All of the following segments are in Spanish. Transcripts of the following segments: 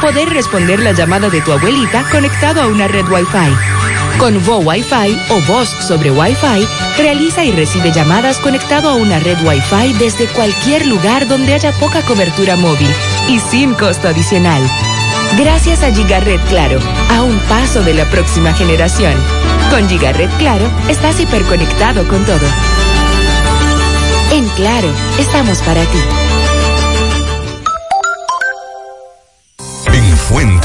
poder responder la llamada de tu abuelita conectado a una red Wi-Fi. Con Vo Wi-Fi o voz sobre Wi-Fi, realiza y recibe llamadas conectado a una red Wi-Fi desde cualquier lugar donde haya poca cobertura móvil y sin costo adicional. Gracias a Gigaret Claro, a un paso de la próxima generación. Con Gigaret Claro, estás hiperconectado con todo. En Claro, estamos para ti.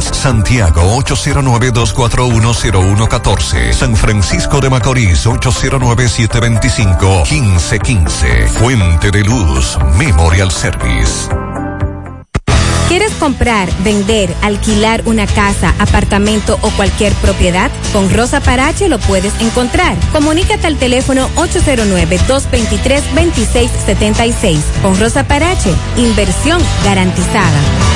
Santiago 809-2410114, San Francisco de Macorís 809-725-1515, Fuente de Luz, Memorial Service. ¿Quieres comprar, vender, alquilar una casa, apartamento o cualquier propiedad? Con Rosa Parache lo puedes encontrar. Comunícate al teléfono 809-223-2676. Con Rosa Parache, inversión garantizada.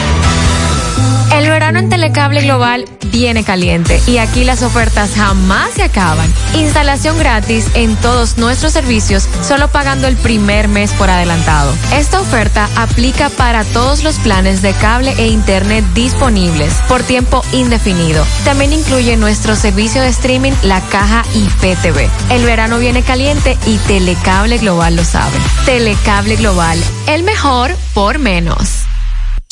El verano en Telecable Global viene caliente y aquí las ofertas jamás se acaban. Instalación gratis en todos nuestros servicios, solo pagando el primer mes por adelantado. Esta oferta aplica para todos los planes de cable e internet disponibles por tiempo indefinido. También incluye nuestro servicio de streaming La Caja IPTV. El verano viene caliente y Telecable Global lo sabe. Telecable Global, el mejor por menos.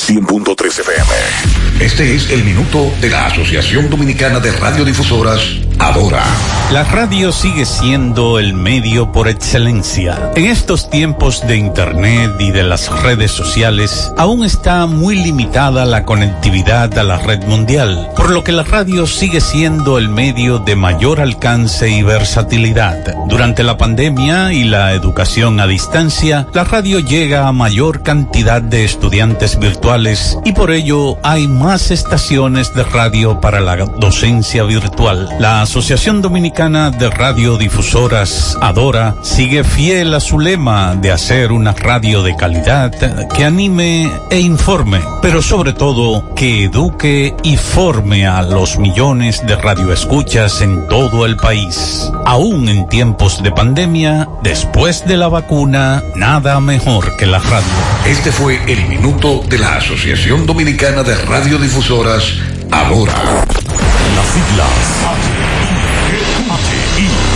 100.3 FM. Este es el minuto de la Asociación Dominicana de Radiodifusoras, Adora. La radio sigue siendo el medio por excelencia. En estos tiempos de Internet y de las redes sociales, aún está muy limitada la conectividad a la red mundial, por lo que la radio sigue siendo el medio de mayor alcance y versatilidad. Durante la pandemia y la educación a distancia, la radio llega a mayor cantidad de estudiantes virtuales y por ello hay más estaciones de radio para la docencia virtual. La Asociación Dominicana de Radiodifusoras, Adora, sigue fiel a su lema de hacer una radio de calidad que anime e informe, pero sobre todo que eduque y forme a los millones de radioescuchas en todo el país. Aún en tiempos de pandemia, después de la vacuna, nada mejor que la radio. Este fue el minuto de la Asociación Dominicana de Radiodifusoras, ahora. Las siglas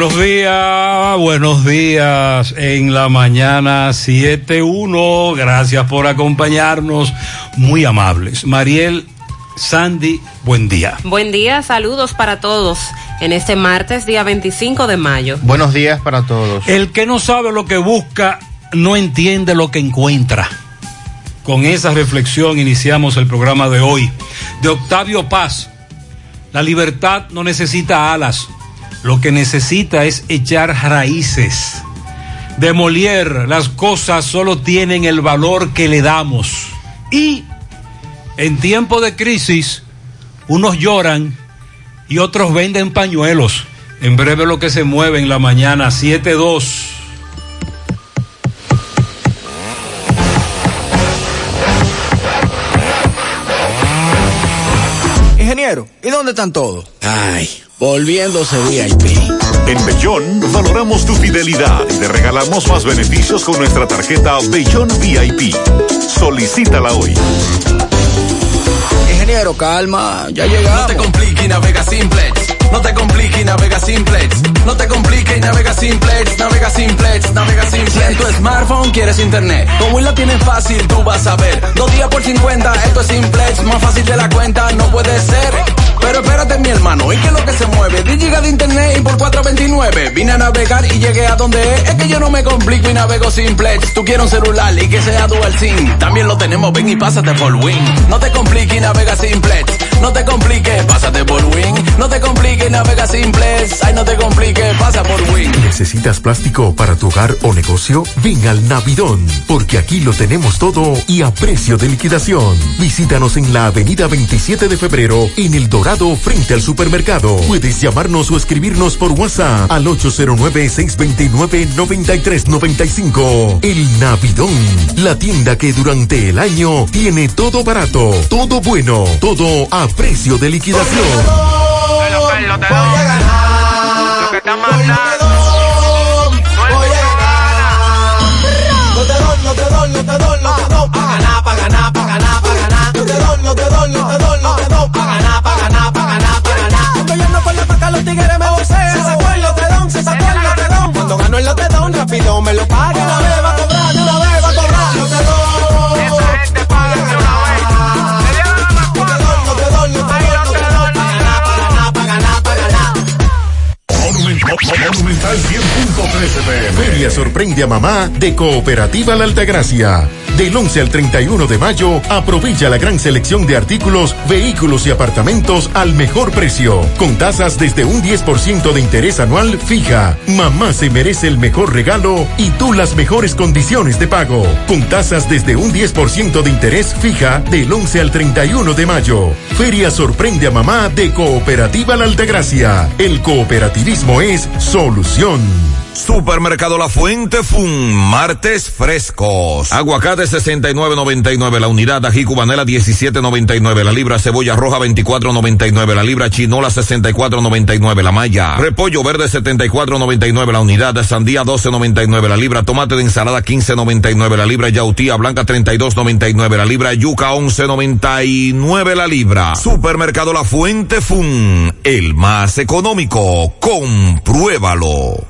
Buenos días, buenos días en la mañana 7.1. Gracias por acompañarnos, muy amables. Mariel, Sandy, buen día. Buen día, saludos para todos en este martes, día 25 de mayo. Buenos días para todos. El que no sabe lo que busca, no entiende lo que encuentra. Con esa reflexión iniciamos el programa de hoy. De Octavio Paz, la libertad no necesita alas lo que necesita es echar raíces. De Molière, las cosas solo tienen el valor que le damos. Y en tiempo de crisis, unos lloran y otros venden pañuelos. En breve lo que se mueve en la mañana 7-2. Ingeniero, ¿y dónde están todos? Ay, volviéndose VIP. En Bellón valoramos tu fidelidad y te regalamos más beneficios con nuestra tarjeta Bellón VIP. Solicítala hoy. Ingeniero, calma, ya llegamos. No te compliques y navega simplex. No te compliques y navega simplex. No te compliques y navega simplex. Navega simplex, navega simplex. Si en tu smartphone quieres internet, como Win lo tienes fácil, tú vas a ver. Dos días por 50, esto es simplex. Más fácil de la cuenta, no puede ser. Pero espérate, mi hermano, ¿y qué es lo que se mueve? 10 gigas de internet y por 4.29. Vine a navegar y llegué a donde es. Es que yo no me complico y navego simplex. Tú quieres un celular y que sea dual SIM. También lo tenemos, ven y pásate por Win. No te compliques y navega simplex. No te compliques, pásate por Win. No te compliques, navega simplex. Ay, no te compliques, pasa por Win. ¿Necesitas plástico para tu hogar o negocio? Ven al Navidón, porque aquí lo tenemos todo y a precio de liquidación. Visítanos en la avenida 27 de febrero, en El Dorado, frente al supermercado. Puedes llamarnos o escribirnos por WhatsApp al 809-629-9395. El Navidón, la tienda que durante el año tiene todo barato, todo bueno, todo a precio de liquidación. Lo que está rápido me lo paga. De una vez va a cobrar, de una vez va a cobrar. Lotedón. Esa gente paga de una vez. Le dieron la más No te doy, no te doy, no te doy, no te doy, pa' ganar, pa' ganar, pa' ganar, pa' ganar. Monumental 100.13 pm. Feria sorprende a mamá de Cooperativa La Altagracia. Del 11 al 31 de mayo, aprovecha la gran selección de artículos, vehículos y apartamentos al mejor precio, con tasas desde un 10% de interés anual fija. Mamá se merece el mejor regalo y tú las mejores condiciones de pago, con tasas desde un 10% de interés fija del 11 al 31 de mayo. Feria sorprende a mamá de Cooperativa La Altagracia. El cooperativismo es solución. Supermercado La Fuente Fun, martes frescos. Aguacate 69.99 la unidad, ají cubanela 17.99 la libra, cebolla roja 24.99 la libra, chinola 64.99 la malla, repollo verde 74.99 la unidad, sandía 12.99 la libra, tomate de ensalada 15.99 la libra, yautía blanca 32.99 la libra, yuca 11.99 la libra. Supermercado La Fuente Fun, el más económico. Compruébalo.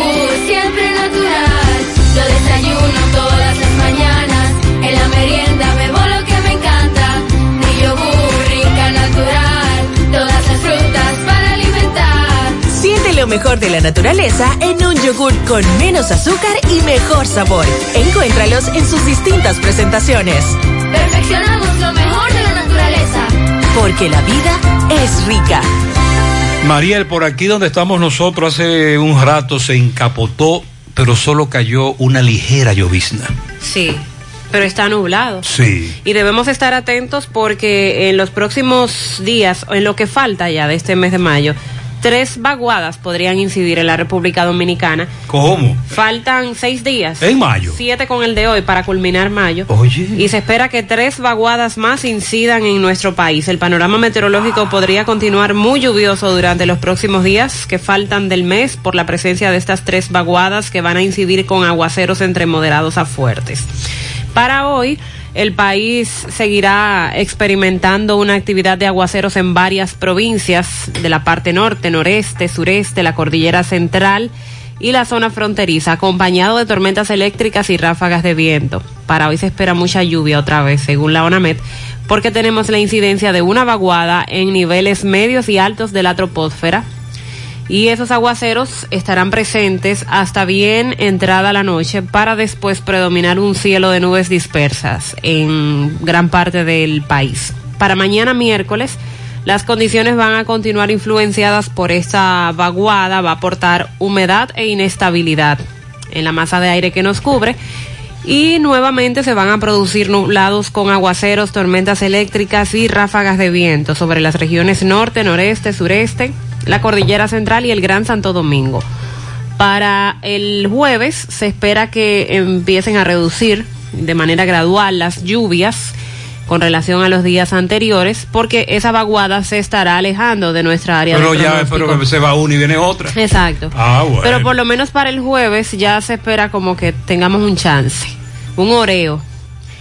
lo mejor de la naturaleza en un yogur con menos azúcar y mejor sabor. Encuéntralos en sus distintas presentaciones. Perfeccionamos lo mejor de la naturaleza. Porque la vida es rica. Mariel, por aquí donde estamos nosotros hace un rato se encapotó, pero solo cayó una ligera llovizna. Sí, pero está nublado. Sí. Y debemos estar atentos porque en los próximos días, en lo que falta ya de este mes de mayo, tres vaguadas podrían incidir en la República Dominicana. ¿Cómo? Faltan seis días. En mayo. Siete con el de hoy para culminar mayo. Oye. Y se espera que tres vaguadas más incidan en nuestro país. El panorama meteorológico podría continuar muy lluvioso durante los próximos días que faltan del mes por la presencia de estas tres vaguadas que van a incidir con aguaceros entre moderados a fuertes. Para hoy, el país seguirá experimentando una actividad de aguaceros en varias provincias de la parte norte, noreste, sureste, la cordillera central y la zona fronteriza, acompañado de tormentas eléctricas y ráfagas de viento. Para hoy se espera mucha lluvia otra vez, según la ONAMED, porque tenemos la incidencia de una vaguada en niveles medios y altos de la troposfera, y esos aguaceros estarán presentes hasta bien entrada la noche para después predominar un cielo de nubes dispersas en gran parte del país. Para mañana miércoles, las condiciones van a continuar influenciadas por esta vaguada, va a aportar humedad e inestabilidad en la masa de aire que nos cubre y nuevamente se van a producir nublados con aguaceros, tormentas eléctricas y ráfagas de viento sobre las regiones norte, noreste, sureste la Cordillera Central y el Gran Santo Domingo. Para el jueves se espera que empiecen a reducir de manera gradual las lluvias con relación a los días anteriores, porque esa vaguada se estará alejando de nuestra área Pero de ya, pero se va una y viene otra. Exacto. Ah, bueno. Pero por lo menos para el jueves ya se espera como que tengamos un chance, un oreo.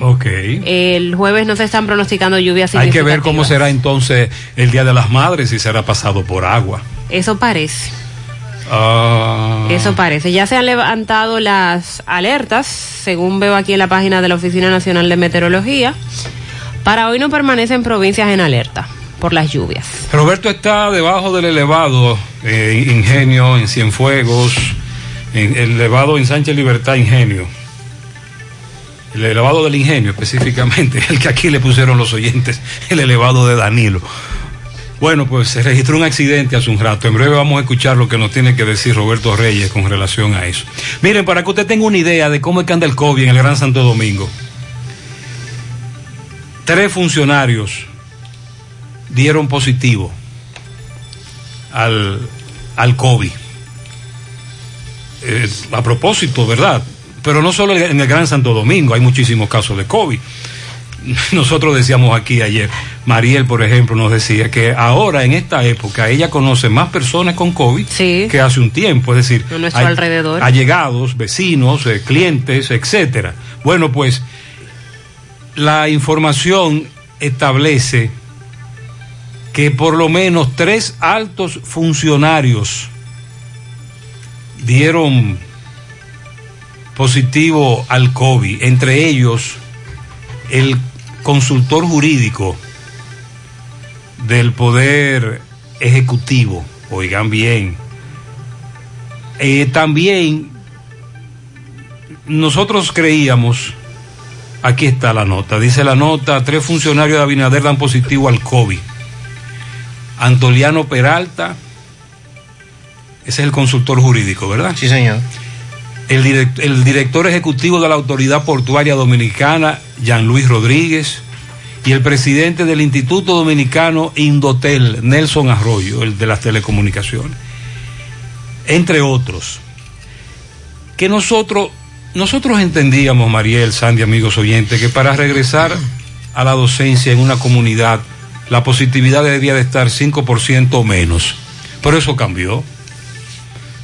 Ok. El jueves no se están pronosticando lluvias Hay que ver cómo será entonces el Día de las Madres, si será pasado por agua. Eso parece. Ah. Eso parece. Ya se han levantado las alertas, según veo aquí en la página de la Oficina Nacional de Meteorología. Para hoy no permanecen provincias en alerta por las lluvias. Roberto está debajo del elevado eh, Ingenio en Cienfuegos, en el elevado en Sánchez Libertad Ingenio. El elevado del Ingenio específicamente, el que aquí le pusieron los oyentes, el elevado de Danilo. Bueno, pues se registró un accidente hace un rato. En breve vamos a escuchar lo que nos tiene que decir Roberto Reyes con relación a eso. Miren, para que usted tenga una idea de cómo es que anda el COVID en el Gran Santo Domingo. Tres funcionarios dieron positivo al, al COVID. A propósito, ¿verdad? Pero no solo en el Gran Santo Domingo, hay muchísimos casos de COVID. Nosotros decíamos aquí ayer, Mariel, por ejemplo, nos decía que ahora en esta época ella conoce más personas con COVID que hace un tiempo, es decir, A nuestro alrededor. allegados, vecinos, eh, clientes, etcétera. Bueno, pues la información establece que por lo menos tres altos funcionarios dieron positivo al COVID, entre ellos el consultor jurídico del Poder Ejecutivo, oigan bien, Eh, también nosotros creíamos, aquí está la nota, dice la nota, tres funcionarios de Abinader dan positivo al COVID. Antoliano Peralta, ese es el consultor jurídico, ¿verdad? Sí, señor. El, direct- el director ejecutivo de la Autoridad Portuaria Dominicana, Jean Luis Rodríguez, y el presidente del Instituto Dominicano Indotel, Nelson Arroyo, el de las telecomunicaciones, entre otros. Que nosotros, nosotros entendíamos, Mariel, Sandy, amigos oyentes, que para regresar a la docencia en una comunidad, la positividad debía de estar 5% o menos. Pero eso cambió.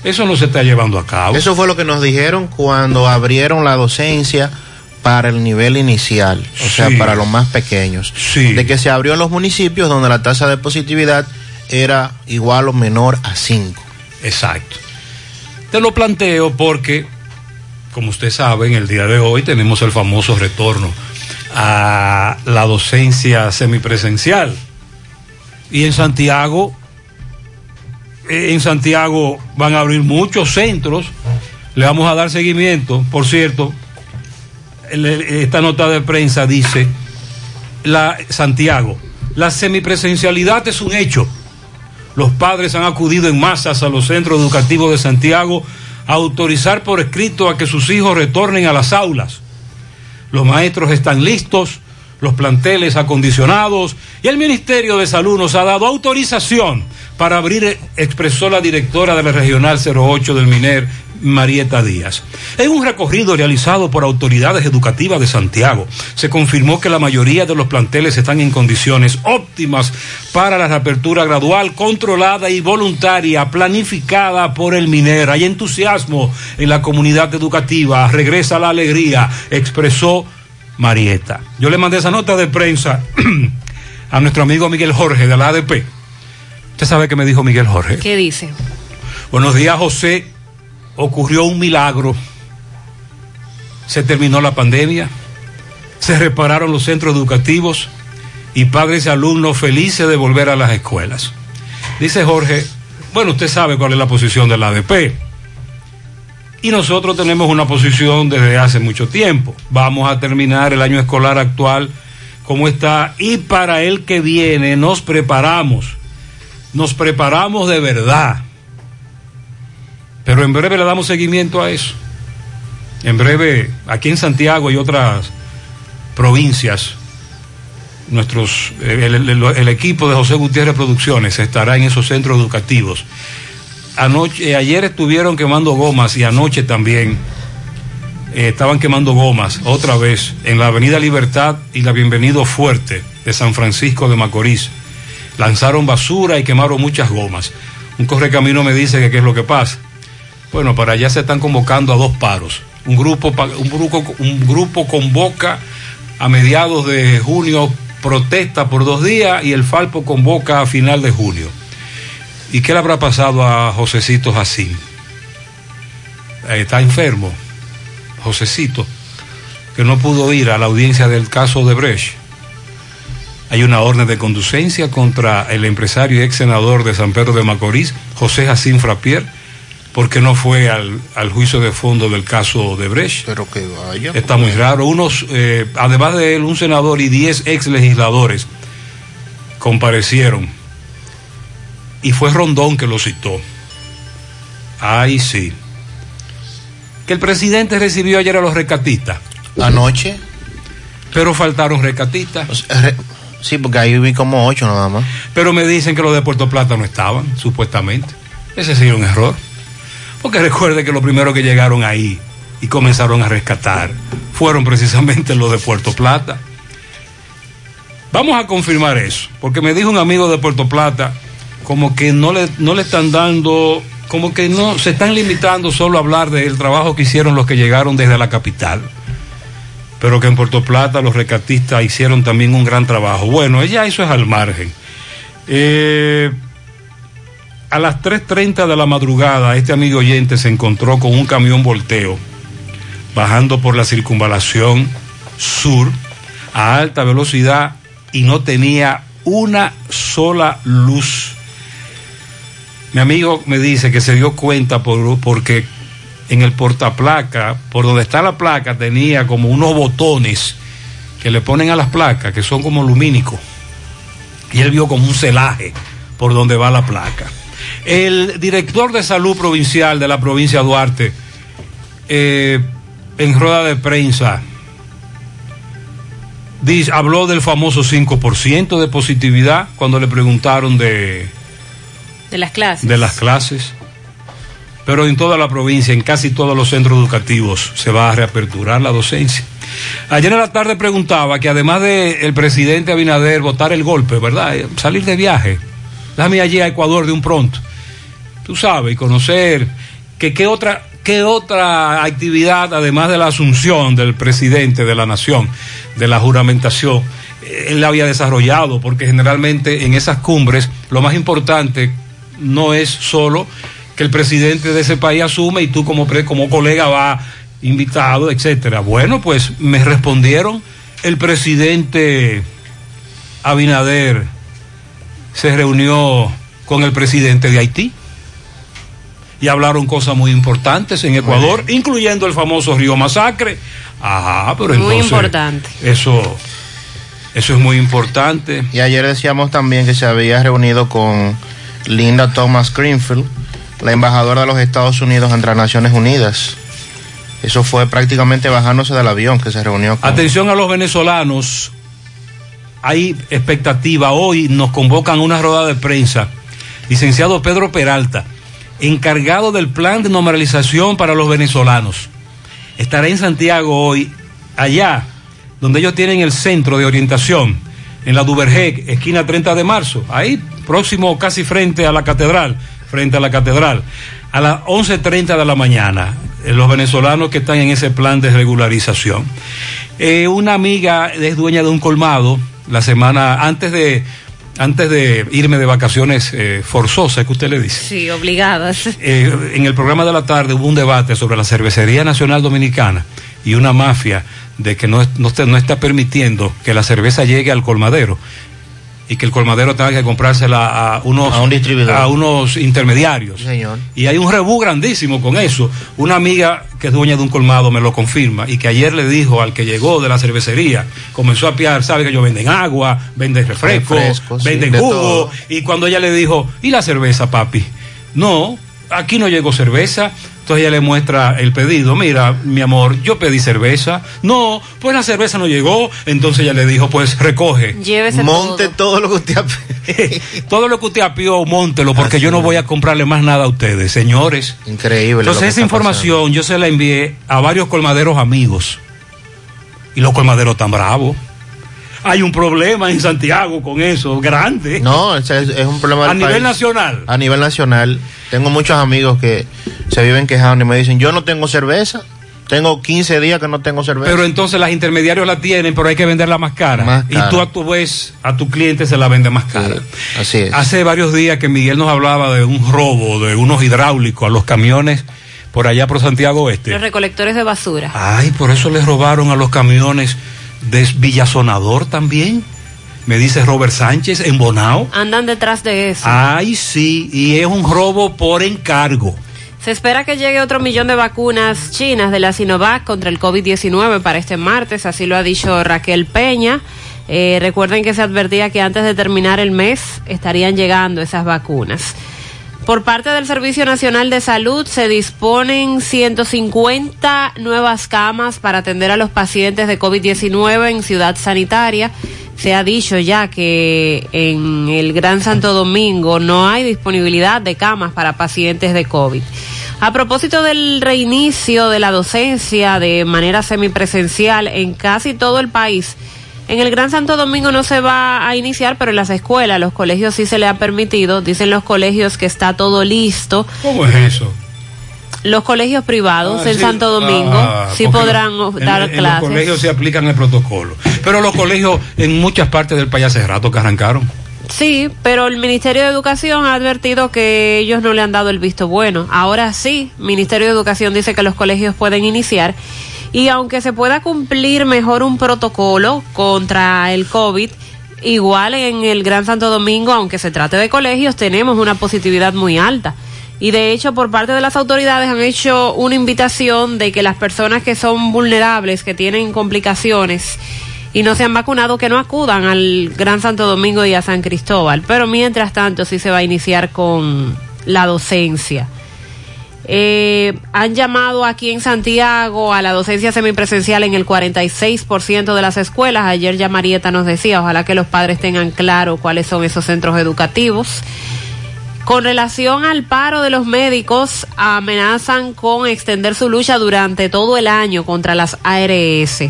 Eso no se está llevando a cabo. Eso fue lo que nos dijeron cuando abrieron la docencia para el nivel inicial, o sea, Sí. para los más pequeños. De que se abrió en los municipios donde la tasa de positividad era igual o menor a 5. Exacto. Te lo planteo porque, como usted sabe, en el día de hoy tenemos el famoso retorno a la docencia semipresencial. Y en Santiago, en Santiago van a abrir muchos centros. Le vamos a dar seguimiento. Por cierto, esta nota de prensa dice, la, Santiago, la semipresencialidad es un hecho. Los padres han acudido en masas a los centros educativos de Santiago a autorizar por escrito a que sus hijos retornen a las aulas. Los maestros están listos, los planteles acondicionados y el Ministerio de Salud nos ha dado autorización para abrir, eh, expresó la directora de la Regional 08 del MINER, Marieta Díaz. En un recorrido realizado por autoridades educativas de Santiago, se confirmó que la mayoría de los planteles están en condiciones óptimas para la reapertura gradual, controlada y voluntaria, planificada por el MINER. Hay entusiasmo en la comunidad educativa, regresa la alegría, expresó Marieta. Yo le mandé esa nota de prensa a nuestro amigo Miguel Jorge de la ADP. Usted sabe qué me dijo Miguel Jorge. ¿Qué dice? Buenos días, José. Ocurrió un milagro. Se terminó la pandemia. Se repararon los centros educativos y padres y alumnos felices de volver a las escuelas. Dice Jorge, bueno, usted sabe cuál es la posición de la ADP. Y nosotros tenemos una posición desde hace mucho tiempo. Vamos a terminar el año escolar actual como está y para el que viene nos preparamos. Nos preparamos de verdad. Pero en breve le damos seguimiento a eso. En breve, aquí en Santiago y otras provincias, nuestros, el, el- equipo de José Gutiérrez Producciones estará en esos centros educativos. Anoche, eh, ayer estuvieron quemando gomas y anoche también eh, estaban quemando gomas otra vez en la Avenida Libertad y la Bienvenido Fuerte de San Francisco de Macorís. Lanzaron basura y quemaron muchas gomas. Un correcamino me dice que qué es lo que pasa. Bueno, para allá se están convocando a dos paros. Un grupo, un grupo, un grupo convoca a mediados de junio protesta por dos días y el Falpo convoca a final de junio. ¿Y qué le habrá pasado a Josecito Jacín? Eh, Está enfermo, Josecito, que no pudo ir a la audiencia del caso de Brecht. Hay una orden de conducencia contra el empresario y ex senador de San Pedro de Macorís, José Jacín Frapier, porque no fue al, al juicio de fondo del caso de Brecht. Pero que vaya. Está muy raro. Unos, eh, además de él, un senador y 10 ex legisladores comparecieron. Y fue Rondón que lo citó. Ay, sí. Que el presidente recibió ayer a los recatistas. Anoche. Pero faltaron recatistas. Sí, porque ahí vi como ocho nada más. Pero me dicen que los de Puerto Plata no estaban, supuestamente. Ese sería un error. Porque recuerde que los primeros que llegaron ahí y comenzaron a rescatar fueron precisamente los de Puerto Plata. Vamos a confirmar eso, porque me dijo un amigo de Puerto Plata como que no le, no le están dando, como que no se están limitando solo a hablar del trabajo que hicieron los que llegaron desde la capital, pero que en Puerto Plata los recatistas hicieron también un gran trabajo. Bueno, ella eso es al margen. Eh, a las 3.30 de la madrugada, este amigo oyente se encontró con un camión volteo bajando por la circunvalación sur a alta velocidad y no tenía una sola luz. Mi amigo me dice que se dio cuenta por, porque en el portaplaca, por donde está la placa, tenía como unos botones que le ponen a las placas, que son como lumínicos. Y él vio como un celaje por donde va la placa. El director de salud provincial de la provincia de Duarte, eh, en rueda de prensa, habló del famoso 5% de positividad cuando le preguntaron de, De las clases. de las clases. Pero en toda la provincia, en casi todos los centros educativos, se va a reaperturar la docencia. Ayer en la tarde preguntaba que además del el presidente Abinader votar el golpe, ¿verdad? Eh, Salir de viaje. Dame allí a Ecuador de un pronto. Tú sabes, y conocer que qué otra, qué otra actividad, además de la asunción del presidente de la nación, de la juramentación, eh, él la había desarrollado, porque generalmente en esas cumbres lo más importante no es solo que el presidente de ese país asume y tú como, pre- como colega va invitado, etcétera. Bueno, pues me respondieron el presidente Abinader se reunió con el presidente de Haití y hablaron cosas muy importantes en Ecuador, incluyendo el famoso Río Masacre. Ajá, pero Muy entonces importante. eso eso es muy importante. Y ayer decíamos también que se había reunido con Linda Thomas Greenfield, la embajadora de los Estados Unidos ante las Naciones Unidas. Eso fue prácticamente bajándose del avión que se reunió con... Atención a los venezolanos. Hay expectativa. Hoy nos convocan una rueda de prensa. Licenciado Pedro Peralta, encargado del plan de normalización para los venezolanos. Estará en Santiago hoy, allá, donde ellos tienen el centro de orientación, en la Duvergec, esquina 30 de marzo, ahí próximo casi frente a la catedral, frente a la catedral, a las 11.30 de la mañana, eh, los venezolanos que están en ese plan de regularización. Eh, una amiga es dueña de un colmado, la semana antes de antes de irme de vacaciones eh, forzosas, que usted le dice. Sí, obligadas. Eh, en el programa de la tarde hubo un debate sobre la Cervecería Nacional Dominicana y una mafia de que no, no, está, no está permitiendo que la cerveza llegue al colmadero y que el colmadero tenga que comprársela a unos, A un distribuidor. a unos intermediarios. Señor. Y hay un rebú grandísimo con eso. Una amiga que es dueña de un colmado me lo confirma y que ayer le dijo al que llegó de la cervecería, comenzó a piar, sabe que ellos venden agua, venden refrescos, Refrescos, sí, venden de jugo. Y cuando ella le dijo, ¿y la cerveza, papi? No, aquí no llegó cerveza. Entonces ella le muestra el pedido. Mira, mi amor, yo pedí cerveza. No, pues la cerveza no llegó. Entonces ella le dijo, pues recoge. Llévese Monte todo. lo que usted ha Todo lo que usted apió, móntelo, porque yo no voy a comprarle más nada a ustedes, señores. Increíble. Entonces esa información yo se la envié a varios colmaderos amigos. Y los colmaderos están bravos. Hay un problema en Santiago con eso, grande. No, es, es un problema A nivel nacional. A nivel nacional. Tengo muchos amigos que se viven quejando y me dicen, yo no tengo cerveza. Tengo 15 días que no tengo cerveza. Pero entonces las intermediarios la tienen, pero hay que venderla más cara. Más cara. Y tú a tu vez, a tu cliente se la vende más cara. Así es. Hace varios días que Miguel nos hablaba de un robo de unos hidráulicos a los camiones por allá por Santiago Oeste. Los recolectores de basura. Ay, por eso les robaron a los camiones de Villasonador también. Me dice Robert Sánchez en Bonao. Andan detrás de eso. Ay, sí, y es un robo por encargo. Se espera que llegue otro millón de vacunas chinas de la Sinovac contra el COVID-19 para este martes, así lo ha dicho Raquel Peña. Eh, recuerden que se advertía que antes de terminar el mes estarían llegando esas vacunas. Por parte del Servicio Nacional de Salud se disponen 150 nuevas camas para atender a los pacientes de COVID-19 en Ciudad Sanitaria. Se ha dicho ya que en el Gran Santo Domingo no hay disponibilidad de camas para pacientes de COVID. A propósito del reinicio de la docencia de manera semipresencial en casi todo el país, en el Gran Santo Domingo no se va a iniciar, pero en las escuelas, los colegios sí se le ha permitido. Dicen los colegios que está todo listo. ¿Cómo es eso? Los colegios privados Ah, en sí. Santo Domingo Ah, sí porque podrán en- dar en, clases. los colegios se aplican el protocolo. Pero los colegios en muchas partes del país hace rato que arrancaron. Sí, pero el Ministerio de Educación ha advertido que ellos no le han dado el visto bueno. Ahora sí, Ministerio de Educación dice que los colegios pueden iniciar y aunque se pueda cumplir mejor un protocolo contra el COVID, igual en el Gran Santo Domingo, aunque se trate de colegios, tenemos una positividad muy alta. Y de hecho, por parte de las autoridades han hecho una invitación de que las personas que son vulnerables, que tienen complicaciones, y no se han vacunado que no acudan al Gran Santo Domingo y a San Cristóbal. Pero mientras tanto sí se va a iniciar con la docencia. Eh, han llamado aquí en Santiago a la docencia semipresencial en el 46% de las escuelas. Ayer ya Marieta nos decía, ojalá que los padres tengan claro cuáles son esos centros educativos. Con relación al paro de los médicos, amenazan con extender su lucha durante todo el año contra las ARS.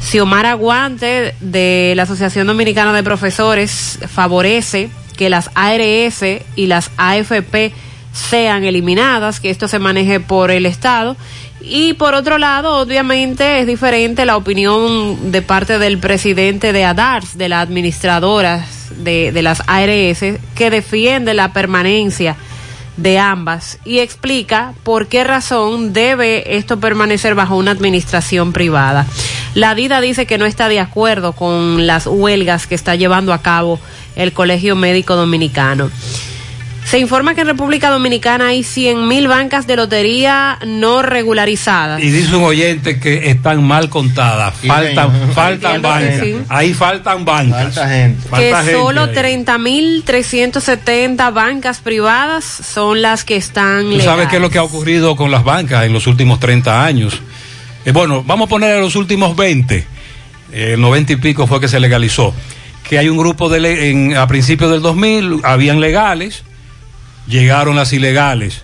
Xiomara Aguante de la Asociación Dominicana de Profesores favorece que las ARS y las AFP sean eliminadas, que esto se maneje por el Estado. Y por otro lado, obviamente es diferente la opinión de parte del presidente de ADARS, de la administradora de, de las ARS, que defiende la permanencia de ambas y explica por qué razón debe esto permanecer bajo una administración privada. La DIDA dice que no está de acuerdo con las huelgas que está llevando a cabo el Colegio Médico Dominicano. Se informa que en República Dominicana hay 100 mil bancas de lotería no regularizadas. Y dice un oyente que están mal contadas. Faltan, faltan bancas. sí. Ahí faltan bancas. Falta gente. Falta que gente solo ahí. 30.370 bancas privadas son las que están Tú sabes qué es lo que ha ocurrido con las bancas en los últimos 30 años. Eh, bueno, vamos a poner a los últimos 20. Eh, el 90 y pico fue que se legalizó. Que hay un grupo de en, a principios del 2000, habían legales, llegaron las ilegales.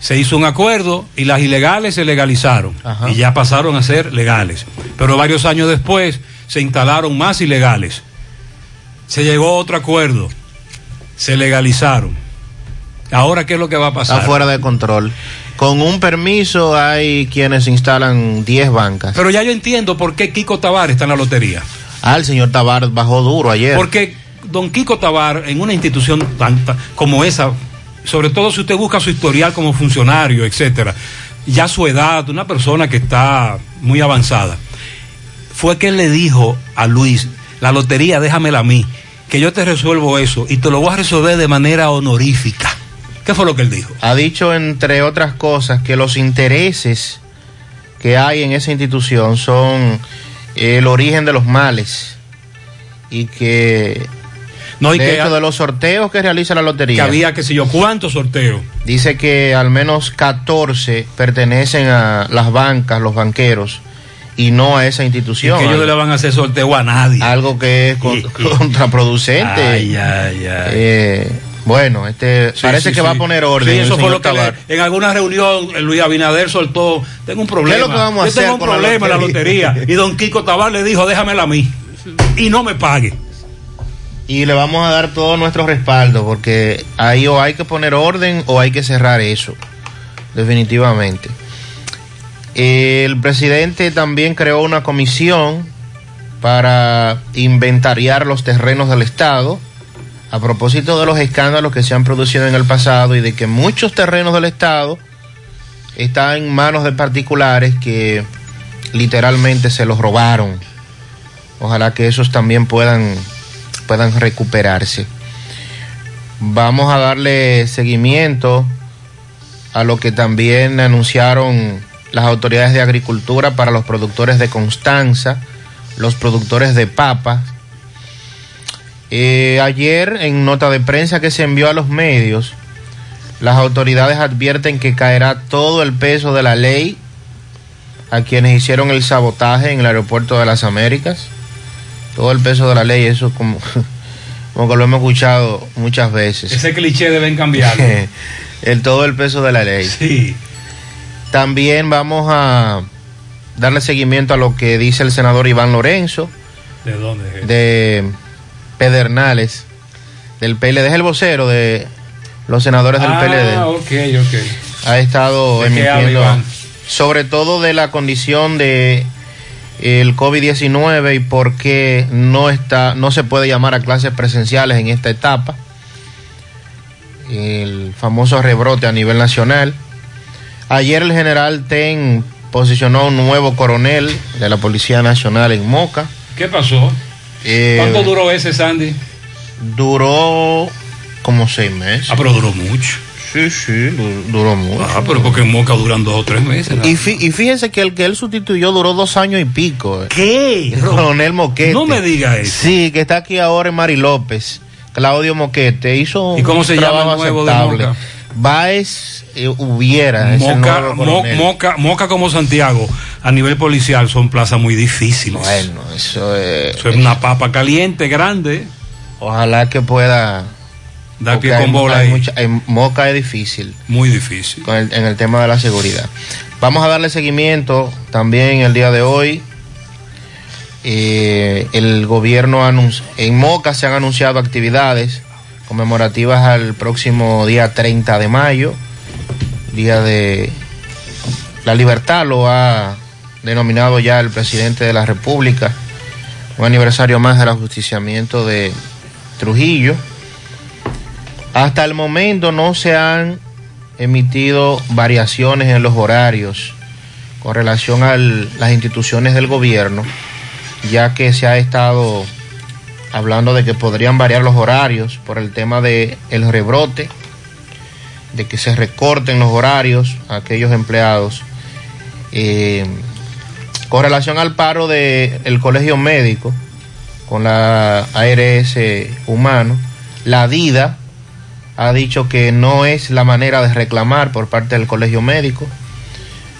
Se hizo un acuerdo y las ilegales se legalizaron Ajá. y ya pasaron a ser legales. Pero varios años después se instalaron más ilegales. Se llegó a otro acuerdo, se legalizaron. Ahora, ¿qué es lo que va a pasar? Está fuera de control. Con un permiso hay quienes instalan 10 bancas. Pero ya yo entiendo por qué Kiko Tabar está en la lotería. Ah, el señor Tabar bajó duro ayer. Porque don Kiko Tabar, en una institución tan, tan- como esa, sobre todo si usted busca su historial como funcionario, etcétera, ya su edad, una persona que está muy avanzada, fue que le dijo a Luis, la lotería déjamela a mí, que yo te resuelvo eso y te lo voy a resolver de manera honorífica. ¿Qué fue lo que él dijo? Ha dicho, entre otras cosas, que los intereses que hay en esa institución son el origen de los males y que No, y de que hecho, ha- de los sorteos que realiza la lotería. Que había, que sé yo, ¿cuántos sorteos? Dice que al menos 14 pertenecen a las bancas, los banqueros, y no a esa Y institución. que ellos no le van a hacer sorteo a nadie. Algo que es con- contraproducente. Ay, ay, ay. Eh, bueno, este Sí, parece sí, que va a poner orden. Sí, eso fue lo que le- en alguna reunión eh, Luis Abinader soltó, tengo un problema. ¿Qué es lo que vamos a Yo hacer tengo un problema en la lotería? lotería. Y don Kiko Tabar le dijo, déjamela a mí. Y no me pague. Y le vamos a dar todo nuestro respaldo porque ahí o hay que poner orden o hay que cerrar eso, definitivamente. El presidente también creó una comisión para inventariar los terrenos del Estado a propósito de los escándalos que se han producido en el pasado y de que muchos terrenos del Estado están en manos de particulares que literalmente se los robaron. Ojalá que esos también puedan, puedan recuperarse. Vamos a darle seguimiento a lo que también anunciaron las autoridades de agricultura para los productores de Constanza, los productores de papas. Eh, ayer, en nota de prensa que se envió a los medios, las autoridades advierten que caerá todo el peso de la ley a quienes hicieron el sabotaje en el aeropuerto de las Américas. Todo el peso de la ley, eso como, como que lo hemos escuchado muchas veces. Ese cliché deben cambiar. el todo el peso de la ley. Sí. También vamos a darle seguimiento a lo que dice el senador Iván Lorenzo ¿De dónde? es? de Pedernales, del PLD, es el vocero de los senadores del ah, PLD. ok, ok. Ha estado ¿De qué habla, emitiendo sobre todo de la condición de el COVID-19 y por qué no está no se puede llamar a clases presenciales en esta etapa. El famoso rebrote a nivel nacional. Ayer el general Ten posicionó a un nuevo coronel de la Policía Nacional en Moca. ¿Qué pasó? Eh, ¿Cuánto duró ese, Sandy? Duró como seis meses. Ah, pero duró mucho. Sí, sí, du- duró mucho. Ah, pero porque en Moca duran dos o tres meses. ¿no? Y, fí- y fíjense que el que él sustituyó duró dos años y pico. eh. ¿Qué? El coronel Moquete. No me diga eso. Sí, que está aquí ahora en Mari López. Claudio Moquete hizo ¿Y cómo un se llama el trabajo nuevo de aceptable. Moca? Baez eh, Hubiera. Mo-. Moca, Moca como Santiago, a nivel policial, son plazas muy difíciles. Bueno, eso es. Eso es una papa caliente, grande. Ojalá que pueda. Porque pie con hay- bola hay ahí. mucha- en Moca es difícil. Muy difícil. con el- en el tema de la seguridad. Vamos a darle seguimiento también el día de hoy. Eh, el gobierno en Moca se han anunciado actividades conmemorativas al próximo día 30 de mayo, día de la libertad, lo ha denominado ya el presidente de la República, un aniversario más del ajusticiamiento de Trujillo. Hasta el momento no se han emitido variaciones en los horarios con relación a las instituciones del gobierno, ya que se ha estado hablando de que podrían variar los horarios por el tema del el rebrote, de que se recorten los horarios a aquellos empleados. Eh, con relación al paro del colegio médico, con la ARS humano, la DIDA ha dicho que no es la manera de reclamar por parte del colegio médico.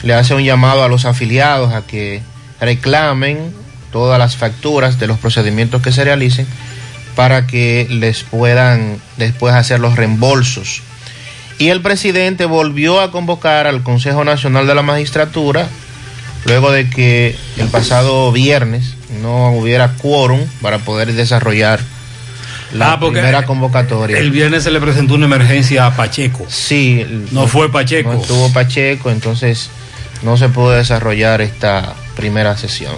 Le hace un llamado a los afiliados a que reclamen todas las facturas de los procedimientos que se realicen para que les puedan después hacer los reembolsos. Y el presidente volvió a convocar al Consejo Nacional de la Magistratura luego de que el pasado viernes no hubiera quórum para poder desarrollar la Ah, primera convocatoria. El viernes se le presentó una emergencia a Pacheco. Sí. el- No fue Pacheco. No estuvo Pacheco, entonces no se pudo desarrollar esta primera sesión.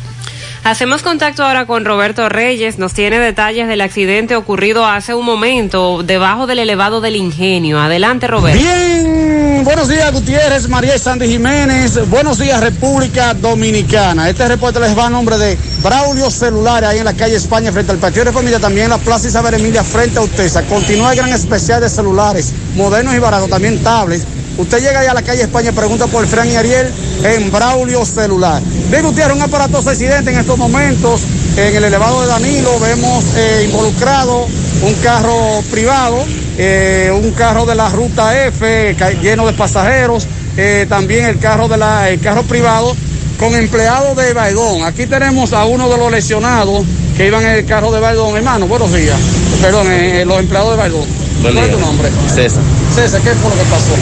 Hacemos contacto ahora con Roberto Reyes, nos tiene detalles del accidente ocurrido hace un momento debajo del elevado del ingenio. Adelante, Roberto. Bien, buenos días Gutiérrez, María y Sandy Jiménez, buenos días República Dominicana. Este reporte les va a nombre de Braulio Celular, ahí en la calle España frente al Patio de Familia, también en la Plaza Isabel Emilia frente a Utesa. Continúa el gran especial de celulares, modernos y baratos, también tablets. Usted llega ahí a la calle España, pregunta por Fran y Ariel en Braulio Celular. Bien, Gutiérrez, un aparatoso accidente en estos momentos en el elevado de Danilo. Vemos eh, involucrado un carro privado, eh, un carro de la ruta F lleno de pasajeros, eh, también el carro de la, el carro privado con empleados de Baidón. Aquí tenemos a uno de los lesionados que iban en el carro de Baidón. Hermano, buenos días. Perdón, los empleados de Baidón. ¿Cuál es tu nombre? César. César, ¿qué fue lo que pasó?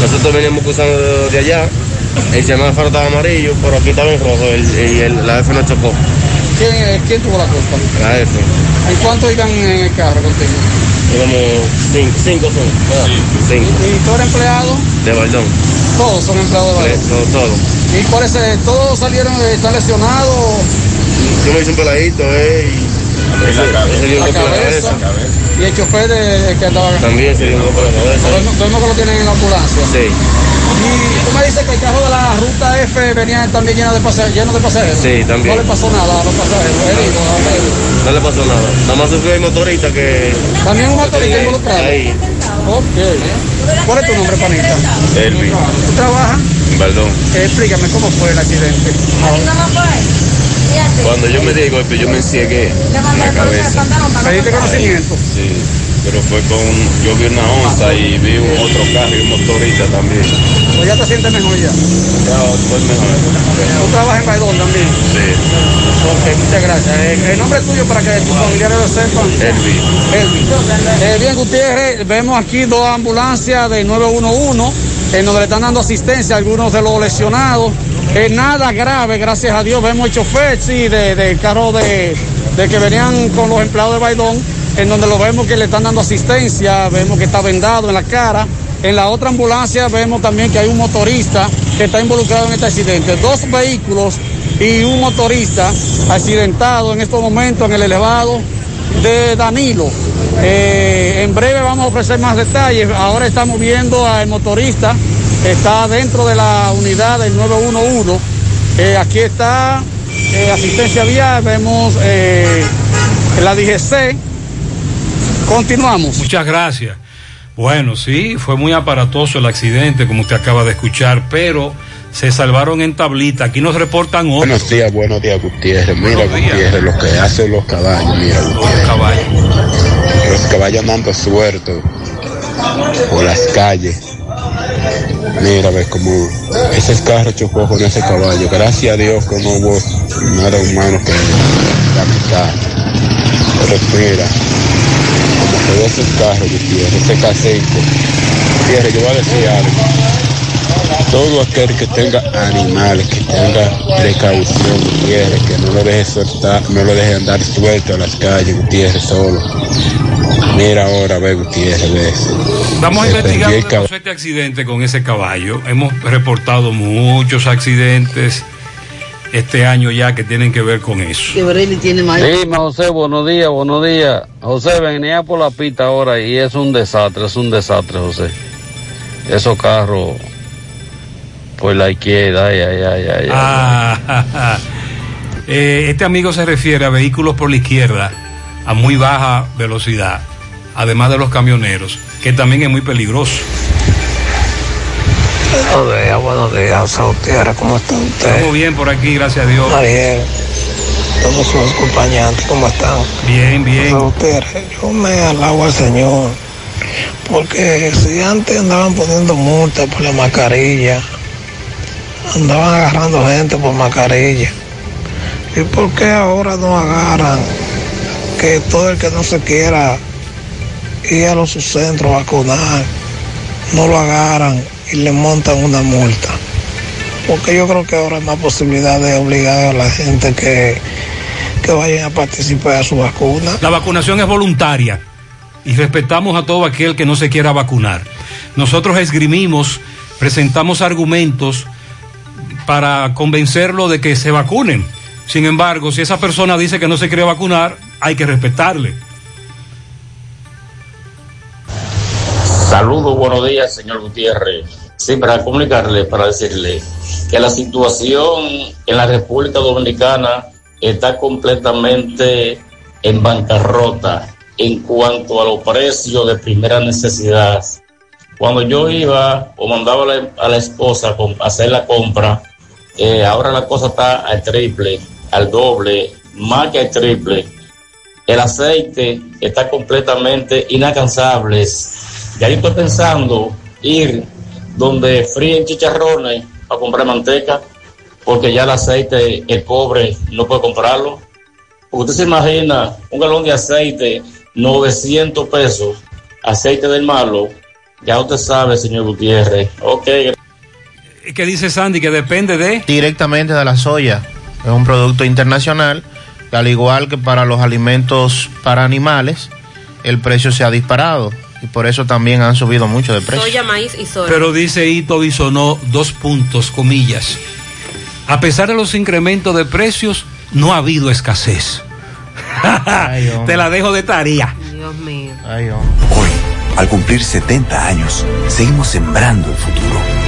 Nosotros veníamos cruzando de allá, el semáforo estaba amarillo, pero aquí estaba en rojo el- y el- la F no chocó. ¿Quién, eh, quién tuvo la culpa? La F. ¿En cuánto iban en el carro contigo? Íbamos cinco, cinco son. ¿verdad? Cinco. ¿Y tú eres empleado? De Baldón. Todos son empleados de Baidón. Todo, todo. ¿Y cuáles? eh, ¿Todos salieron, eh, están lesionados? Yo me hice un peladito, eh, y ese, ese dio un La golpe en la cabeza. cabeza. ¿Y el chofer de, que andaba También se dio un golpe la cabeza. Vemos que lo tienen en la ambulancia. Sí. Y tú me dices que el carro de la ruta F venía también lleno de pasajeros. Lleno de pasajeros. Sí, también. No le pasó nada a los pasajeros. heridos, heridos. No le pasó nada. Nada más sufrió el motorista que. También un motorista involucrado. Ahí. Ok. ¿Cuál es tu nombre, panita? Elvi. ¿Tú trabajas? Baldón. Eh, explícame cómo fue el accidente. Cuando yo me di el golpe, yo me enciegué en la cabeza. ¿Pediste conocimiento? Sí, pero fue con. Yo vi una onza y vi un otro carro y un motorista también. ¿O ya te sientes mejor ya? Ya, fue mejor. ¿Tú trabajas en Baidón también? Sí. Ok, muchas gracias. Eh, el nombre tuyo para que tus familiares lo sepan. Elvi. Elvi. Eh, bien, Gutiérrez, vemos aquí dos ambulancias de 911 en donde le están dando asistencia a algunos de los lesionados. Eh, nada grave, gracias a Dios. Vemos el chofer, sí, de- del carro de, de que venían con los empleados de Baidón, en donde lo vemos que le están dando asistencia, vemos que está vendado en la cara. En la otra ambulancia vemos también que hay un motorista que está involucrado en este accidente. Dos vehículos y un motorista accidentado en estos momentos en el elevado de Danilo. Eh, en breve vamos a ofrecer más detalles. Ahora estamos viendo al motorista, está dentro de la unidad del 911. Eh, aquí está eh, asistencia vial, vemos la DGC. Continuamos. Muchas gracias. Bueno, sí, fue muy aparatoso el accidente, como usted acaba de escuchar, pero se salvaron en tablita. Aquí nos reportan hoy. Buenos días, buenos días, Gutiérrez. Mira, días. Gutiérrez, lo que hacen los caballos, mira, Gutiérrez. Los caballos andando sueltos por las calles. Mira, ves como ese carro chocó con ese caballo. Gracias a Dios que no hubo nada humano que lamentar. Pero mira, se ve ese carro, Gutiérrez, ese caseco. Gutiérrez, yo voy a decir algo. Todo aquel que tenga animales, que tenga precaución, Gutiérrez, que no lo deje soltar, no lo deje andar suelto a las calles, Gutiérrez, solo. Mira ahora, ve, Gutiérrez, ves. Estamos Se investigando el este accidente con ese caballo. Hemos reportado muchos accidentes este año ya que tienen que ver con eso. Dime, José, buenos días, buenos días. José, venía por la pista ahora y es un desastre, es un desastre, José. Esos carros por la izquierda, ay, ay, ay, ay. ay. Ah, eh, este amigo se refiere a vehículos por la izquierda a muy baja velocidad, además de los camioneros, que también es muy peligroso. Buenos días, buenos días, Gutiérrez, ¿cómo está usted? Estamos bien por aquí, gracias a Dios. Ariel, todos sus acompañantes, ¿cómo están? Bien, bien. Gutiérrez, yo me alabo al Señor, porque si antes andaban poniendo multas por la mascarilla, andaban agarrando gente por mascarilla, ¿y por qué ahora no agarran que todo el que no se quiera ir a los centros a vacunar, no lo agarran y le montan una multa? Porque yo creo que ahora hay más posibilidad de obligar a la gente que, que vayan a participar a su vacuna. La vacunación es voluntaria y respetamos a todo aquel que no se quiera vacunar. Nosotros esgrimimos, presentamos argumentos para convencerlo de que se vacunen. Sin embargo, si esa persona dice que no se quiere vacunar, hay que respetarle. Saludos, buenos días, señor Gutiérrez. Sí, para comunicarle, para decirle que la situación en la República Dominicana está completamente en bancarrota en cuanto a los precios de primera necesidad. Cuando yo iba o mandaba a la, esposa a hacer la compra, eh, ahora la cosa está al triple, al doble, más que al triple. el aceite está completamente inalcanzable. Ya yo estoy pensando ir donde fríen chicharrones a comprar manteca, porque ya el aceite, el pobre no puede comprarlo. Porque usted se imagina un galón de aceite, 900 pesos, aceite del malo, ya usted sabe, señor Gutiérrez. Ok. ¿Qué dice Sandy? Que depende de... Directamente de la soya. Es un producto internacional, que al igual que para los alimentos para animales, el precio se ha disparado. Y por eso también han subido mucho de precio. Soya, maíz y soya. Pero dice Ito Bisonó, dos puntos, comillas. A pesar de los incrementos de precios, no ha habido escasez. Te la dejo de tarea. Dios mío. Hoy, al cumplir 70 años, seguimos sembrando el futuro.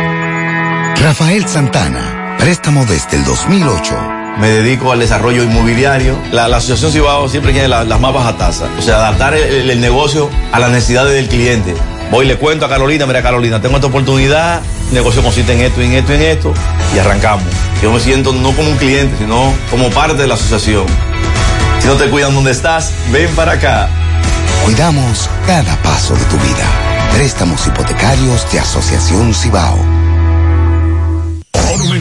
Rafael Santana, préstamo desde el 2008. Me dedico al desarrollo inmobiliario. La, la Asociación Cibao siempre tiene la- las más bajas tasas. O sea, adaptar el, el negocio a las necesidades del cliente. Voy y le cuento a Carolina, mira Carolina, tengo esta oportunidad, el negocio consiste en esto, en esto, en esto, y arrancamos. Yo me siento no como un cliente, sino como parte de la asociación. Si no te cuidan donde estás, ven para acá. Cuidamos cada paso de tu vida. Préstamos hipotecarios de Asociación Cibao.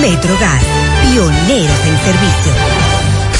MetroGas, pioneros en servicio.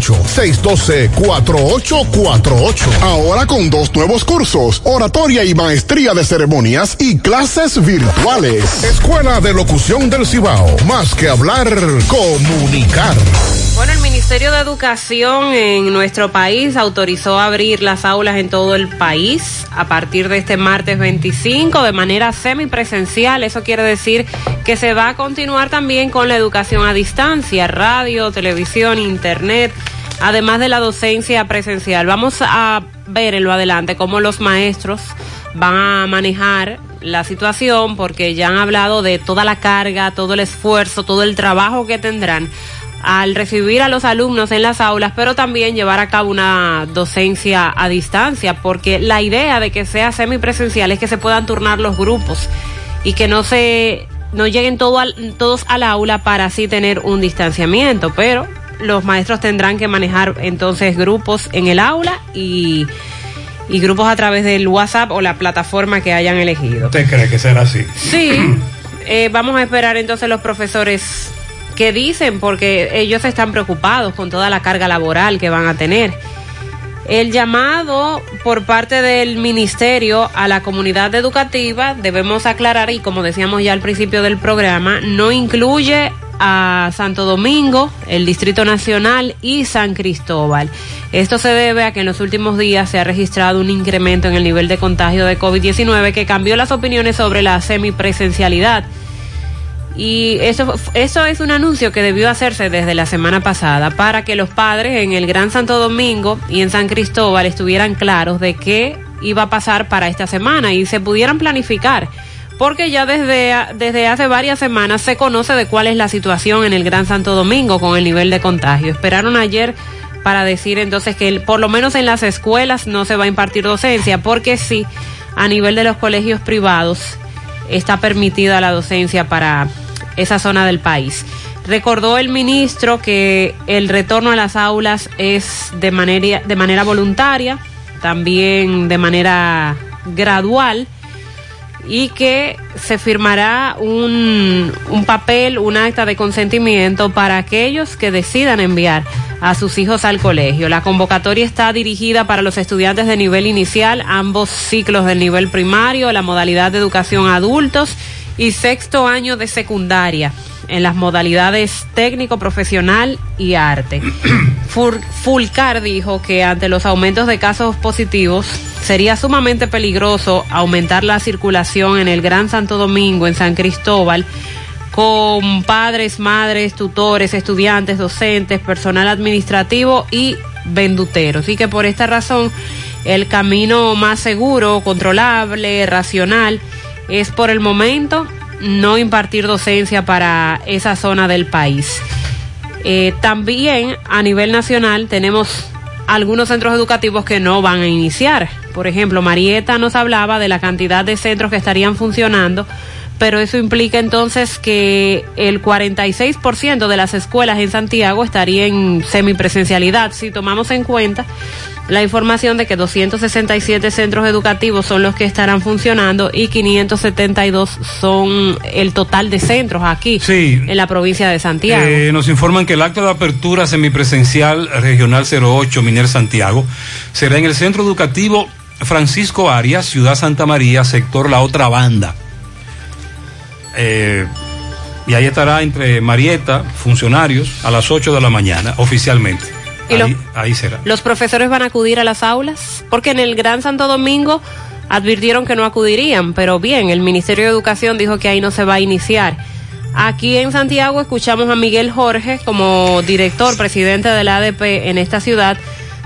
612-4848. Ahora con dos nuevos cursos, oratoria y maestría de ceremonias y clases virtuales. Escuela de Locución del Cibao. Más que hablar, comunicar. Bueno, el Ministerio de Educación en nuestro país autorizó abrir las aulas en todo el país a partir de este martes 25 de manera semipresencial. Eso quiere decir que se va a continuar también con la educación a distancia, radio, televisión, internet además de la docencia presencial. Vamos a ver en lo adelante cómo los maestros van a manejar la situación porque ya han hablado de toda la carga, todo el esfuerzo, todo el trabajo que tendrán al recibir a los alumnos en las aulas, pero también llevar a cabo una docencia a distancia, porque la idea de que sea semipresencial es que se puedan turnar los grupos y que no se no lleguen todo al, todos al aula para así tener un distanciamiento, pero los maestros tendrán que manejar entonces grupos en el aula y, y grupos a través del WhatsApp o la plataforma que hayan elegido. ¿Usted cree que será así? Sí, eh, vamos a esperar entonces los profesores que dicen, porque ellos están preocupados con toda la carga laboral que van a tener. El llamado por parte del ministerio a la comunidad educativa, debemos aclarar, y como decíamos ya al principio del programa, no incluye a Santo Domingo, el Distrito Nacional y San Cristóbal. Esto se debe a que en los últimos días se ha registrado un incremento en el nivel de contagio de COVID-19 que cambió las opiniones sobre la semipresencialidad. Y eso, eso es un anuncio que debió hacerse desde la semana pasada para que los padres en el Gran Santo Domingo y en San Cristóbal estuvieran claros de qué iba a pasar para esta semana y se pudieran planificar. Porque ya desde, desde hace varias semanas se conoce de cuál es la situación en el Gran Santo Domingo con el nivel de contagio. Esperaron ayer para decir entonces que por lo menos en las escuelas no se va a impartir docencia, porque sí, a nivel de los colegios privados está permitida la docencia para esa zona del país. Recordó el ministro que el retorno a las aulas es de manera, de manera voluntaria, también de manera gradual y que se firmará un, un, papel, un acta de consentimiento para aquellos que decidan enviar a sus hijos al colegio. La convocatoria está dirigida para los estudiantes de nivel inicial, ambos ciclos del nivel primario, la modalidad de educación a adultos y sexto año de secundaria en las modalidades técnico, profesional y arte. Fulcar dijo que ante los aumentos de casos positivos sería sumamente peligroso aumentar la circulación en el Gran Santo Domingo, en San Cristóbal, con padres, madres, tutores, estudiantes, docentes, personal administrativo y venduteros. Y que por esta razón el camino más seguro, controlable, racional, es por el momento no impartir docencia para esa zona del país. Eh, también a nivel nacional tenemos algunos centros educativos que no van a iniciar. Por ejemplo, Marieta nos hablaba de la cantidad de centros que estarían funcionando, pero eso implica entonces que el 46% de las escuelas en Santiago estaría en semipresencialidad. Si tomamos en cuenta la información de que 267 centros educativos son los que estarán funcionando y 572 son el total de centros aquí en la provincia de Santiago. Eh, nos informan que el acto de apertura semipresencial regional 08 Miner Santiago será en el centro educativo Francisco Arias, Ciudad Santa María, sector La Otra Banda. Eh, y ahí estará entre Marieta, funcionarios, a las 8 de la mañana, oficialmente. ¿Y ahí, ahí será. ¿Los profesores van a acudir a las aulas? Porque en el Gran Santo Domingo advirtieron que no acudirían, pero bien, el Ministerio de Educación dijo que ahí no se va a iniciar. Aquí en Santiago escuchamos a Miguel Jorge como director, presidente de la ADP en esta ciudad,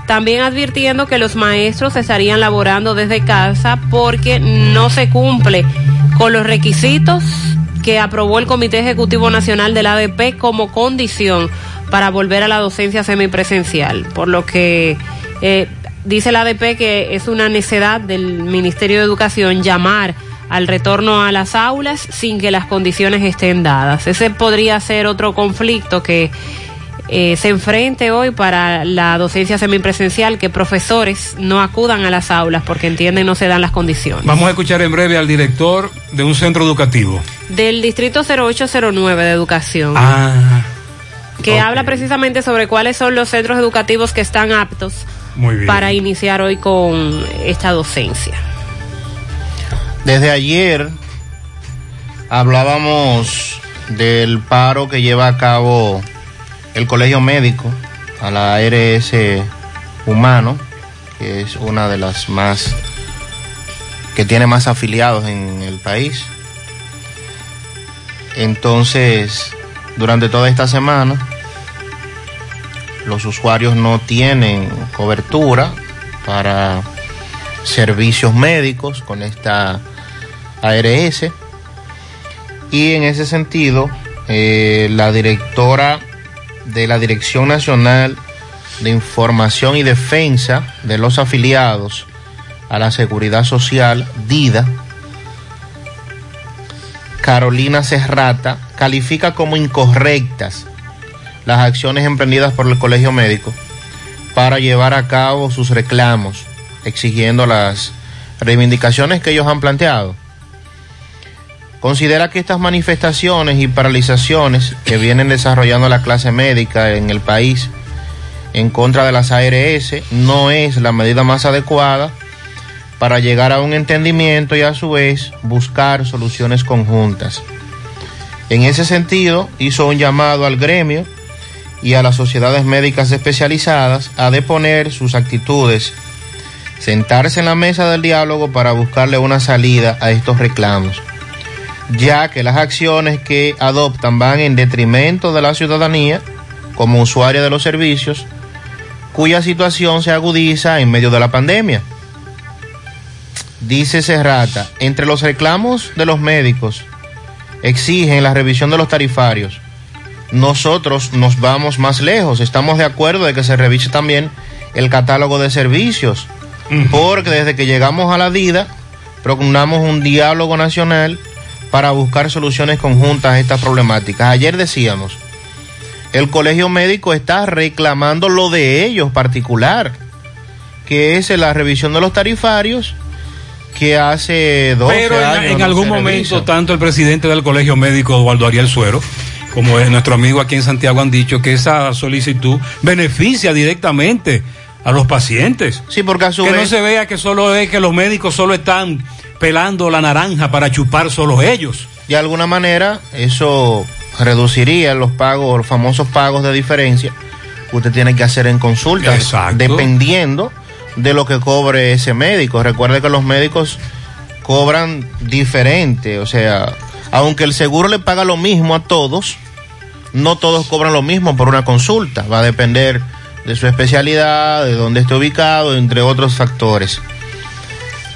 también advirtiendo que los maestros estarían laborando desde casa porque no se cumple con los requisitos que aprobó el Comité Ejecutivo Nacional de la ADP como condición para volver a la docencia semipresencial, por lo que eh, dice la ADP que es una necedad del Ministerio de Educación llamar al retorno a las aulas sin que las condiciones estén dadas. Ese podría ser otro conflicto que eh, se enfrente hoy para la docencia semipresencial, que profesores no acudan a las aulas porque entienden no se dan las condiciones. Vamos a escuchar en breve al director de un centro educativo. Del Distrito 0809 de Educación. Ah que okay. habla precisamente sobre cuáles son los centros educativos que están aptos para iniciar hoy con esta docencia. Desde ayer hablábamos del paro que lleva a cabo el Colegio Médico a la ARS Humano, que es una de las más que tiene más afiliados en el país. Entonces, durante toda esta semana, los usuarios no tienen cobertura para servicios médicos con esta ARS. Y en ese sentido, eh, la directora de la Dirección Nacional de Información y Defensa de los afiliados a la Seguridad Social, DIDA, Carolina Serrata, califica como incorrectas las acciones emprendidas por el Colegio Médico para llevar a cabo sus reclamos, exigiendo las reivindicaciones que ellos han planteado. Considera que estas manifestaciones y paralizaciones que vienen desarrollando la clase médica en el país en contra de las ARS no es la medida más adecuada para llegar a un entendimiento y a su vez buscar soluciones conjuntas. En ese sentido, hizo un llamado al gremio y a las sociedades médicas especializadas a deponer sus actitudes, sentarse en la mesa del diálogo para buscarle una salida a estos reclamos, ya que las acciones que adoptan van en detrimento de la ciudadanía como usuaria de los servicios, cuya situación se agudiza en medio de la pandemia. Dice Serrata, entre los reclamos de los médicos exigen la revisión de los tarifarios. Nosotros nos vamos más lejos, estamos de acuerdo de que se revise también el catálogo de servicios, porque desde que llegamos a la DIDA propugnamos un diálogo nacional para buscar soluciones conjuntas a estas problemáticas. Ayer decíamos, el colegio médico está reclamando lo de ellos particular, que es la revisión de los tarifarios que hace dos Pero en, años. en no algún momento, revisa. tanto el presidente del Colegio Médico, Eduardo Ariel Suero, como es nuestro amigo aquí en Santiago, han dicho que esa solicitud beneficia directamente a los pacientes. Sí, porque a su que no se vea que solo es que los médicos solo están pelando la naranja para chupar solo ellos. De alguna manera, eso reduciría los pagos, los famosos pagos de diferencia que usted tiene que hacer en consulta, Exacto. dependiendo de lo que cobre ese médico. Recuerde que los médicos cobran diferente, o sea, aunque el seguro le paga lo mismo a todos, no todos cobran lo mismo por una consulta. Va a depender de su especialidad, de dónde esté ubicado, entre otros factores.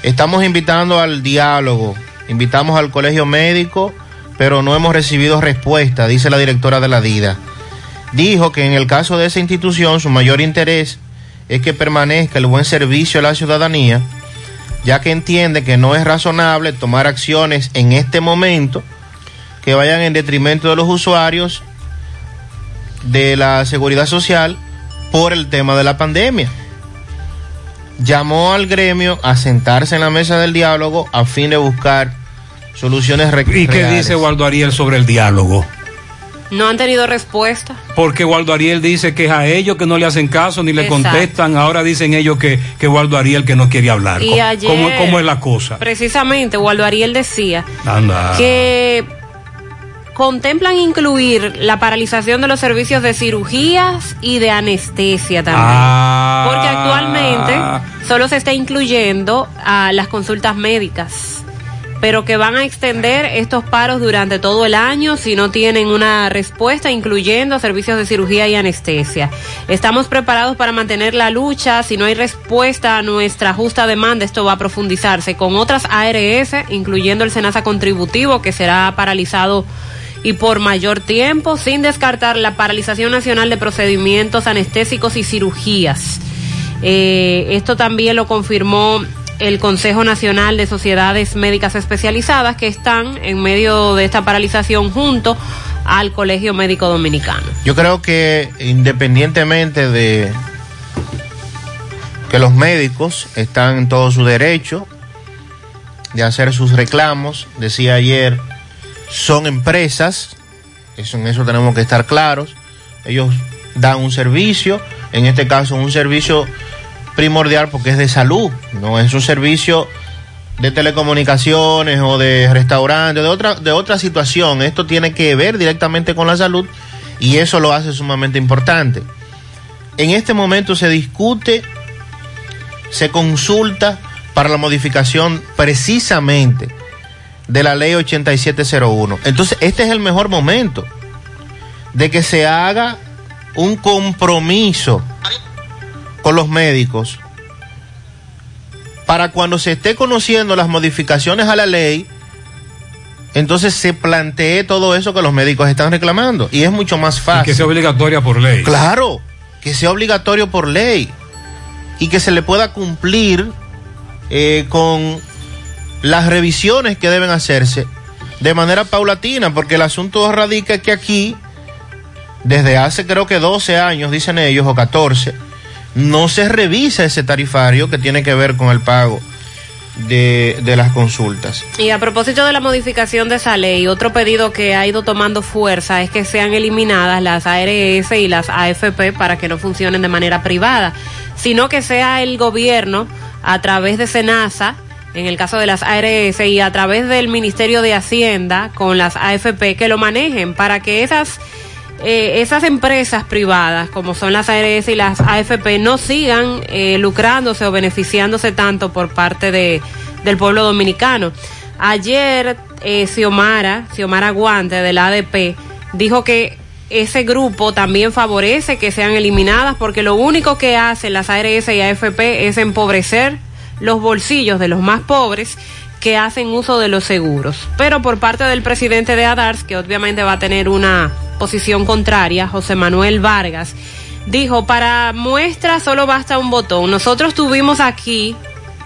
Estamos invitando al diálogo, invitamos al colegio médico, pero no hemos recibido respuesta, dice la directora de la DIDA. Dijo que en el caso de esa institución su mayor interés es que permanezca el buen servicio a la ciudadanía, ya que entiende que no es razonable tomar acciones en este momento que vayan en detrimento de los usuarios de la seguridad social por el tema de la pandemia. Llamó al gremio a sentarse en la mesa del diálogo a fin de buscar soluciones re- ¿Y qué reales. dice Waldo Ariel sobre el diálogo? No han tenido respuesta. Porque Waldo Ariel dice que es a ellos que no le hacen caso ni le Exacto. contestan. Ahora dicen ellos que, que Waldo Ariel que no quiere hablar. Y ¿Cómo, ayer- cómo- cómo es la cosa? Precisamente, Waldo Ariel decía Anda. que contemplan incluir la paralización de los servicios de cirugías y de anestesia también. Ah. Porque actualmente solo se está incluyendo a las consultas médicas, pero que van a extender estos paros durante todo el año si no tienen una respuesta, incluyendo servicios de cirugía y anestesia. Estamos preparados para mantener la lucha. Si no hay respuesta a nuestra justa demanda, esto va a profundizarse con otras ARS, incluyendo el SENASA contributivo, que será paralizado y por mayor tiempo, sin descartar la paralización nacional de procedimientos anestésicos y cirugías. Eh, esto también lo confirmó el Consejo Nacional de Sociedades Médicas Especializadas, que están en medio de esta paralización junto al Colegio Médico Dominicano. Yo creo que independientemente de que los médicos están en todo su derecho de hacer sus reclamos, decía ayer, son empresas, eso, en eso tenemos que estar claros, ellos dan un servicio, en este caso un servicio primordial porque es de salud, no es un servicio de telecomunicaciones o de restaurantes, de otra, de otra situación. Esto tiene que ver directamente con la salud y eso lo hace sumamente importante. En este momento se discute, se consulta para la modificación precisamente de la ley 8701. Entonces, este es el mejor momento de que se haga un compromiso con los médicos para cuando se esté conociendo las modificaciones a la ley, entonces se plantee todo eso que los médicos están reclamando. Y es mucho más fácil. Y que sea obligatoria por ley. Claro, que sea obligatorio por ley. Y que se le pueda cumplir eh, con las revisiones que deben hacerse de manera paulatina, porque el asunto radica que aquí, desde hace creo que 12 años, dicen ellos, o 14, no se revisa ese tarifario que tiene que ver con el pago de, de, las consultas. Y a propósito de la modificación de esa ley, otro pedido que ha ido tomando fuerza es que sean eliminadas las ARS y las AFP para que no funcionen de manera privada, sino que sea el gobierno a través de SENASA, en el caso de las ARS y a través del Ministerio de Hacienda con las AFP que lo manejen para que esas eh, esas empresas privadas como son las ARS y las AFP no sigan eh, lucrándose o beneficiándose tanto por parte de, del pueblo dominicano. Ayer eh, Xiomara, Xiomara Guante del ADP dijo que ese grupo también favorece que sean eliminadas porque lo único que hacen las ARS y AFP es empobrecer los bolsillos de los más pobres que hacen uso de los seguros. Pero por parte del presidente de ADARS, que obviamente va a tener una posición contraria, José Manuel Vargas, dijo, para muestra solo basta un botón. Nosotros tuvimos aquí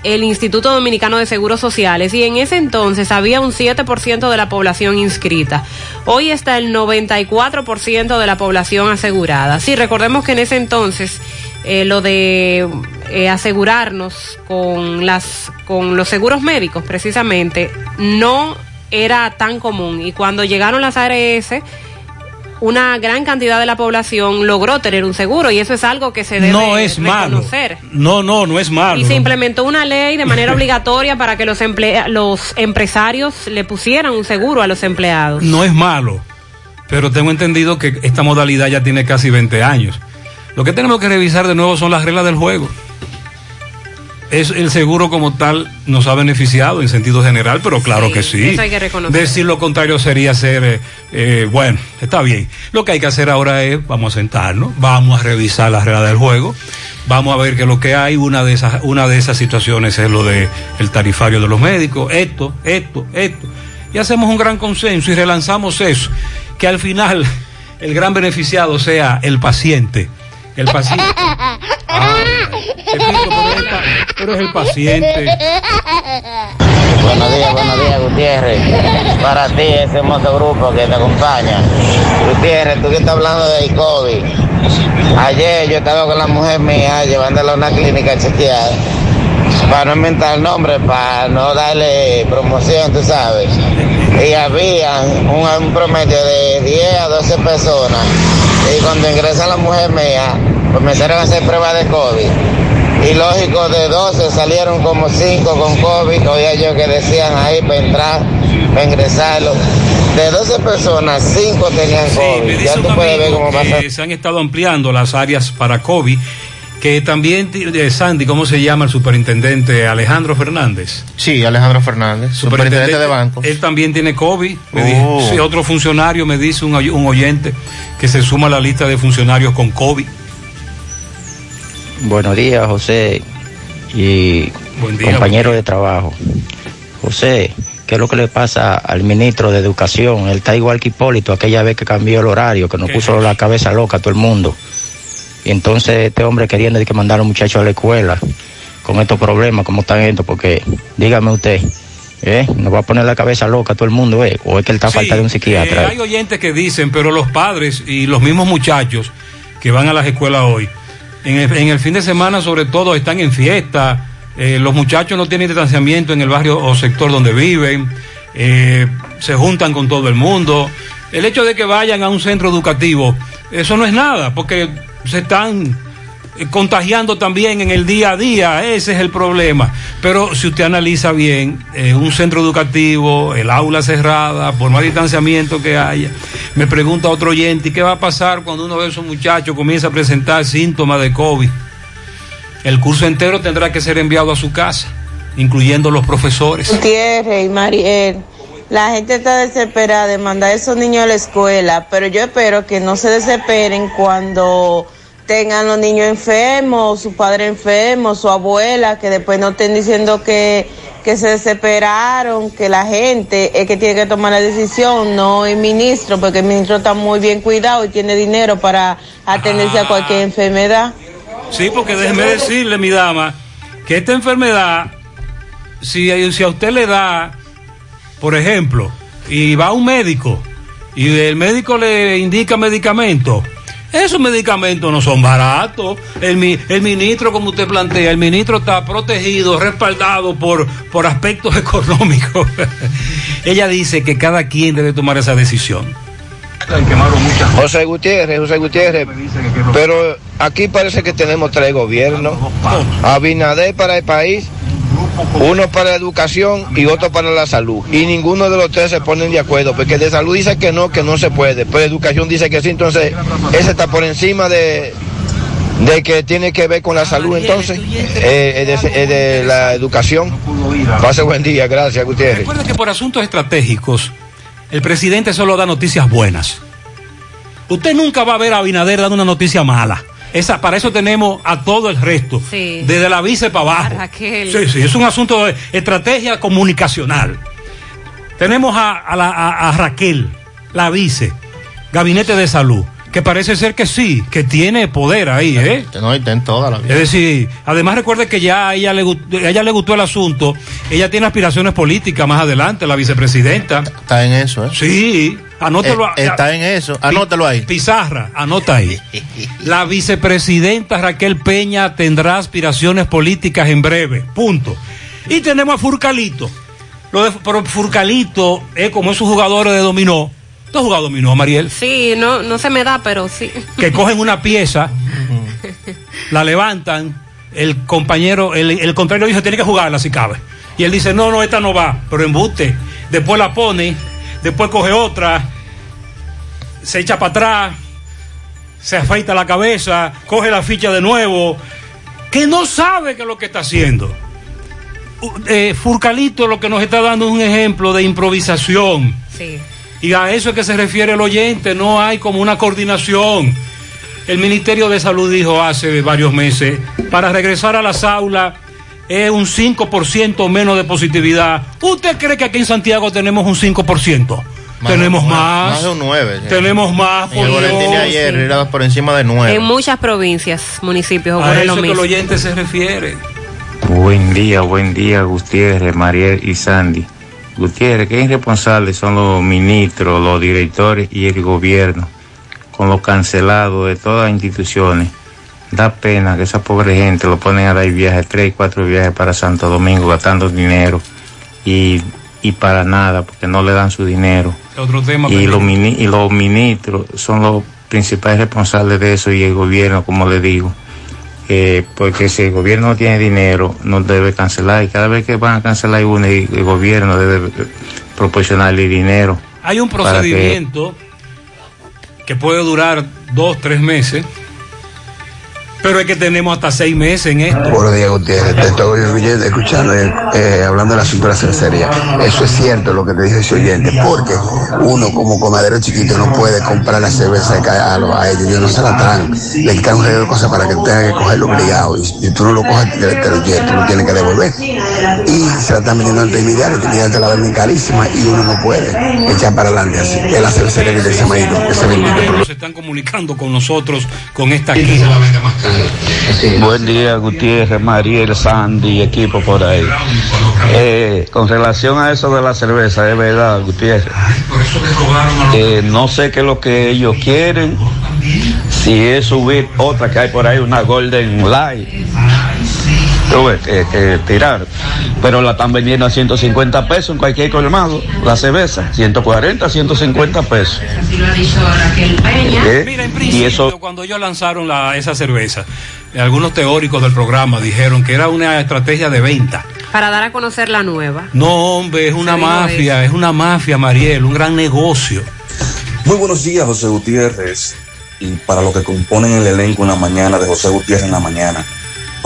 el Instituto Dominicano de Seguros Sociales y en ese entonces había un 7% de la población inscrita. Hoy está el 94% de la población asegurada. Sí, recordemos que en ese entonces eh, lo de eh, asegurarnos con las con los seguros médicos precisamente no era tan común y cuando llegaron las ARS una gran cantidad de la población logró tener un seguro y eso es algo que se debe no es reconocer. Malo. No, no, no es malo. Y se implementó una ley de manera obligatoria para que los, los empresarios le pusieran un seguro a los empleados. No es malo, pero tengo entendido que esta modalidad ya tiene casi 20 años. Lo que tenemos que revisar de nuevo son las reglas del juego. Es el seguro como tal nos ha beneficiado en sentido general, pero claro Sí, que sí. eso hay que reconocer. Decir lo contrario sería ser, eh, eh, bueno, está bien. Lo que hay que hacer ahora es, vamos a sentarnos, vamos a revisar las reglas del juego, vamos a ver qué es lo que hay. Una de esas, una de esas situaciones es lo de el tarifario de los médicos, esto, esto, esto. Y hacemos un gran consenso y relanzamos eso, que al final el gran beneficiado sea el paciente. El paciente. Ah, pero, es el pa- pero es el paciente. Buenos días, buenos días, Gutiérrez. Para ti, ese hermoso grupo que te acompaña. Gutiérrez, tú que estás hablando de COVID. Ayer yo estaba con la mujer mía llevándola a una clínica a chequear. Para no inventar el nombre, para no darle promoción, tú sabes. Y había un, un promedio de 10 a 12 personas. Y cuando ingresa la mujer mía, pues me hicieron hacer pruebas de COVID. Y lógico, de 12 salieron como 5 con COVID. Oía yo que decían ahí para entrar, para ingresarlo. De 12 personas, 5 tenían COVID. ya tú puedes ver cómo pasa. se han estado ampliando las áreas para COVID, que también, de Sandy, ¿cómo se llama el superintendente Alejandro Fernández? Sí, Alejandro Fernández, superintendente de banco. Él también tiene COVID. Me Oh. sí, otro funcionario me dice, un, oy- un oyente, que se suma a la lista de funcionarios con COVID. Buenos días, José y Buen día, compañero de trabajo. José, ¿qué es lo que le pasa al ministro de Educación? Él está igual que Hipólito, aquella vez que cambió el horario, que nos puso la cabeza loca a todo el mundo. Y entonces este hombre queriendo que mandar a los muchachos a la escuela con estos problemas, ¿cómo están estos? Porque dígame usted, ¿eh? Nos va a poner la cabeza loca a todo el mundo, ¿eh? ¿O es que él está a Sí, falta de un psiquiatra? eh, hay oyentes que dicen, pero los padres y los mismos muchachos que van a las escuelas hoy, en el, en el fin de semana sobre todo están en fiesta, eh, los muchachos no tienen distanciamiento en el barrio o sector donde viven, eh, se juntan con todo el mundo. El hecho de que vayan a un centro educativo, eso no es nada, porque se están eh, contagiando también en el día a día, ese es el problema. Pero si usted analiza bien, un centro educativo, el aula cerrada, por más distanciamiento que haya, me pregunta otro oyente, ¿y qué va a pasar cuando uno de esos muchachos comienza a presentar síntomas de COVID? El curso entero tendrá que ser enviado a su casa, incluyendo los profesores. Gutiérrez y Mariel, La gente está desesperada de mandar a esos niños a la escuela, pero yo espero que no se desesperen cuando tengan los niños enfermos, su padre enfermo, su abuela, que después no estén diciendo que, que se desesperaron, que la gente es que tiene que tomar la decisión, no el ministro, porque el ministro está muy bien cuidado y tiene dinero para atenderse a cualquier enfermedad. Sí, porque déjeme decirle, mi dama, que esta enfermedad, si, si a usted le da, por ejemplo, y va a un médico y el médico le indica medicamentos, esos medicamentos no son baratos. El, mi- el ministro, como usted plantea, el ministro está protegido, respaldado por, por aspectos económicos. Ella dice que cada quien debe tomar esa decisión. José Gutiérrez, José Gutiérrez, pero aquí parece que tenemos tres gobiernos. Abinader para el país, uno para la educación y otro para la salud. Y ninguno de los tres se ponen de acuerdo, porque de salud dice que no, que no se puede, pero educación dice que sí, entonces ese está por encima de, de que tiene que ver con la salud, entonces, eh, es de, de la educación. Pase buen día, gracias Gutiérrez. Recuerda que por asuntos estratégicos, el presidente solo da noticias buenas. Usted nunca va a ver a Abinader dando una noticia mala. Esa, para eso tenemos a todo el resto. Sí. Desde la vice para abajo. Raquel. Sí, sí, es un asunto de estrategia comunicacional. Tenemos a, a la- a- a Raquel, la vice, gabinete de salud, que parece ser que sí, que tiene poder ahí, ¿eh? No, y ten toda la vida. Es decir, además recuerde que ya a ella le, a ella le gustó el asunto, ella tiene aspiraciones políticas más adelante, la vicepresidenta. Está en eso, ¿eh? Sí, anótelo. Eh, está en eso, anótalo ahí. Pizarra, anota ahí. La vicepresidenta Raquel Peña tendrá aspiraciones políticas en breve, punto. Y tenemos a Furcalito. Lo de, pero Furcalito es como esos jugadores de dominó. ¿Tú has jugado dominó, Mariel? Sí, no, no se me da, pero sí. Que cogen una pieza, la levantan, el compañero, el, el contrario dice, tiene que jugarla si cabe. Y él dice, no, no, esta no va, pero embuste. Después la pone, después coge otra, se echa para atrás, se afeita la cabeza, coge la ficha de nuevo, que no sabe qué es lo que está haciendo. Eh, Furcalito lo que nos está dando es un ejemplo de improvisación. Sí. Y a eso es que se refiere el oyente, no hay como una coordinación. El Ministerio de Salud dijo hace varios meses, para regresar a las aulas es un 5% menos de positividad. ¿Usted cree que aquí en Santiago tenemos un 5%? tenemos de- más. Más de un 9. Tenemos más. El por boletín de Dios. ayer era por encima de 9. En muchas provincias, municipios A eso lo que el oyente se refiere. Buen día, buen día, Gutiérrez, Mariel y Sandy. Gutiérrez, qué irresponsables son los ministros, los directores y el gobierno con los cancelados de todas las instituciones. Da pena que esa pobre gente lo ponen a dar viajes, tres, cuatro viajes para Santo Domingo, gastando dinero y, y para nada, porque no le dan su dinero. Otro tema. Y los, mini- y los ministros son los principales responsables de eso y el gobierno, como le digo. Eh, porque si el gobierno no tiene dinero, no debe cancelar. Y cada vez que van a cancelar uno, el, gobierno debe proporcionarle dinero. Hay un que- procedimiento que puede durar dos, tres meses, pero es que tenemos hasta seis meses en esto. Buenos días, Gutiérrez. Te estoy oyendo, escuchando, eh, eh, hablando del asunto de la cervecería. Eso es cierto lo que te dice ese oyente, porque uno como comadero chiquito no puede comprar la cerveza que a, a- a ellos. Ellos no se la traen. Le quitan un regalo de cosas para que tengan que cogerlo obligado. Y si tú no lo coges, te, te lo, tú lo tienes que devolver. Y se la están vendiendo intermediario, el intermediario te la venden carísima y uno no puede echar para adelante así. Es la cervecería que te dice Maíto, ese bendito producto. Se están comunicando con nosotros con esta queja. Buen día, Gutiérrez, Mariel, Sandy, equipo por ahí. Eh, con relación a eso de la cerveza, es verdad, Gutiérrez. No sé qué es lo que ellos quieren. Si es subir otra que hay por ahí, una Golden Light. Tú ves, que, que tirar. Pero la están vendiendo a 150 pesos en cualquier colmado. La cerveza, 140, 150 pesos. ¿Eh? Mira, en Y principio, eso cuando ellos lanzaron la- esa cerveza, algunos teóricos del programa dijeron que era una estrategia de venta. Para dar a conocer la nueva. No, hombre, es una mafia, es una mafia, Mariel, un gran negocio. Muy buenos días, José Gutiérrez, y para los que componen el elenco en la mañana de José Gutiérrez en la mañana.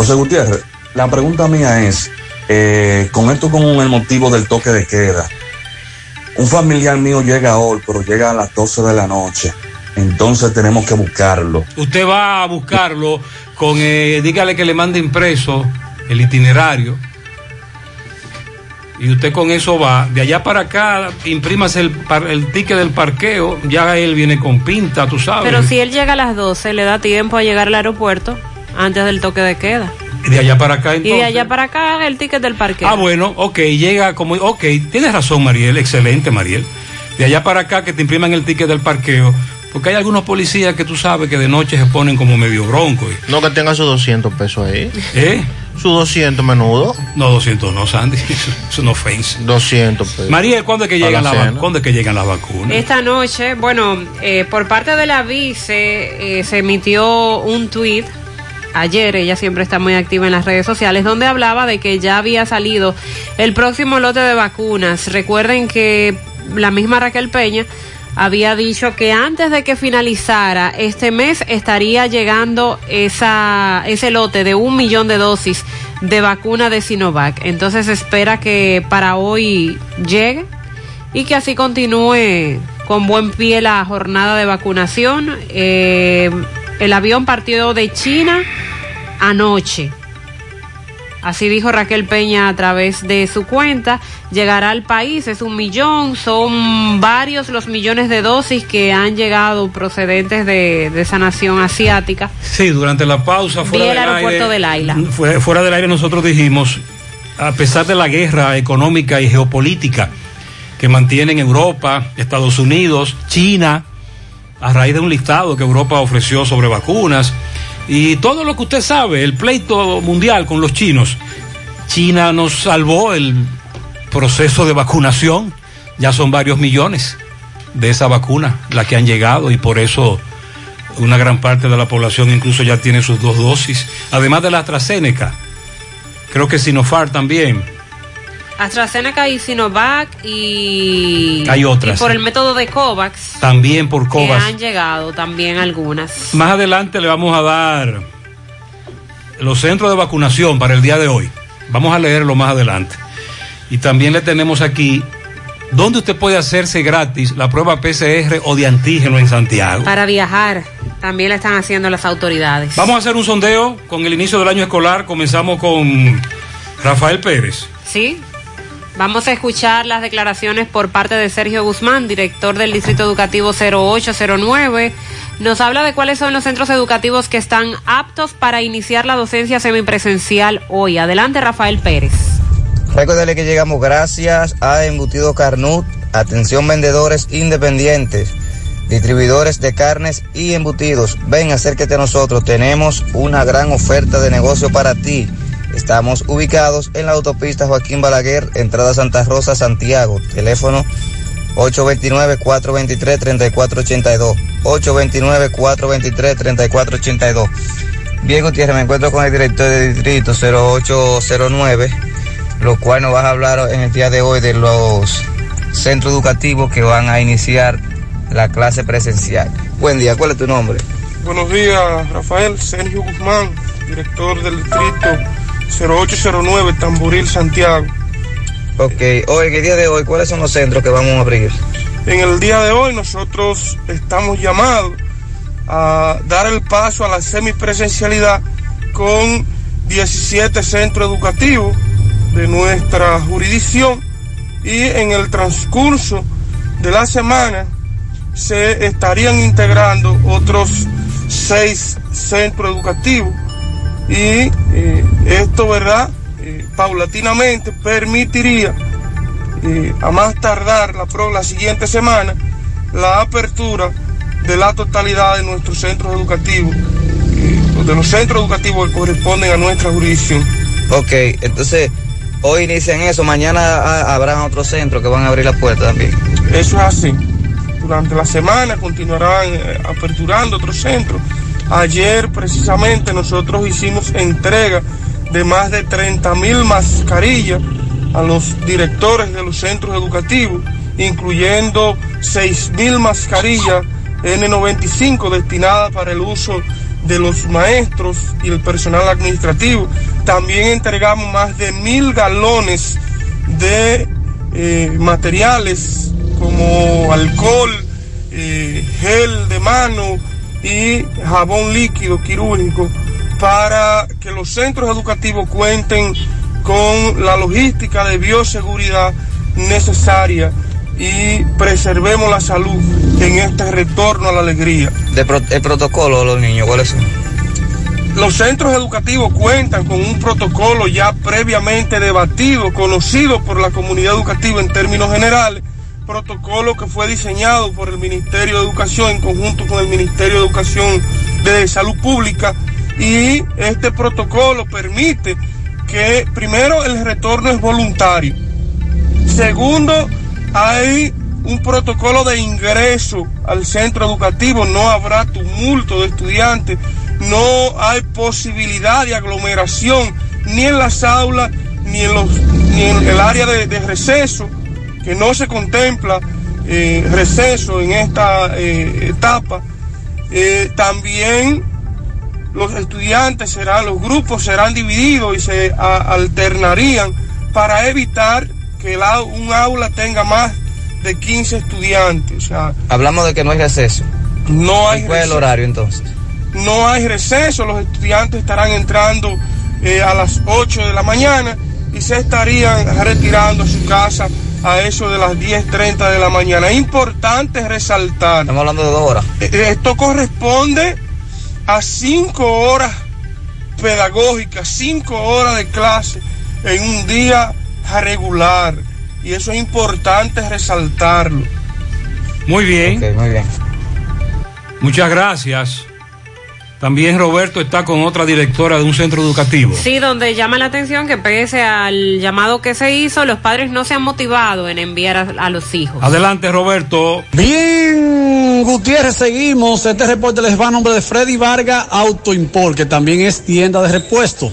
José Gutiérrez, la pregunta mía es, eh, con esto con el motivo del toque de queda, Un familiar mío llega hoy, pero llega a las 12 de la noche. Entonces tenemos que buscarlo. Usted va a buscarlo con, eh, dígale que le mande impreso el itinerario. Y usted con eso va, de allá para acá, imprímase el, el ticket del parqueo, ya él viene con pinta, tú sabes. Pero si él llega a las 12, le da tiempo a llegar al aeropuerto antes del toque de queda. De allá para acá Y entonces. de allá para acá el ticket del parque. Ah, bueno, ok, llega como. Ok, tienes razón, Mariel, excelente, Mariel. De allá para acá que te impriman el ticket del parqueo, porque hay algunos policías que tú sabes que de noche se ponen como medio bronco. No que tenga sus 200 pesos ahí. ¿Eh? Sus 200 menudo. No, 200 no, Sandy, es una ofensa. 200 pesos. Mariel, ¿cuándo es que llegan, la cena. ¿cuándo es que llegan las vacunas? Esta noche, bueno, eh, por parte de la vice eh, se emitió un tuit ayer, ella siempre está muy activa en las redes sociales, donde hablaba de que ya había salido el próximo lote de vacunas. Recuerden que la misma Raquel Peña había dicho que antes de que finalizara este mes estaría llegando esa, ese lote de un millón de dosis de vacuna de Sinovac. Entonces espera que para hoy llegue y que así continúe con buen pie la jornada de vacunación. Eh, el avión partió de China anoche. Así dijo Raquel Peña a través de su cuenta. Llegará al país, es un millón, son varios los millones de dosis que han llegado procedentes de, de esa nación asiática. Sí, durante la pausa fuera del aeropuerto aire, del Aila. fue- fuera del aire nosotros dijimos, a pesar de la guerra económica y geopolítica que mantienen Europa, Estados Unidos, China, a raíz de un listado que Europa ofreció sobre vacunas. Y todo lo que usted sabe, el pleito mundial con los chinos, China nos salvó el proceso de vacunación, ya son varios millones de esa vacuna la que han llegado y por eso una gran parte de la población incluso ya tiene sus dos dosis, además de la AstraZeneca, creo que Sinopharm también, AstraZeneca y Sinovac y, Hay otras. y por el método de COVAX también por que COVAX. han llegado también algunas. Más adelante le vamos a dar los centros de vacunación para el día de hoy. Vamos a leerlo más adelante. Y también le tenemos aquí dónde usted puede hacerse gratis la prueba PCR o de antígeno en Santiago. Para viajar también la están haciendo las autoridades. Vamos a hacer un sondeo con el inicio del año escolar. Comenzamos con Rafael Pérez. Sí. Vamos a escuchar las declaraciones por parte de Sergio Guzmán, director del Distrito Educativo 0809. Nos habla de cuáles son los centros educativos que están aptos para iniciar la docencia semipresencial hoy. Adelante, Rafael Pérez. Recuérdale que llegamos gracias a Embutido Carnut, atención vendedores independientes, distribuidores de carnes y embutidos. Ven, acérquete a nosotros, tenemos una gran oferta de negocio para ti. Estamos ubicados en la autopista Joaquín Balaguer, entrada Santa Rosa, Santiago. Teléfono 829-423-3482. 829-423-3482. Bien, Gutiérrez, me encuentro con el director de distrito 0809, lo cual nos va a hablar en el día de hoy de los centros educativos que van a iniciar la clase presencial. Buen día, ¿cuál es tu nombre? Buenos días, Rafael. Sergio Guzmán, director del distrito 0809, Tamboril, Santiago. Ok, hoy, el día de hoy, ¿cuáles son los centros que vamos a abrir? En el día de hoy nosotros estamos llamados a dar el paso a la semipresencialidad con 17 centros educativos de nuestra jurisdicción y en el transcurso de la semana se estarían integrando otros seis centros educativos y eh, esto, ¿verdad? Eh, paulatinamente permitiría eh, a más tardar la, pro- la siguiente semana la apertura de la totalidad de nuestros centros educativos, de los centros educativos que corresponden a nuestra jurisdicción. Ok, entonces, hoy inician eso, mañana habrán otros centros que van a abrir la puerta también. Eso es así. Durante la semana continuarán aperturando otros centros. Ayer precisamente nosotros hicimos entrega de más de 30 mil mascarillas a los directores de los centros educativos, incluyendo 6 mil mascarillas N95 destinadas para el uso de los maestros y el personal administrativo. También entregamos más de mil galones de eh, materiales como alcohol, eh, gel de mano y jabón líquido quirúrgico para que los centros educativos cuenten con la logística de bioseguridad necesaria y preservemos la salud en este retorno a la alegría. De pro- el protocolo de los niños, ¿cuáles son? Los centros educativos cuentan con un protocolo ya previamente debatido, conocido por la comunidad educativa en términos generales, protocolo que fue diseñado por el Ministerio de Educación en conjunto con el Ministerio de Educación de Salud Pública. Y este protocolo permite que primero el retorno es voluntario, segundo hay un protocolo de ingreso al centro educativo, no habrá tumulto de estudiantes, no hay posibilidad de aglomeración ni en las aulas ni en, los, ni en el área de, de receso, que no se contempla eh, receso en esta eh, etapa. Eh, también los estudiantes serán, los grupos serán divididos y se a- alternarían para evitar que el un aula tenga más de 15 estudiantes. O sea, Hablamos de que no hay receso. no hay ¿Y cuál es el horario entonces? no hay receso, los estudiantes estarán entrando a las 8 de la mañana y se estarían retirando a su casa a eso de las 10.30 de la mañana. Es importante resaltar. Estamos hablando de dos horas. Eh, Esto corresponde a cinco horas pedagógicas, cinco horas de clase en un día regular. Y eso es importante resaltarlo. Muy bien. muy bien. Muchas gracias. También Roberto está con otra directora de un centro educativo. Sí, donde llama la atención que pese al llamado que se hizo, los padres no se han motivado en enviar a, a los hijos. Adelante, Roberto. Bien, Gutiérrez, seguimos. Este reporte les va a nombre de Freddy Vargas Auto Import, que también es tienda de repuesto.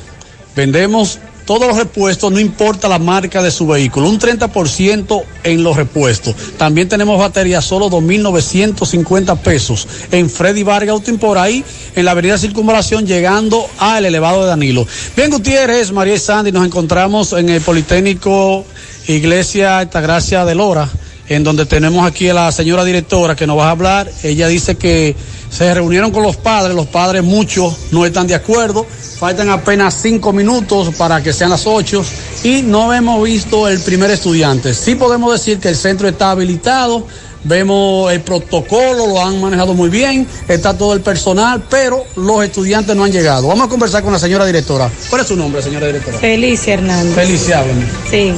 Vendemos todos los repuestos, no importa la marca de su vehículo, un 30% en los repuestos. También tenemos baterías solo 2.950 pesos en Freddy Vargas Auto Import, ahí en la avenida Circunvalación, llegando al elevado de Danilo. Bien, Gutiérrez, María y Sandy, nos encontramos en el Politécnico Iglesia Altagracia de Lora en donde tenemos aquí a la señora directora que nos va a hablar. Ella dice que se reunieron con los padres, los padres muchos no están de acuerdo, faltan apenas cinco minutos para que sean las ocho y no hemos visto el primer estudiante. Sí podemos decir que el centro está habilitado, vemos el protocolo, lo han manejado muy bien, está todo el personal, pero los estudiantes no han llegado. Vamos a conversar con la señora directora. ¿Cuál es su nombre, señora directora? Felicia Hernández. Felicia, háblame. Sí.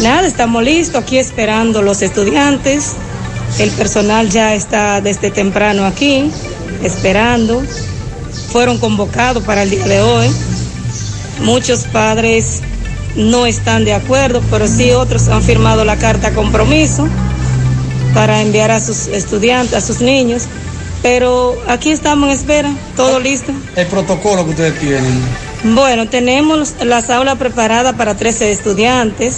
Nada, estamos listos aquí esperando los estudiantes. El personal ya está desde temprano aquí, esperando. Fueron convocados para el día de hoy. Muchos padres no están de acuerdo, pero sí otros han firmado la carta compromiso para enviar a sus estudiantes, a sus niños. Pero aquí estamos en espera, todo listo. El protocolo que ustedes tienen. Bueno, tenemos las aulas preparadas para 13 estudiantes.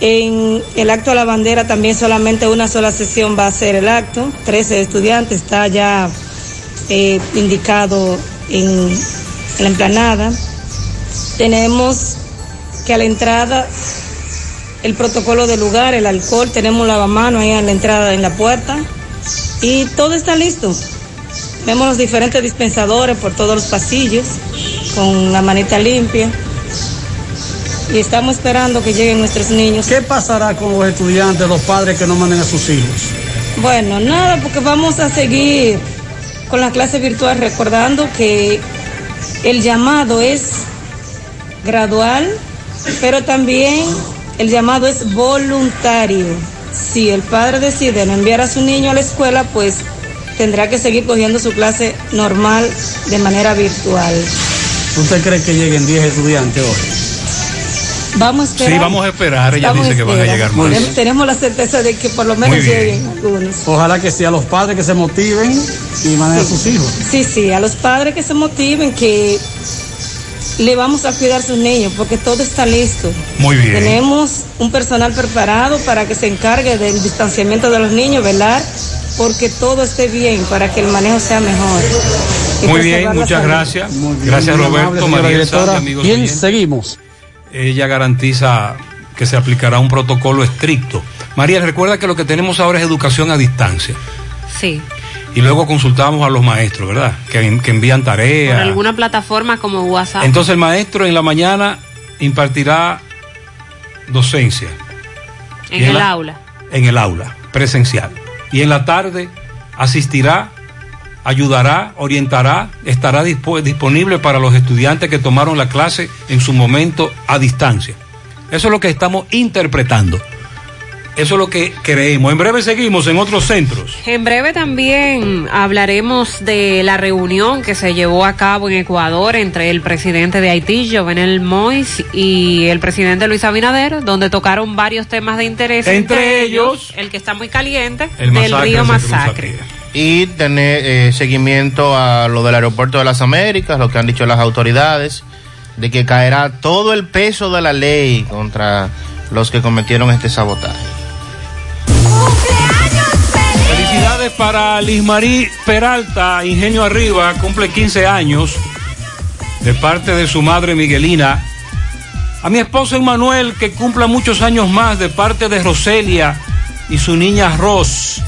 En el acto de la bandera también solamente una sola sesión va a ser el acto. 13 estudiantes está ya eh, indicado en, en la emplanada. Tenemos que a la entrada el protocolo del lugar, el alcohol, tenemos lavamanos ahí en la entrada, en la puerta. Y todo está listo. Vemos los diferentes dispensadores por todos los pasillos con la manita limpia. Y estamos esperando que lleguen nuestros niños. ¿Qué pasará con los estudiantes, los padres que no manden a sus hijos? Bueno, nada, porque vamos a seguir con la clase virtual recordando que el llamado es gradual, pero también el llamado es voluntario. Si el padre decide no enviar a su niño a la escuela, pues tendrá que seguir cogiendo su clase normal de manera virtual. ¿Usted cree que lleguen 10 estudiantes hoy? Vamos a esperar. Sí, vamos a esperar. Ella Estamos dice que van a llegar más. Tenemos- Tenemos la certeza de que por lo menos lleguen algunos. Ojalá que sea los padres que se motiven y manden a sus hijos. Sí, sí, a los padres que se motiven, que le vamos a cuidar a sus niños, porque todo está listo. Muy bien. Tenemos un personal preparado para que se encargue del distanciamiento de los niños, velar, porque todo esté bien, para que el manejo sea mejor. Y Muy bien, muchas gracias. Gracias muy Roberto, María amigos Bien, seguimos. Ella garantiza que se aplicará un protocolo estricto María, recuerda que lo que tenemos ahora es educación a distancia. Sí. Y luego consultamos a los maestros, ¿verdad? Que, que envían Por tareas. alguna plataforma como WhatsApp. Entonces el maestro en la mañana impartirá docencia en el la- aula. en el aula, presencial. Y en la tarde asistirá, ayudará, orientará, estará dispo- disponible para los estudiantes que tomaron la clase en su momento a distancia. Eso es lo que estamos interpretando. Eso es lo que creemos. En breve seguimos en otros centros. En breve también hablaremos de la reunión que se llevó a cabo en Ecuador entre el presidente de Haití, Jovenel Moïse, y el presidente Luis Abinader, donde tocaron varios temas de interés. Entre ellos, el que está muy caliente, El del masacre río Masacre. y tener eh, seguimiento a lo del aeropuerto de las Américas, lo que han dicho las autoridades, de que caerá todo el peso de la ley contra los que cometieron este sabotaje. Felicidades para Lismarí Peralta, Ingenio Arriba, cumple 15 años de parte de su madre Miguelina. A mi esposo Emanuel, que cumpla muchos años más de parte de Roselia y su niña Ros.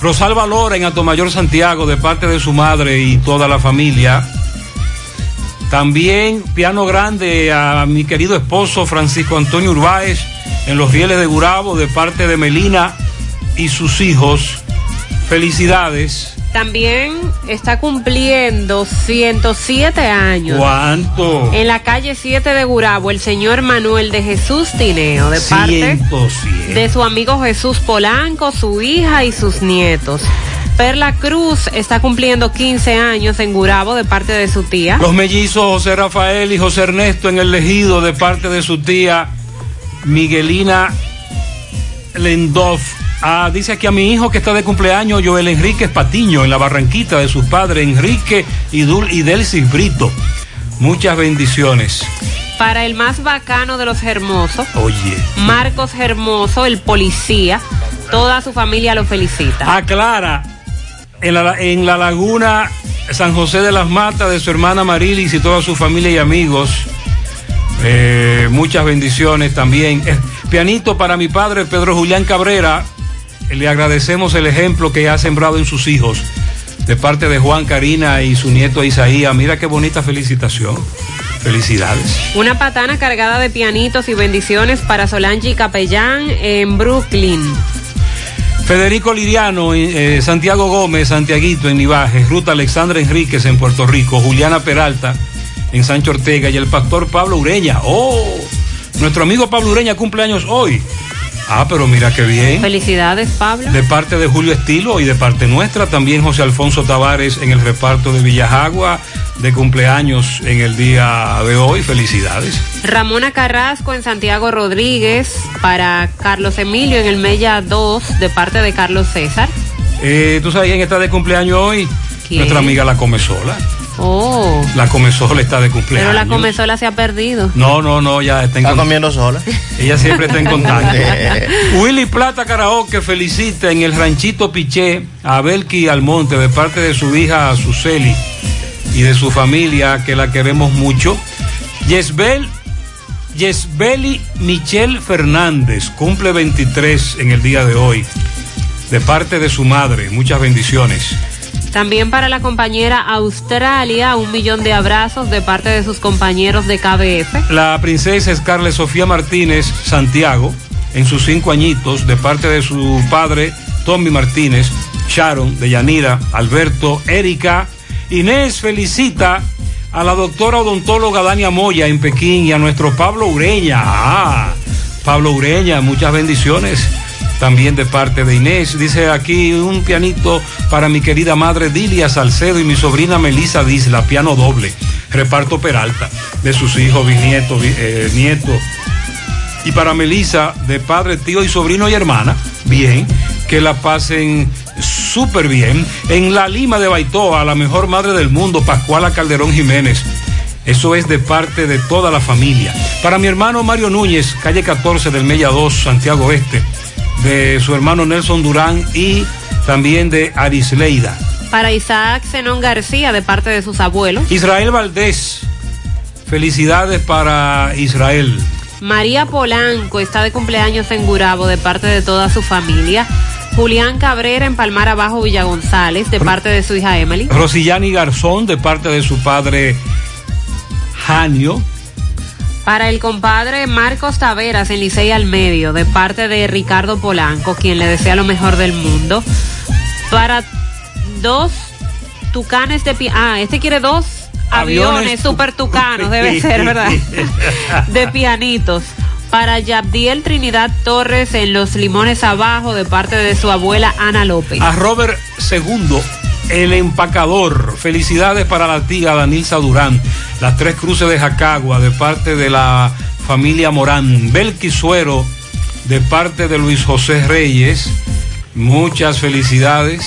Rosalba Lora en Atomayor Santiago de parte de su madre y toda la familia. También piano grande a mi querido esposo Francisco Antonio Urbáez en los rieles de Gurabo de parte de Melina y sus hijos. Felicidades. También está cumpliendo 107 años. ¿Cuánto? En la calle 7 de Gurabo, el señor Manuel de Jesús Tineo, de parte 107. de su amigo Jesús Polanco, su hija y sus nietos. Perla Cruz está cumpliendo 15 años en Gurabo de parte de su tía. Los mellizos José Rafael y José Ernesto en el Legido de parte de su tía Miguelina Lendoff. Ah, dice aquí a mi hijo que está de cumpleaños, Joel Enrique Patiño, en la Barranquita de sus padres, Enrique y, Dul y Delcis Brito. Muchas bendiciones. Para el más bacano de los hermosos, Oye. Marcos Hermoso, el policía, toda su familia lo felicita. Aclara, en la, en la laguna San José de las Matas de su hermana Marilis y toda su familia y amigos. Eh, muchas bendiciones también. Eh, pianito para mi padre Pedro Julián Cabrera. Le agradecemos el ejemplo que ha sembrado en sus hijos. De parte de Juan Karina y su nieto Isaías. Mira qué bonita felicitación. Felicidades. Una patana cargada de pianitos y bendiciones para Solange Capellán en Brooklyn. Federico Liriano, eh, Santiago Gómez, Santiaguito en Nivaje, Ruth Alexandra Enríquez en Puerto Rico, Juliana Peralta en Sancho Ortega y el pastor Pablo Ureña. ¡Oh! Nuestro amigo Pablo Ureña cumple años hoy. Ah, pero mira qué bien. Felicidades, Pablo. De parte de Julio Estilo y de parte nuestra, también José Alfonso Tavares en el reparto de Villajagua de cumpleaños en el día de hoy. Felicidades. Ramona Carrasco en Santiago Rodríguez para Carlos Emilio en el Mella 2 de parte de Carlos César. Eh, ¿Tú sabes quién está de cumpleaños hoy? ¿Quién? Nuestra amiga La Comesola. Oh, La Comesola está de cumpleaños. pero la comezola se ha perdido. No, no, no, ya está, en Está comiendo sola. Ella siempre está en contacto. Willy Plata Karaoke felicita en el ranchito Piché a Belki Almonte de parte de su hija Azuceli y de su familia que la queremos mucho. Yesbel, Yesbeli Michelle Fernández cumple 23 en el día de hoy de parte de su madre. Muchas bendiciones. También para la compañera Australia, un millón de abrazos de parte de sus compañeros de KBF. La princesa Scarlett Sofía Martínez Santiago, en sus cinco añitos, de parte de su padre Tommy Martínez, Sharon, de Yanira, Alberto, Erika, Inés felicita a la doctora odontóloga Dania Moya en Pekín y a nuestro Pablo Ureña. Ah, Pablo Ureña, muchas bendiciones. También de parte de Inés. Dice aquí un pianito para mi querida madre Dilia Salcedo y mi sobrina Melisa Disla, piano doble. Reparto Peralta, de sus hijos, bisnietos, bi- eh, nietos. Y para Melisa, de padre, tío y sobrino y hermana, bien, que la pasen súper bien. En la Lima de Baitoa, la mejor madre del mundo, Pascuala Calderón Jiménez. Eso es de parte de toda la familia. Para mi hermano Mario Núñez, calle 14 del Mella 2, Santiago Este. De su hermano Nelson Durán y también de Arisleida. Para Isaac Zenón García de parte de sus abuelos. Israel Valdés, felicidades para Israel. María Polanco está de cumpleaños en Gurabo de parte de toda su familia. Julián Cabrera en Palmar Abajo Villa González de parte de su hija Emily. Rosillani Garzón de parte de su padre Janio. Para el compadre Marcos Taveras en Licey al Medio, de parte de Ricardo Polanco, quien le desea lo mejor del mundo. Para dos tucanes de... pi- Ah, este quiere dos aviones, Aviones super tucanos, debe ser, ¿verdad? de pianitos. Para Yabdiel Trinidad Torres en Los Limones Abajo, de parte de su abuela Ana López. A Robert II, el empacador. Felicidades para la tía Danilza Durán. Las tres cruces de Jacagua, de parte de la familia Morán. Belki Suero, de parte de Luis José Reyes. Muchas felicidades.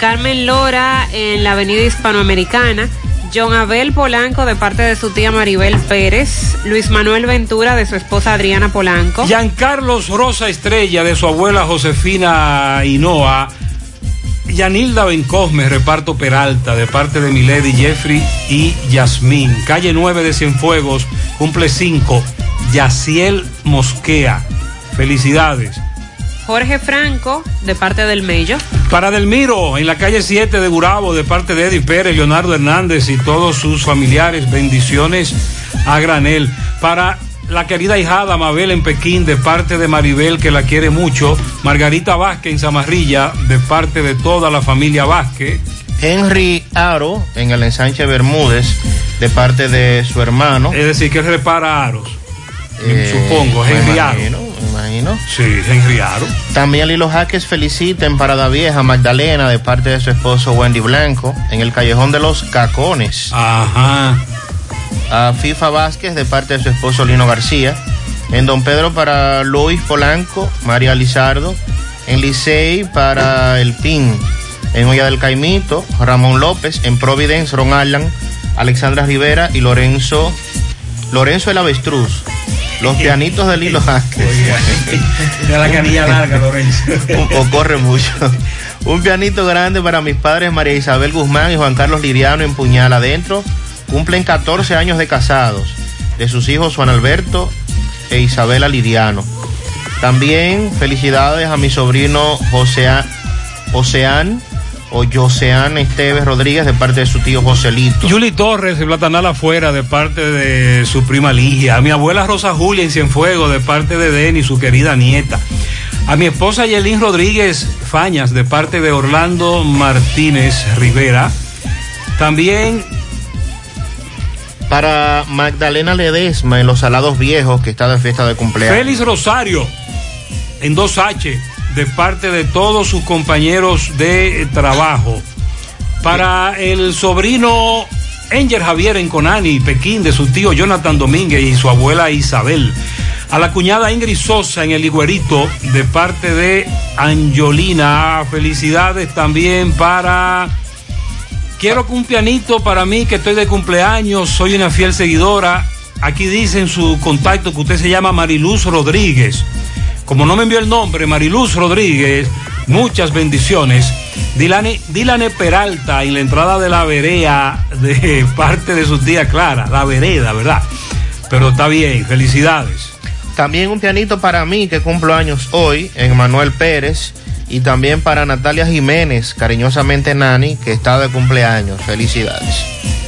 Carmen Lora en la Avenida Hispanoamericana. John Abel Polanco de parte de su tía Maribel Pérez. Luis Manuel Ventura de su esposa Adriana Polanco. Giancarlos Rosa Estrella, de su abuela Josefina Hinoa. Yanilda Bencosme, reparto Peralta, de parte de Milady, Jeffrey y Yasmín. Calle 9 de Cienfuegos, cumple 5. Yaciel Mosquea. Felicidades. Jorge Franco de parte del Mello. Para Delmiro, en la calle 7 de Gurabo, de parte de Eddie Pérez, Leonardo Hernández y todos sus familiares, bendiciones a granel. Para la querida hijada Mabel en Pekín, de parte de Maribel, que la quiere mucho. Margarita Vázquez en Zamarrilla, de parte de toda la familia Vázquez. Henry Aro en el ensanche Bermúdez, de parte de su hermano. Es decir, que él repara aros. Eh, Supongo, me Henry Aro. imagino, me imagino. Sí, Henry Aro. También Lilo Jaques felicita en Parada Vieja Magdalena de parte de su esposo Wendy Blanco en el Callejón de los Cacones. Ajá. A FIFA Vázquez de parte de su esposo Lino García. En Don Pedro para Luis Polanco, María Lizardo. En Licey para El Pin. En Olla del Caimito, Ramón López. En Providence, Ron Allan, Alexandra Rivera y Lorenzo, Lorenzo el Avestruz. Los pianitos de Lilo Jaques. De la canilla larga, Lorenzo. o corre mucho. Un pianito grande para mis padres María Isabel Guzmán y Juan Carlos Liriano en Puñal adentro. Cumplen 14 años de casados. De sus hijos Juan Alberto e Isabela Liriano. También felicidades a mi sobrino José Oceán o Joseán Esteves Rodríguez de parte de su tío Joselito. Yuli Torres de Platanal afuera de parte de su prima Ligia. A mi abuela Rosa Julia en Cienfuegos de parte de Denny, su querida nieta. A mi esposa Yelín Rodríguez Fañas de parte de Orlando Martínez Rivera. También Para Magdalena Ledesma en Los Salados Viejos que está de fiesta de cumpleaños. Félix Rosario en 2H de parte de todos sus compañeros de trabajo. Para el sobrino Enger Javier en Conani, Pekín, de su tío Jonathan Domínguez y su abuela Isabel. A la cuñada Ingrid Sosa en el Higuerito, de parte de Angiolina. Felicidades también para. Quiero un pianito para mí, que estoy de cumpleaños, soy una fiel seguidora. Aquí dice en su contacto que usted se llama Mariluz Rodríguez. Como no me envió el nombre, Mariluz Rodríguez, muchas bendiciones. Dilane, Dilane Peralta en la entrada de la vereda de parte de su tía Clara, la vereda, ¿verdad? Pero está bien, felicidades. También un pianito para mí que cumplo años hoy, en Manuel Pérez. Y también para Natalia Jiménez, cariñosamente Nani, que está de cumpleaños. Felicidades.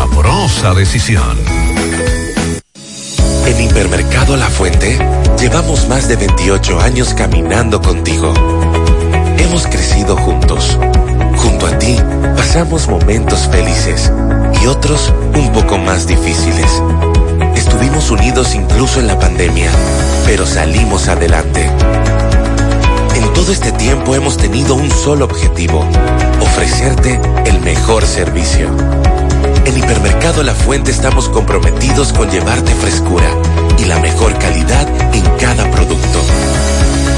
sabrosa decisión. En Hipermercado La Fuente llevamos más de 28 años caminando contigo. Hemos crecido juntos. Junto a ti pasamos momentos felices y otros un poco más difíciles. Estuvimos unidos incluso en la pandemia, pero salimos adelante. En todo este tiempo hemos tenido un solo objetivo, ofrecerte el mejor servicio. En Hipermercado La Fuente estamos comprometidos con llevarte frescura y la mejor calidad en cada producto.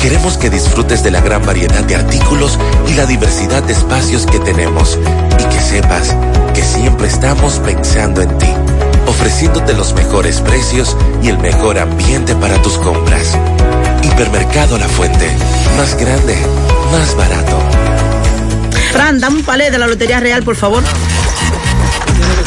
Queremos que disfrutes de la gran variedad de artículos y la diversidad de espacios que tenemos y que sepas que siempre estamos pensando en ti, ofreciéndote los mejores precios y el mejor ambiente para tus compras. Hipermercado La Fuente, más grande, más barato. Fran, dame un palé de la Lotería Real, por favor.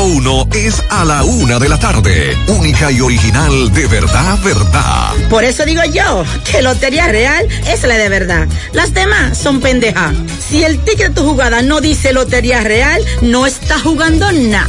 uno es a la una de la tarde. Única y original de verdad, verdad. Por eso digo yo que Lotería Real es la de verdad. Las demás son pendejas. Si el ticket de tu jugada no dice Lotería Real, no está jugando nada.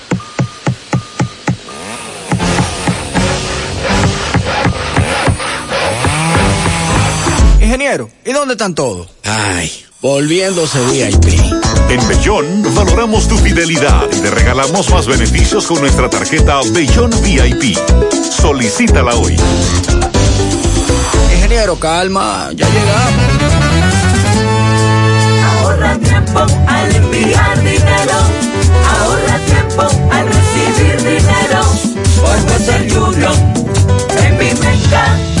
Ingeniero, ¿y dónde están todos? Ay, volviéndose VIP. En Bellón valoramos tu fidelidad y te regalamos más beneficios con nuestra tarjeta Bellón VIP. Solicítala hoy. Ingeniero, calma, ya llegamos. Ahorra tiempo al enviar dinero. Ahorra tiempo al recibir dinero. Por ser Junior en mi.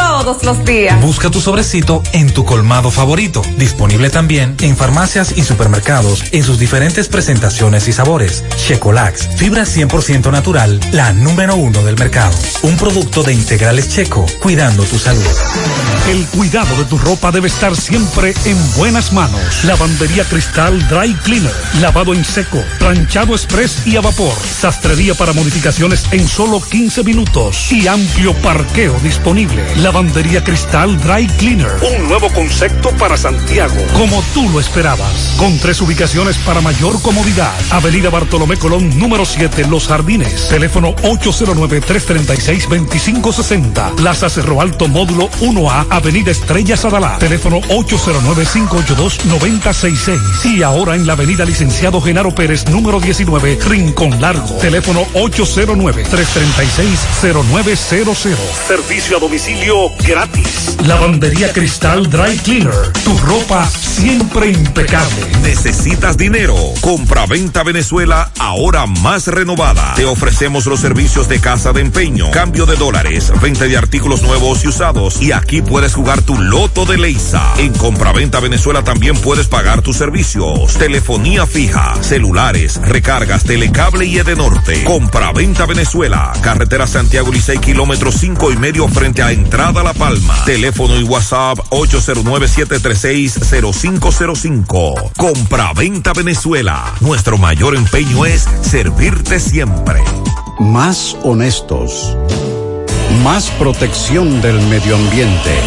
todos los días. Busca tu sobrecito en tu colmado favorito. Disponible también en farmacias y supermercados en sus diferentes presentaciones y sabores. Checolax, fibra 100% natural, la número uno del mercado. Un producto de integrales checo, cuidando tu salud. El cuidado de tu ropa debe estar siempre en buenas manos. Lavandería Cristal Dry Cleaner. Lavado en seco, planchado express y a vapor. Sastrería para modificaciones en solo 15 minutos. Y amplio parqueo disponible. Lavandería Cristal Dry Cleaner. Un nuevo concepto para Santiago. Como tú lo esperabas. Con tres ubicaciones para mayor comodidad. Avenida Bartolomé Colón, número 7, Los Jardines. Teléfono 809-336-2560. Plaza Cerro Alto, módulo 1A, Avenida Estrella Sadalá. Teléfono 809-582-9066. Y ahora en la Avenida Licenciado Genaro Pérez, número 19, Rincón Largo. Teléfono 809-336-0900. Servicio a domicilio gratis. Lavandería Cristal Dry Cleaner. Tu ropa siempre impecable. ¿Necesitas dinero? Compra-venta Venezuela, ahora más renovada. Te ofrecemos los servicios de casa de empeño, cambio de dólares, venta de artículos nuevos y usados. Y aquí puedes jugar tu loto de Leisa. En Compra-venta Venezuela también puedes pagar tus servicios. Telefonía fija, celulares, recargas, telecable y Edenorte. Compra-venta Venezuela. Carretera Santiago Licey, kilómetro cinco y medio frente a Entrada La Palma. Teléfono y WhatsApp 809-736-0505. Compra-venta Venezuela. Nuestro mayor empeño es servirte siempre. Más honestos. Más protección del medio ambiente.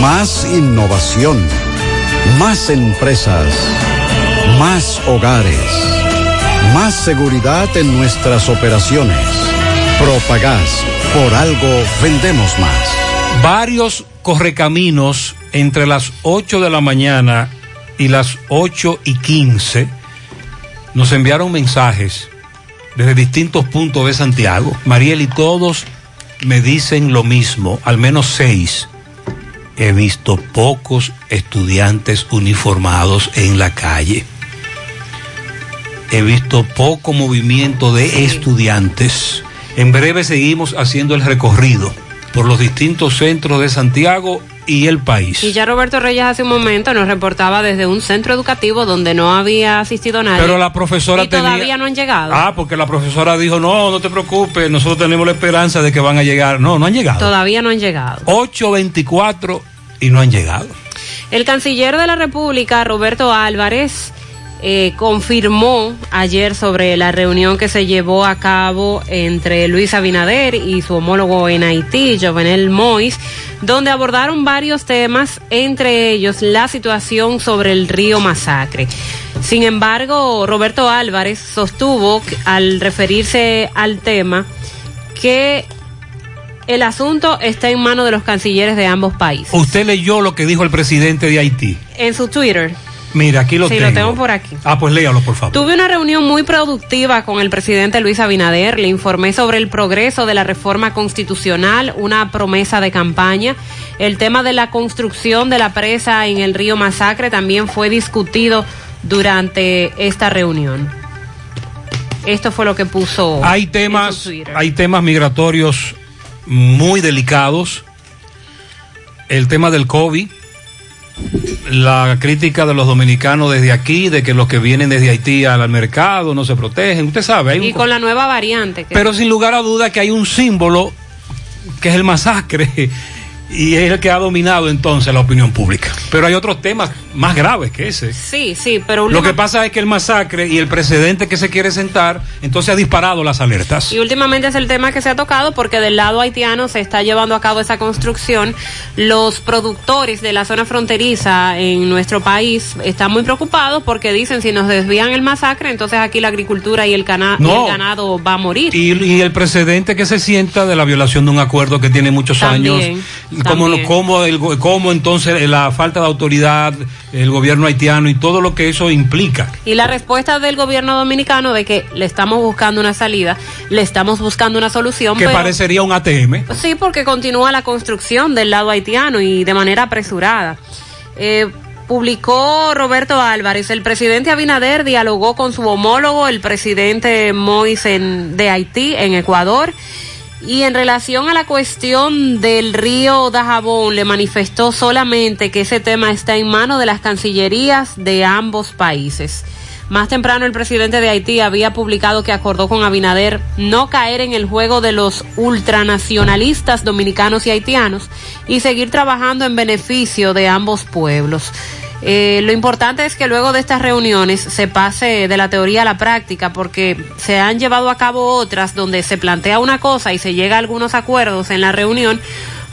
Más innovación. Más empresas. Más hogares. Más seguridad en nuestras operaciones. Propagás. Por algo vendemos más. Varios correcaminos entre las 8 de la mañana y las 8 y 15 nos enviaron mensajes desde distintos puntos de Santiago. Mariel y todos me dicen lo mismo, al menos seis. He visto pocos estudiantes uniformados en la calle. He visto poco movimiento de estudiantes. En breve seguimos haciendo el recorrido por los distintos centros de Santiago y el país. Y ya Roberto Reyes hace un momento nos reportaba desde un centro educativo donde no había asistido nadie. Pero la profesora y todavía no han llegado. Ah, porque la profesora dijo, no, no te preocupes, nosotros tenemos la esperanza de que van a llegar. No, no han llegado. Todavía no han llegado. 8.24 y no han llegado. El canciller de la República, Roberto Álvarez, eh, confirmó ayer sobre la reunión que se llevó a cabo entre Luis Abinader y su homólogo en Haití, Jovenel Mois, donde abordaron varios temas, entre ellos la situación sobre el río Masacre. Sin embargo, Roberto Álvarez sostuvo que, al referirse al tema que el asunto está en manos de los cancilleres de ambos países. Usted leyó lo que dijo el presidente de Haití. En su Twitter. Mira, aquí lo sí, tengo. lo tengo por aquí. Ah, pues léalo, por favor. Tuve una reunión muy productiva con el presidente Luis Abinader. Le informé sobre el progreso de la reforma constitucional, una promesa de campaña. El tema de la construcción de la presa en el río Masacre también fue discutido durante esta reunión. Esto fue lo que puso. Hay temas, hay temas migratorios muy delicados. El tema del COVID, la crítica de los dominicanos desde aquí, de que los que vienen desde Haití al mercado no se protegen. Usted sabe, hay un Y con la nueva variante. que- Pero sin lugar a duda que hay un símbolo que es el masacre y es el que ha dominado entonces la opinión pública. Pero hay otros temas más graves que ese. Sí, sí, pero Lo última- que pasa es que el masacre y el precedente que se quiere sentar, entonces ha disparado las alertas. Y últimamente es el tema que se ha tocado porque del lado haitiano se está llevando a cabo esa construcción. Los productores de la zona fronteriza en nuestro país están muy preocupados porque dicen si nos desvían el masacre, entonces aquí la agricultura y el, cana- y No. el ganado va a morir. Y, y el precedente que se sienta de la violación de un acuerdo que tiene muchos También, años, cómo, cómo, el cómo entonces la falta de autoridad, el gobierno haitiano y todo lo que eso implica. Y la respuesta del gobierno dominicano de que le estamos buscando una salida, le estamos buscando una solución. Que pero- parecería un ATM. Sí, porque continúa la construcción del lado haitiano y de manera apresurada. Eh, publicó Roberto Álvarez, el presidente Abinader dialogó con su homólogo, el presidente Mois en- de Haití, en Ecuador, Y en relación a la cuestión del río Dajabón, le manifestó solamente que ese tema está en manos de las cancillerías de ambos países. Más temprano el presidente de Haití había publicado que acordó con Abinader no caer en el juego de los ultranacionalistas dominicanos y haitianos y seguir trabajando en beneficio de ambos pueblos. Eh, lo importante es que luego de estas reuniones se pase de la teoría a la práctica, porque se han llevado a cabo otras donde se plantea una cosa y se llega a algunos acuerdos en la reunión,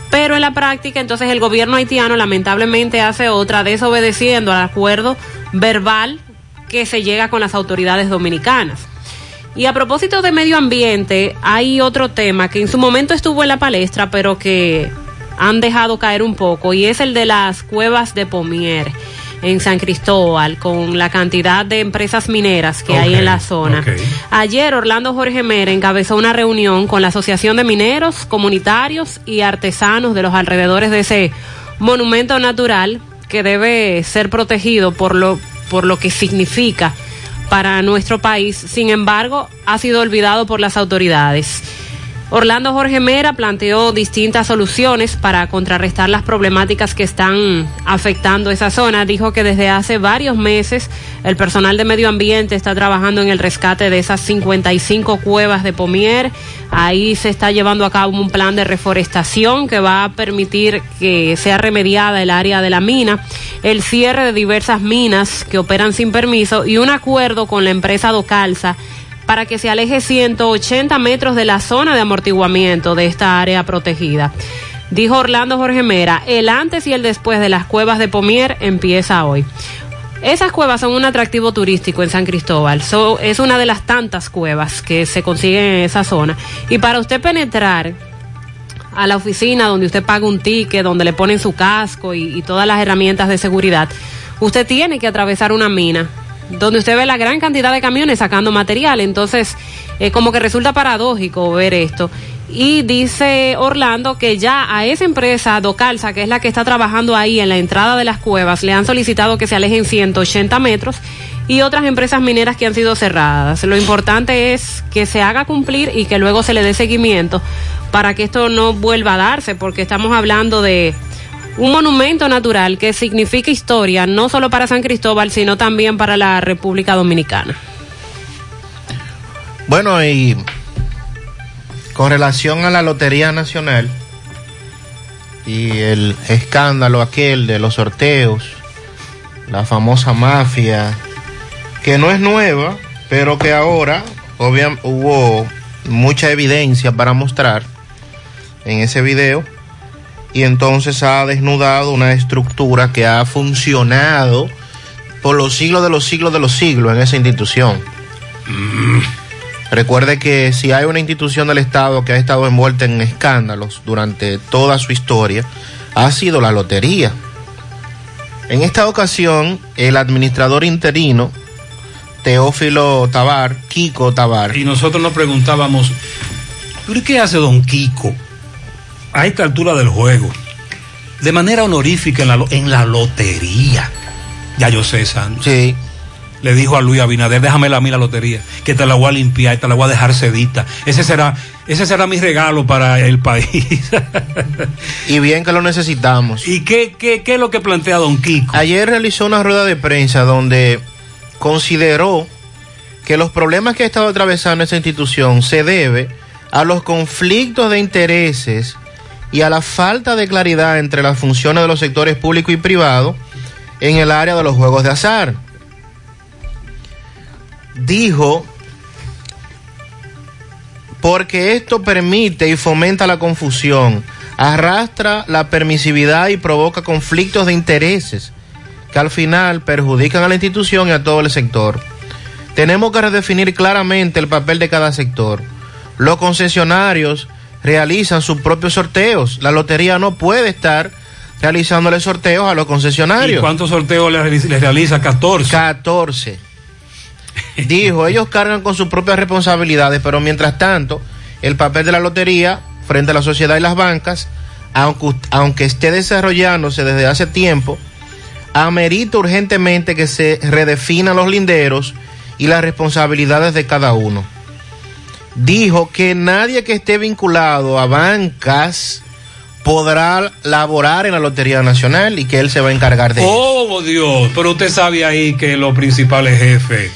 pero en la práctica entonces el gobierno haitiano lamentablemente hace otra, desobedeciendo al acuerdo verbal que se llega con las autoridades dominicanas. Y a propósito de medio ambiente, hay otro tema que en su momento estuvo en la palestra, pero que han dejado caer un poco, y es el de las cuevas de Pomier en San Cristóbal, con la cantidad de empresas mineras que hay en la zona. Ayer Orlando Jorge Mera encabezó una reunión con la Asociación de Mineros, Comunitarios y Artesanos de los alrededores de ese monumento natural que debe ser protegido por lo, por lo que significa para nuestro país. Sin embargo, ha sido olvidado por las autoridades. Orlando Jorge Mera planteó distintas soluciones para contrarrestar las problemáticas que están afectando esa zona. Dijo que desde hace varios meses el personal de medio ambiente está trabajando en el rescate de esas 55 cuevas de Pomier. Ahí se está llevando a cabo un plan de reforestación que va a permitir que sea remediada el área de la mina, el cierre de diversas minas que operan sin permiso y un acuerdo con la empresa Docalza para que se aleje 180 metros de la zona de amortiguamiento de esta área protegida. Dijo Orlando Jorge Mera, el antes y el después de las cuevas de Pomier empieza hoy. Esas cuevas son un atractivo turístico en San Cristóbal. es una de las tantas cuevas que se consiguen en esa zona. Y para usted penetrar a la oficina donde usted paga un ticket, donde le ponen su casco y, y todas las herramientas de seguridad, usted tiene que atravesar una mina donde usted ve la gran cantidad de camiones sacando material. Entonces, eh, como que resulta paradójico ver esto. Y dice Orlando que ya a esa empresa Docalza, que es la que está trabajando ahí en la entrada de las cuevas, le han solicitado que se alejen 180 metros y otras empresas mineras que han sido cerradas. Lo importante es que se haga cumplir y que luego se le dé seguimiento para que esto no vuelva a darse, porque estamos hablando de un monumento natural que significa historia no solo para San Cristóbal, sino también para la República Dominicana. Bueno, y con relación a la Lotería Nacional y el escándalo aquel de los sorteos, la famosa mafia, que no es nueva, pero que ahora hubo mucha evidencia para mostrar en ese video y entonces ha desnudado una estructura que ha funcionado por los siglos de los siglos de los siglos en esa institución. Recuerde que si hay una institución del Estado que ha estado envuelta en escándalos durante toda su historia, ha sido la lotería. En esta ocasión, el administrador interino, Teófilo Tabar, Kiko Tabar. Y nosotros nos preguntábamos, ¿pero qué hace don Kiko? A esta altura del juego, de manera honorífica en la, en la lotería. Ya yo sé, Sandro. Sí. Le dijo a Luis Abinader, déjame a mí la lotería, que te la voy a limpiar, te la voy a dejar sedita. Ese será, ese será mi regalo para el país. y bien que lo necesitamos. ¿Y qué, qué, qué es lo que plantea Don Kiko? Ayer realizó una rueda de prensa donde consideró que los problemas que ha estado atravesando esa institución se debe a los conflictos de intereses y a la falta de claridad entre las funciones de los sectores público y privado en el área de los juegos de azar. Dijo, porque esto permite y fomenta la confusión, arrastra la permisividad y provoca conflictos de intereses que al final perjudican a la institución y a todo el sector. Tenemos que redefinir claramente el papel de cada sector. Los concesionarios realizan sus propios sorteos. La lotería no puede estar realizándole sorteos a los concesionarios. ¿Y cuántos sorteos les realiza? 14. 14. Dijo, ellos cargan con sus propias responsabilidades, pero mientras tanto, el papel de la lotería frente a la sociedad y las bancas, aunque, aunque esté desarrollándose desde hace tiempo, amerita urgentemente que se redefinan los linderos y las responsabilidades de cada uno. Dijo que nadie que esté vinculado a bancas podrá laborar en la Lotería Nacional y que él se va a encargar de eso. Oh, Dios, pero usted sabe ahí que los principales jefes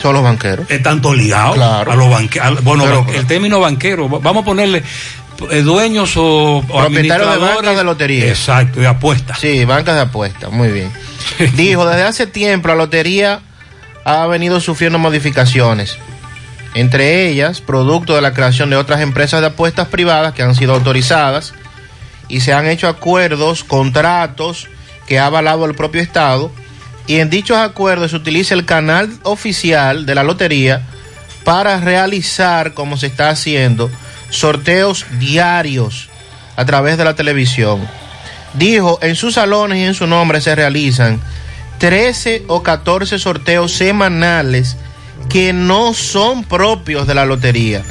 son los banqueros. Están todos ligados Claro. a los banqueros. Bueno, Pero- el término banquero, va- vamos a ponerle eh, dueños o, o Propietarios de bancas de lotería. Exacto, de apuestas. Sí, bancas de apuestas, muy bien. Dijo, desde hace tiempo la lotería ha venido sufriendo modificaciones. Entre ellas, producto de la creación de otras empresas de apuestas privadas que han sido autorizadas y se han hecho acuerdos, contratos que ha avalado el propio Estado y en dichos acuerdos se utiliza el canal oficial de la lotería para realizar, como se está haciendo, sorteos diarios a través de la televisión. Dijo, en sus salones y en su nombre se realizan 13 o 14 sorteos semanales que no son propios de la lotería.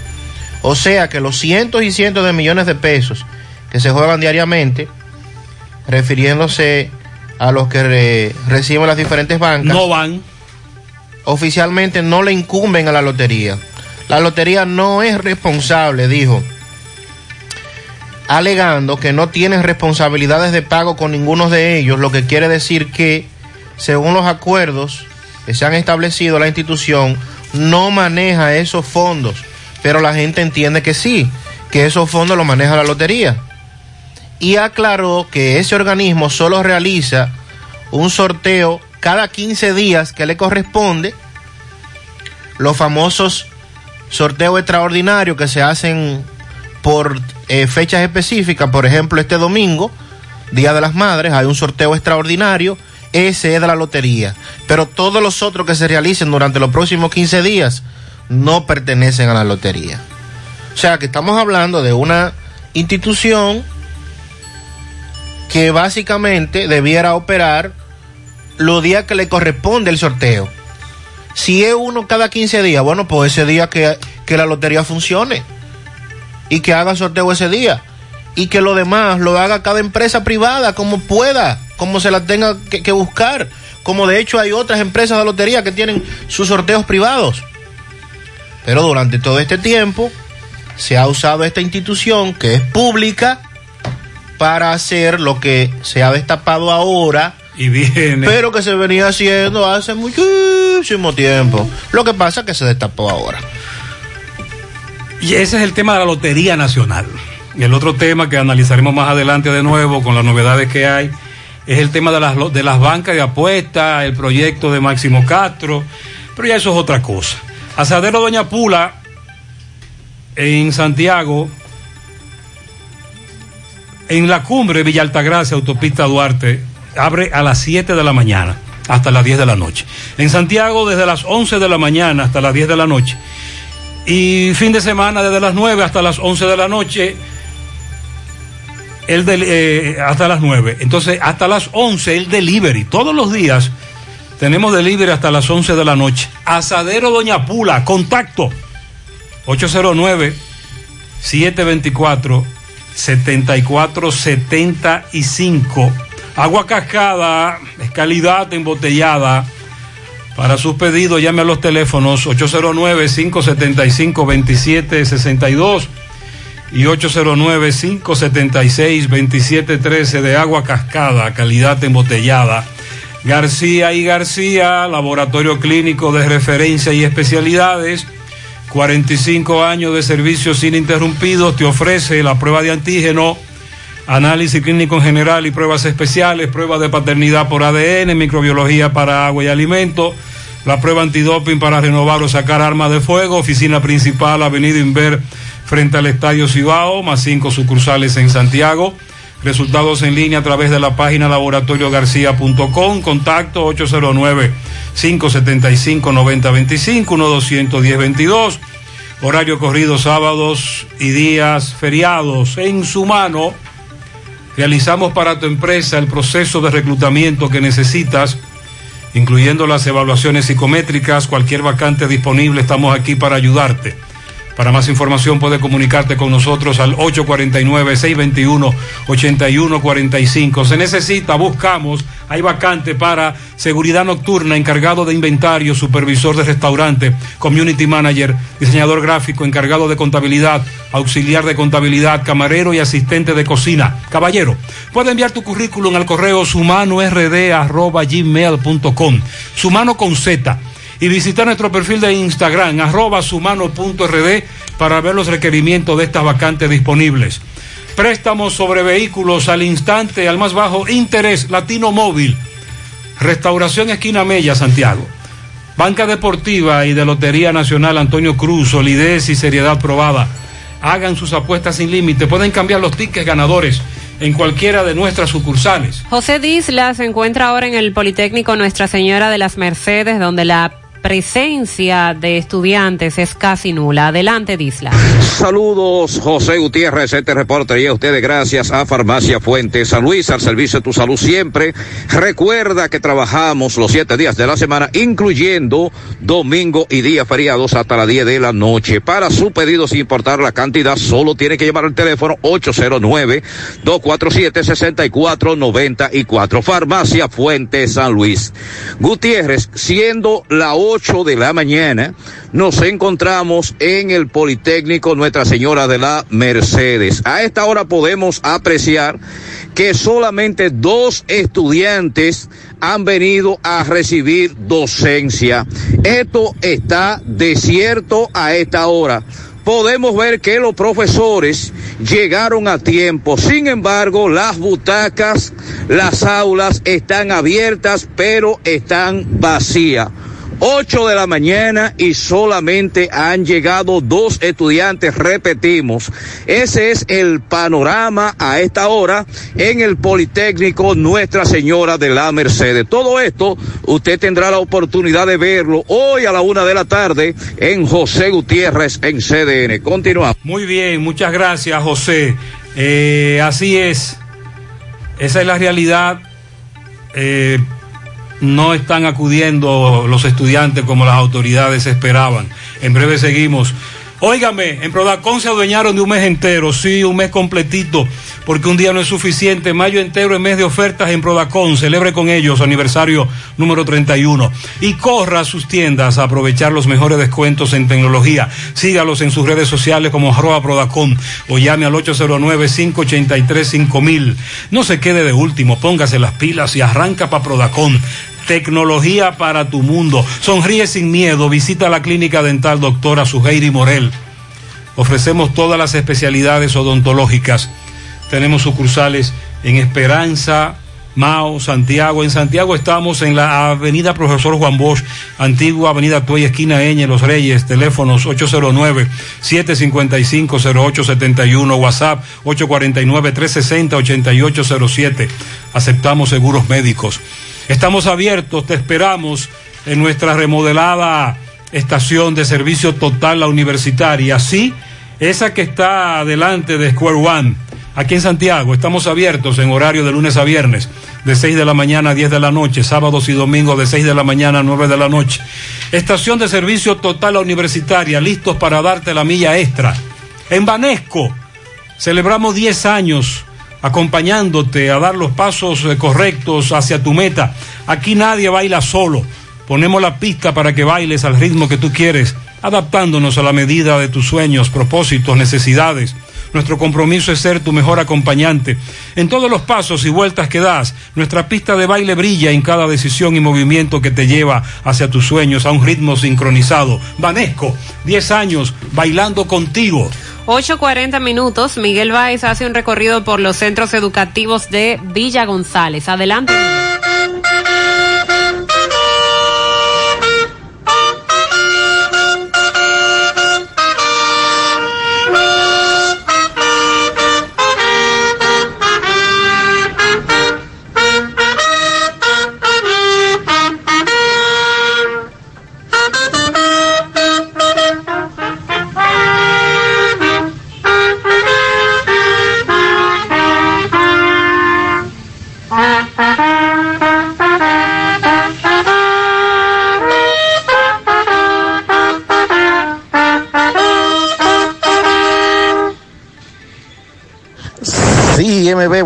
O sea que los cientos y cientos de millones de pesos que se juegan diariamente, refiriéndose a los que re- reciben las diferentes bancas, No van. oficialmente no le incumben a la lotería. La lotería no es responsable, dijo, alegando que no tiene responsabilidades de pago con ninguno de ellos, lo que quiere decir que, según los acuerdos que se han establecido, la institución no maneja esos fondos, pero la gente entiende que sí, que esos fondos los maneja la lotería. Y aclaró que ese organismo solo realiza un sorteo cada 15 días que le corresponde, los famosos sorteos extraordinarios que se hacen por eh, fechas específicas, por ejemplo este domingo, Día de las Madres, hay un sorteo extraordinario, ese es de la lotería, pero todos los otros que se realicen durante los próximos 15 días no pertenecen a la lotería. O sea que estamos hablando de una institución que básicamente debiera operar los días que le corresponde el sorteo. Si es uno cada 15 días, bueno, pues ese día que, que la lotería funcione y que haga sorteo ese día y que lo demás lo haga cada empresa privada como pueda, como se la tenga que, que buscar. Como de hecho hay otras empresas de lotería que tienen sus sorteos privados. Pero durante todo este tiempo se ha usado esta institución que es pública para hacer lo que se ha destapado ahora. Y viene. Pero que se venía haciendo hace muchísimo tiempo. Lo que pasa es que se destapó ahora. Y ese es el tema de la Lotería Nacional. Y el otro tema que analizaremos más adelante de nuevo con las novedades que hay es el tema de las, de las bancas de apuestas, el proyecto de Máximo Castro, pero ya eso es otra cosa. Asadero Doña Pula en Santiago, en la cumbre Villa Altagracia, Autopista Duarte, abre a las 7 de la mañana hasta las 10 de la noche. En Santiago desde las 11 de la mañana hasta las 10 de la noche. Y fin de semana desde las 9 hasta las 11 de la noche. El del- eh, hasta las 9. Entonces, hasta las 11 el delivery. Todos los días tenemos delivery hasta las 11 de la noche. Asadero Doña Pula, contacto 809 724 7475. Agua cascada, calidad embotellada. Para sus pedidos, llame a los teléfonos 809-575-2762 y 809-576-2713 de agua cascada, calidad embotellada. García y García, laboratorio clínico de referencia y especialidades. 45 años de servicios ininterrumpidos, te ofrece la prueba de antígeno, análisis clínico en general y pruebas especiales, prueba de paternidad por ADN, microbiología para agua y alimento, la prueba antidoping para renovar o sacar armas de fuego, oficina principal, Avenida Inver, frente al Estadio Cibao, más cinco sucursales en Santiago. Resultados en línea a través de la página laboratoriogarcía.com, contacto 809-575-9025, 1-210-22, horario corrido sábados y días feriados. En su mano, realizamos para tu empresa el proceso de reclutamiento que necesitas, incluyendo las evaluaciones psicométricas, cualquier vacante disponible, estamos aquí para ayudarte. Para más información puede comunicarte con nosotros al 849-621-8145. Se necesita, buscamos, hay vacante para seguridad nocturna, encargado de inventario, supervisor de restaurante, community manager, diseñador gráfico, encargado de contabilidad, auxiliar de contabilidad, camarero y asistente de cocina. Caballero, puede enviar tu currículum al correo sumanord.gmail.com. Sumano con Z y visitar nuestro perfil de Instagram, arroba sumano.rd, para ver los requerimientos de estas vacantes disponibles. Préstamos sobre vehículos al instante, al más bajo interés, Latino Móvil. Restauración Esquina Mella, Santiago. Banca Deportiva y de Lotería Nacional Antonio Cruz, solidez y seriedad probada. Hagan sus apuestas sin límite. Pueden cambiar los tickets ganadores en cualquiera de nuestras sucursales. José Disla se encuentra ahora en el Politécnico Nuestra Señora de las Mercedes, donde la presencia de estudiantes es casi nula. Adelante, Disla. Saludos, José Gutiérrez, este reporte y a ustedes gracias a Farmacia Fuentes San Luis, al servicio de tu salud siempre. Recuerda que trabajamos los siete días de la semana, incluyendo domingo y días feriados hasta las 10 de la noche. Para su pedido, sin importar la cantidad, solo tiene que llamar al teléfono 809-247-6494. Farmacia Fuentes San Luis. Gutiérrez, siendo la 8 de la mañana, nos encontramos en el Politécnico Nuestra Señora de la Mercedes. A esta hora podemos apreciar que solamente dos estudiantes han venido a recibir docencia. Esto está desierto a esta hora podemos ver que los profesores llegaron a tiempo. Sin embargo, las butacas, las aulas están abiertas, pero están vacías. 8 de la mañana y solamente han llegado dos estudiantes, repetimos. Ese es el panorama a esta hora en el Politécnico Nuestra Señora de la Mercedes. Todo esto usted tendrá la oportunidad de verlo hoy a la una de la tarde en José Gutiérrez en CDN. Continuamos. Muy bien, muchas gracias José. Eh, así es, esa es la realidad. Eh, no están acudiendo los estudiantes como las autoridades esperaban. En breve seguimos. Óigame, en Prodacon se adueñaron de un mes entero, sí, un mes completito, porque un día no es suficiente. Mayo entero en mes de ofertas en Prodacon. Celebre con ellos aniversario número 31. Y corra a sus tiendas a aprovechar los mejores descuentos en tecnología. Sígalos en sus redes sociales como arroba Prodacon o llame al 809-583-5000. No se quede de último, póngase las pilas y arranca para Prodacon. Tecnología para tu mundo. Sonríe sin miedo. Visita la clínica dental doctora Suheiri Morel. Ofrecemos todas las especialidades odontológicas. Tenemos sucursales en Esperanza, Mao, Santiago. En Santiago estamos en la avenida Profesor Juan Bosch, antigua avenida Tuey, esquina Eñe, Los Reyes, teléfonos 809-755-0871, WhatsApp 849-360-8807. Aceptamos seguros médicos. Estamos abiertos, te esperamos en nuestra remodelada estación de servicio total la universitaria, sí, esa que está delante de Square One, aquí en Santiago. Estamos abiertos en horario de lunes a viernes, de 6 de la mañana a 10 de la noche, sábados y domingos de 6 de la mañana a 9 de la noche. Estación de servicio total la universitaria, listos para darte la milla extra. En Banesco, celebramos 10 años acompañándote a dar los pasos eh, correctos hacia tu meta. Aquí nadie baila solo. Ponemos la pista para que bailes al ritmo que tú quieres, adaptándonos a la medida de tus sueños, propósitos, necesidades. Nuestro compromiso es ser tu mejor acompañante. En todos los pasos y vueltas que das, nuestra pista de baile brilla en cada decisión y movimiento que te lleva hacia tus sueños a un ritmo sincronizado. Vanesco, 10 años bailando contigo. 8.40 minutos, Miguel Báez hace un recorrido por los centros educativos de Villa González. Adelante.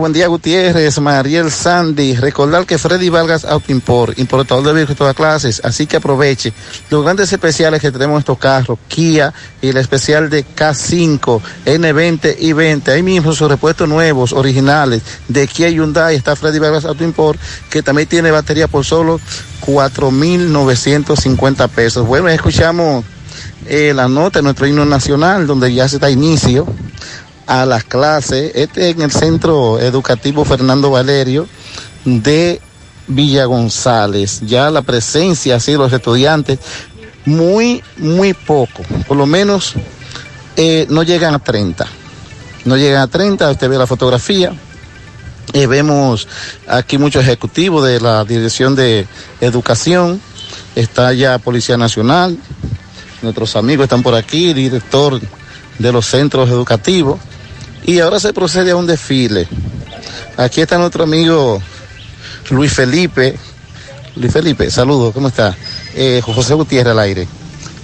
Buen día Gutiérrez, Mariel Sandy. Recordar que Freddy Vargas Auto Import, importador de vehículos de todas clases, así que aproveche los grandes especiales que tenemos en estos carros, Kia y el especial de K5, N20 y 20. Ahí mismo sus repuestos nuevos, originales, de Kia y Hyundai, está Freddy Vargas Auto Import, que también tiene batería por solo 4.950 pesos. Bueno, escuchamos eh, la nota de nuestro himno nacional, donde ya se da inicio a las clases. Este en el Centro Educativo Fernando Valerio de Villa González. Ya la presencia así los estudiantes, muy, muy poco. Por lo menos eh, no llegan a 30. No llegan a 30, usted ve la fotografía. Eh, vemos aquí muchos ejecutivos de la Dirección de Educación. Está ya Policía Nacional. Nuestros amigos están por aquí, director de los centros educativos. Y ahora se procede a un desfile. Aquí está nuestro amigo Luis Felipe. Luis Felipe, saludos, ¿cómo está? Eh, José Gutiérrez al aire.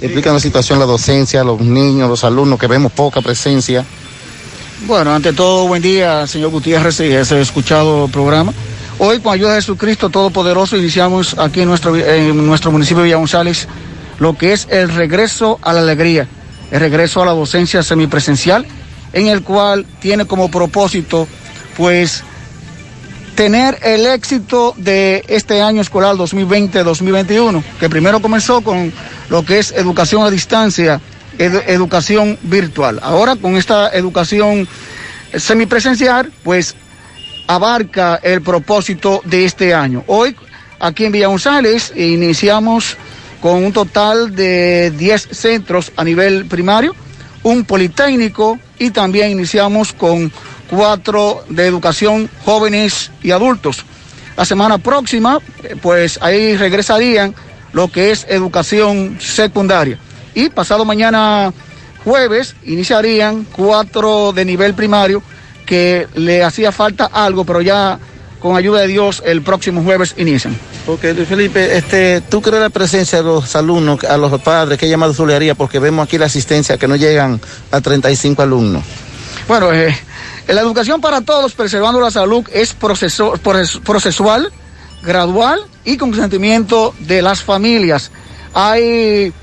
Explica la situación, la docencia, los niños, los alumnos, que vemos poca presencia. Bueno, ante todo, buen día, señor Gutiérrez, y ese escuchado programa. Hoy, con ayuda de Jesucristo Todopoderoso, iniciamos aquí en nuestro, en nuestro municipio de Villa González lo que es el regreso a la alegría, el regreso a la docencia semipresencial, en el cual tiene como propósito, pues, tener el éxito de este año escolar 2020-2021, que primero comenzó con lo que es educación a distancia, edu- educación virtual. Ahora con esta educación semipresencial, pues abarca el propósito de este año. Hoy, aquí en Villa González, iniciamos con un total de 10 centros a nivel primario, un politécnico y también iniciamos con cuatro de educación jóvenes y adultos. La semana próxima, eh, pues ahí regresarían lo que es educación secundaria. Y pasado mañana jueves iniciarían cuatro de nivel primario que le hacía falta algo, pero ya con ayuda de Dios el próximo jueves inician. Ok, Luis Felipe, este, ¿tú crees la presencia de los alumnos, a los padres que he llamado solería? Porque vemos aquí la asistencia que no llegan a 35 alumnos. Bueno, eh, la educación para todos, preservando la salud, es proceso- proces- procesual, gradual y con consentimiento de las familias. Hay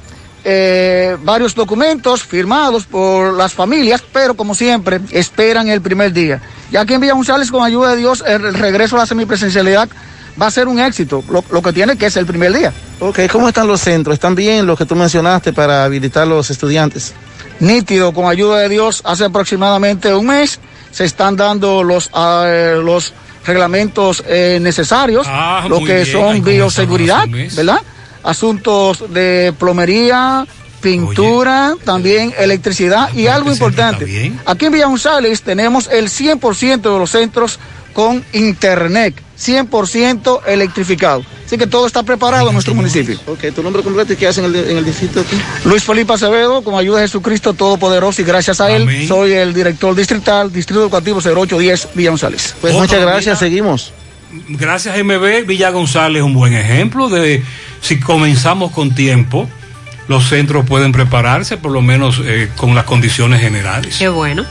eh, varios documentos firmados por las familias, pero como siempre, esperan el primer día. Ya que en Villa González, con ayuda de Dios, el, regreso a la semipresencialidad va a ser un éxito. Lo, lo que tiene que es el primer día. Ok, ¿cómo están los centros? ¿Están bien los que tú mencionaste para habilitar los estudiantes? nítido, con ayuda de Dios, hace aproximadamente un mes se están dando los, ah, eh, los reglamentos eh, necesarios, Ah, lo que bien, son bioseguridad. ¿verdad? Asuntos de plomería, pintura, también electricidad y algo importante. Aquí en Villa González tenemos el 100% de los centros con internet, 100% electrificado. Así que todo está preparado en nuestro municipio. Ok, ¿tu nombre completo y qué hacen en el, en el distrito aquí? Luis Felipe Acevedo, con ayuda de Jesucristo Todopoderoso y gracias a él, soy el director distrital, Distrito Educativo 0810 Villa González. Pues muchas gracias, seguimos. Gracias MB, Villa González, un buen ejemplo de si comenzamos con tiempo, los centros pueden prepararse por lo menos eh, con las condiciones generales. Qué bueno.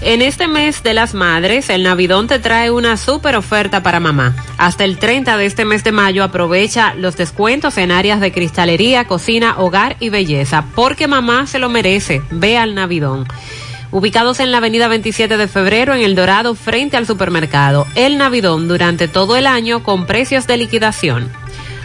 En este mes de las madres, el Navidón te trae una super oferta para mamá. Hasta el 30 de este mes de mayo aprovecha los descuentos en áreas de cristalería, cocina, hogar y belleza, porque mamá se lo merece. Ve al Navidón. Ubicados en la avenida 27 de febrero en El Dorado frente al supermercado. El Navidón durante todo el año con precios de liquidación.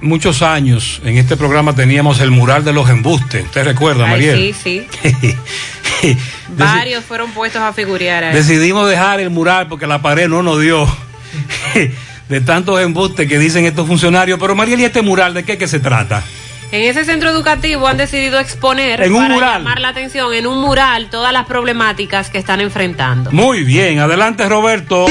muchos años en este programa teníamos el mural de los embustes. ¿Usted recuerda, Ay, Mariel? sí, sí. Varios fueron puestos a figurear ahí. Decidimos dejar el mural porque la pared no nos dio. de tantos embustes que dicen estos funcionarios. Pero Mariel, ¿y este mural de qué que se trata? En ese centro educativo han decidido exponer En un para mural. llamar la atención en un mural todas las problemáticas que están enfrentando. Muy bien, adelante Roberto.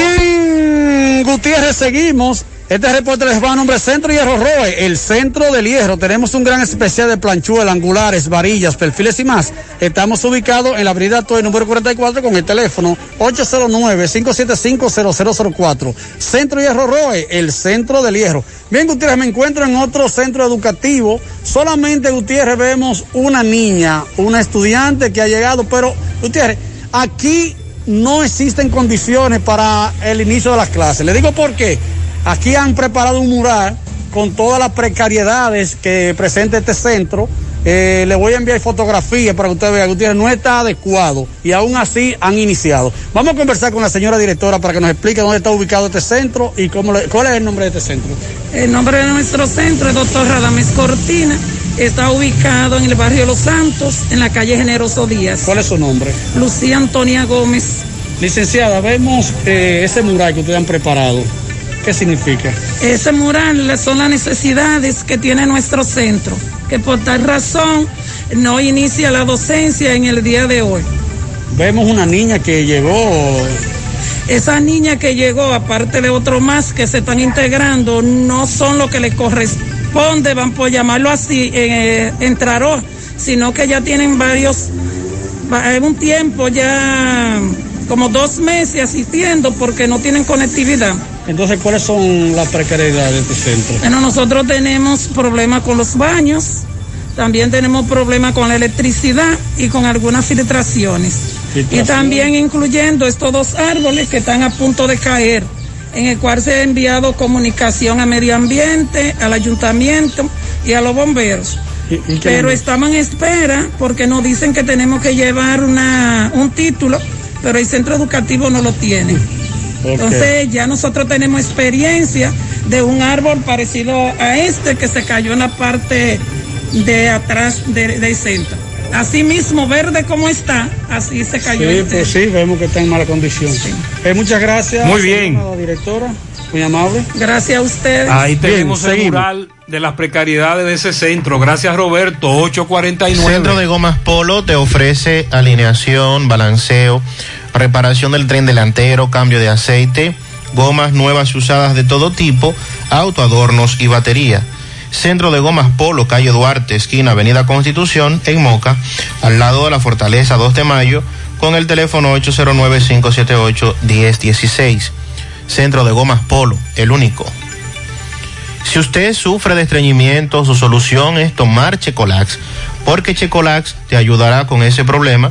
Gutiérrez seguimos. Este reporte les va a nombre Centro Hierro Roe, el centro del hierro. Tenemos un gran especial de planchuelas, angulares, varillas, perfiles y más. Estamos ubicados en la avenida Toy número 44 con el teléfono 809-575-0004. Centro Hierro Roe, el centro del hierro. Bien, Gutiérrez, me encuentro en otro centro educativo. Solamente, Gutiérrez, vemos una niña, una estudiante que ha llegado, pero, Gutiérrez, aquí no existen condiciones para el inicio de las clases. Le digo por qué. Aquí han preparado un mural con todas las precariedades que presenta este centro. Eh, le voy a enviar fotografías para que usted vea que Gutiérrez no está adecuado y aún así han iniciado. Vamos a conversar con la señora directora para que nos explique dónde está ubicado este centro y cómo le- cuál es el nombre de este centro. El nombre de nuestro centro es doctor Radames Cortina. Está ubicado en el barrio Los Santos, en la calle Generoso Díaz. ¿Cuál es su nombre? Lucía Antonia Gómez. Licenciada, vemos eh, ese mural que ustedes han preparado. ¿Qué significa? Ese mural son las necesidades que tiene nuestro centro, que por tal razón no inicia la docencia en el día de hoy. Vemos una niña que llegó. Esa niña que llegó, aparte de otro más que se están integrando, no son lo que le corresponde, van por llamarlo así, eh, sino que ya tienen varios, va- un tiempo ya como dos meses asistiendo porque no tienen conectividad. Entonces, ¿cuáles son las precariedades de este centro? Bueno, nosotros tenemos problemas con los baños, también tenemos problemas con la electricidad y con algunas filtraciones. Y también incluyendo estos dos árboles que están a punto de caer, en el cual se ha enviado comunicación a medio ambiente, al ayuntamiento y a los bomberos. qué Pero bomberos? estamos en espera porque nos dicen que tenemos que llevar una, un título, pero el centro educativo no lo tiene. Entonces ya nosotros tenemos experiencia de un árbol parecido a este que se cayó en la parte de atrás de- del centro. Así mismo, verde como está, así se cayó Sí, este. pues sí, vemos que está en mala condición. Eh, muchas gracias. Muy bien. señora directora, muy amable. Gracias a ustedes. Ahí tenemos el seguimos. mural de las precariedades de ese centro. Gracias Roberto, 849. Centro de Gomas Polo te ofrece alineación, balanceo, reparación del tren delantero, cambio de aceite, gomas nuevas y usadas de todo tipo, autoadornos y batería. Centro de Gomas Polo, calle Duarte, esquina Avenida Constitución, en Moca, al lado de la Fortaleza 2 de Mayo, con el teléfono 809-578-1016. Centro de Gomas Polo, el único. Si usted sufre de estreñimiento, su solución es tomar Checolax, porque Checolax te ayudará con ese problema,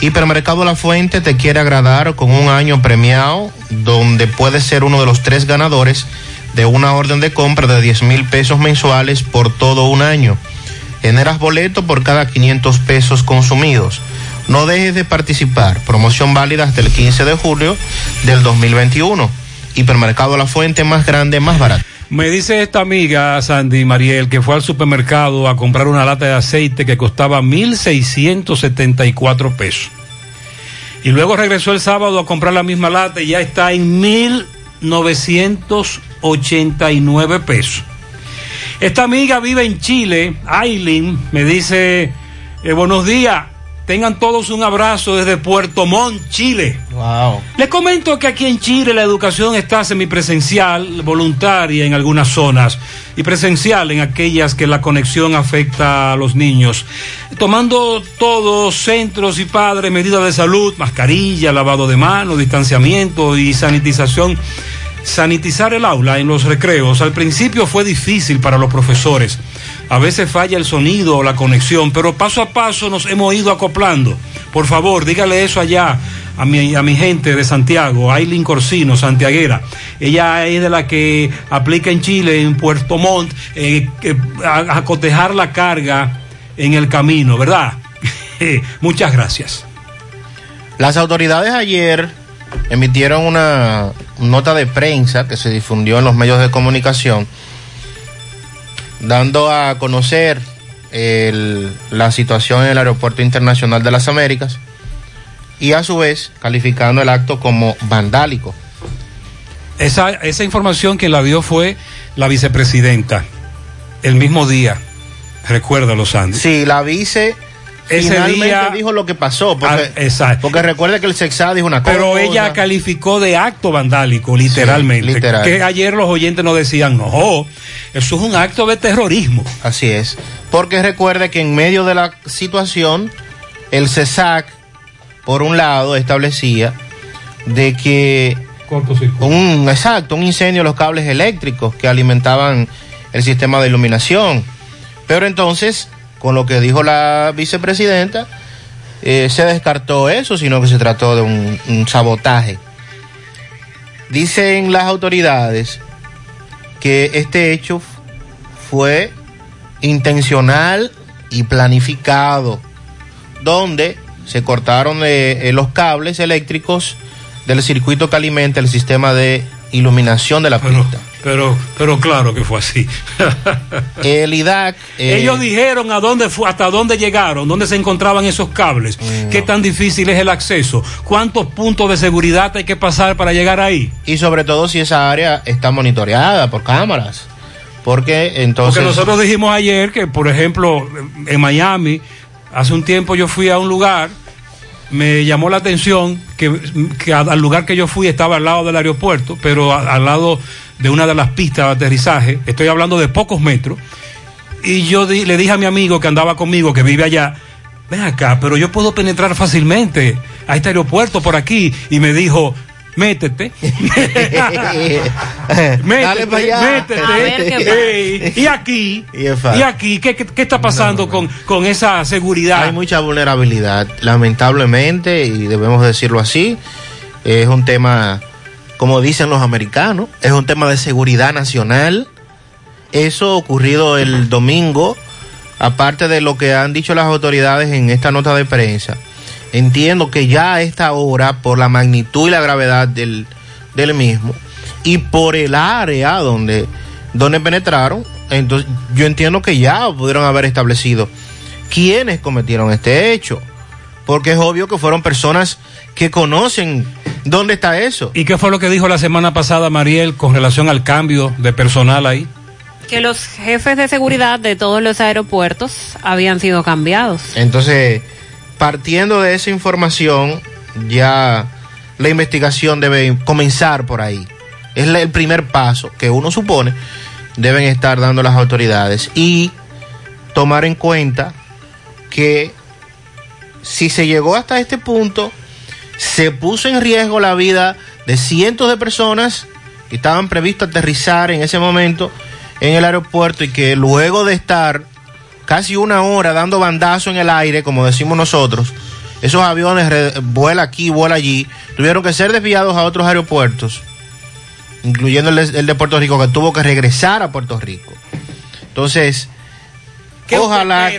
Hipermercado La Fuente te quiere agradar con un año premiado donde puedes ser uno de los tres ganadores de una orden de compra de 10 mil pesos mensuales por todo un año. Generas boleto por cada 500 pesos consumidos. No dejes de participar. Promoción válida hasta el 15 de julio del 2021. Hipermercado La Fuente más grande, más barato. Me dice esta amiga, Sandy Mariel, que fue al supermercado a comprar una lata de aceite que costaba 1.674 pesos. Y luego regresó el sábado a comprar la misma lata y ya está en 1.989 pesos. Esta amiga vive en Chile, Aileen, me dice, eh, buenos días, tengan todos un abrazo desde Puerto Montt, Chile. Wow. Les comento que aquí en Chile la educación está semipresencial, voluntaria en algunas zonas y presencial en aquellas que la conexión afecta a los niños. Tomando todos centros y padres medidas de salud, mascarilla, lavado de manos, distanciamiento y sanitización. Sanitizar el aula en los recreos al principio fue difícil para los profesores. A veces falla el sonido o la conexión, pero paso a paso nos hemos ido acoplando. Por favor, dígale eso allá a mi, a mi gente de Santiago, Aileen Corsino, santiaguera. Ella es de la que aplica en Chile, en Puerto Montt, eh, a, a la carga en el camino, ¿verdad? Muchas gracias. Las autoridades ayer emitieron una nota de prensa que se difundió en los medios de comunicación, dando a conocer el- la situación en el Aeropuerto Internacional de las Américas y a su vez calificando el acto como vandálico. Esa, esa información quien la dio fue la vicepresidenta, el mismo día. Recuérdalo, Sandy. Sí, la vice Ese finalmente día- dijo lo que pasó, porque, Ah, exacto. porque recuerde que el Sexá dijo una cosa. Pero ella calificó de acto vandálico, literalmente. Sí, literal. Que ayer los oyentes nos decían, no, eso es un acto de terrorismo. Así es. Porque recuerde que en medio de la situación, el CESAC, por un lado, establecía de que un exacto, un incendio en los cables eléctricos que alimentaban el sistema de iluminación. Pero entonces, con lo que dijo la vicepresidenta, eh, se descartó eso, sino que se trató de un, un sabotaje. Dicen las autoridades que este hecho fue intencional y planificado, donde se cortaron eh, eh, los cables eléctricos del circuito que alimenta el sistema de iluminación de la pista. Pero, pero claro que fue así. El IDAC. eh, Ellos dijeron a dónde fue, hasta dónde llegaron, dónde se encontraban esos cables, qué tan difícil es el acceso, cuántos puntos de seguridad hay que pasar para llegar ahí. Y sobre todo si esa área está monitoreada por cámaras. Porque entonces. Porque nosotros dijimos ayer que, por ejemplo, en Miami, hace un tiempo yo fui a un lugar, me llamó la atención que, que al lugar que yo fui estaba al lado del aeropuerto, pero al lado de una de las pistas de aterrizaje, estoy hablando de pocos metros, y yo di- le dije a mi amigo que andaba conmigo, que vive allá, ven acá, pero yo puedo penetrar fácilmente a este aeropuerto por aquí, y me dijo, métete. métete, Dale pa' allá. métete. Ey, y aquí, Y aquí, ¿qué, qué, qué está pasando Con, con esa seguridad? Hay mucha vulnerabilidad, lamentablemente, y debemos decirlo así. Es un tema, como dicen los americanos, es un tema de seguridad nacional. Eso ocurrido el domingo, aparte de lo que han dicho las autoridades en esta nota de prensa. Entiendo que ya a esta hora, por la magnitud y la gravedad del, del mismo, y por el área donde, donde penetraron, entonces yo entiendo que ya pudieron haber establecido quiénes cometieron este hecho. Porque es obvio que fueron personas que conocen dónde está eso. ¿Y qué fue lo que dijo la semana pasada Mariel con relación al cambio de personal ahí? Que los jefes de seguridad de todos los aeropuertos habían sido cambiados. Entonces, partiendo de esa información, ya la investigación debe comenzar por ahí. Es el primer paso que uno supone deben estar dando las autoridades y tomar en cuenta que si se llegó hasta este punto, se puso en riesgo la vida de cientos de personas que estaban previstos aterrizar en ese momento en el aeropuerto y que luego de estar casi una hora dando bandazo en el aire, como decimos nosotros, esos aviones vuela aquí, vuela allí, tuvieron que ser desviados a otros aeropuertos, incluyendo el de, el de Puerto Rico, que tuvo que regresar a Puerto Rico. Entonces, ojalá...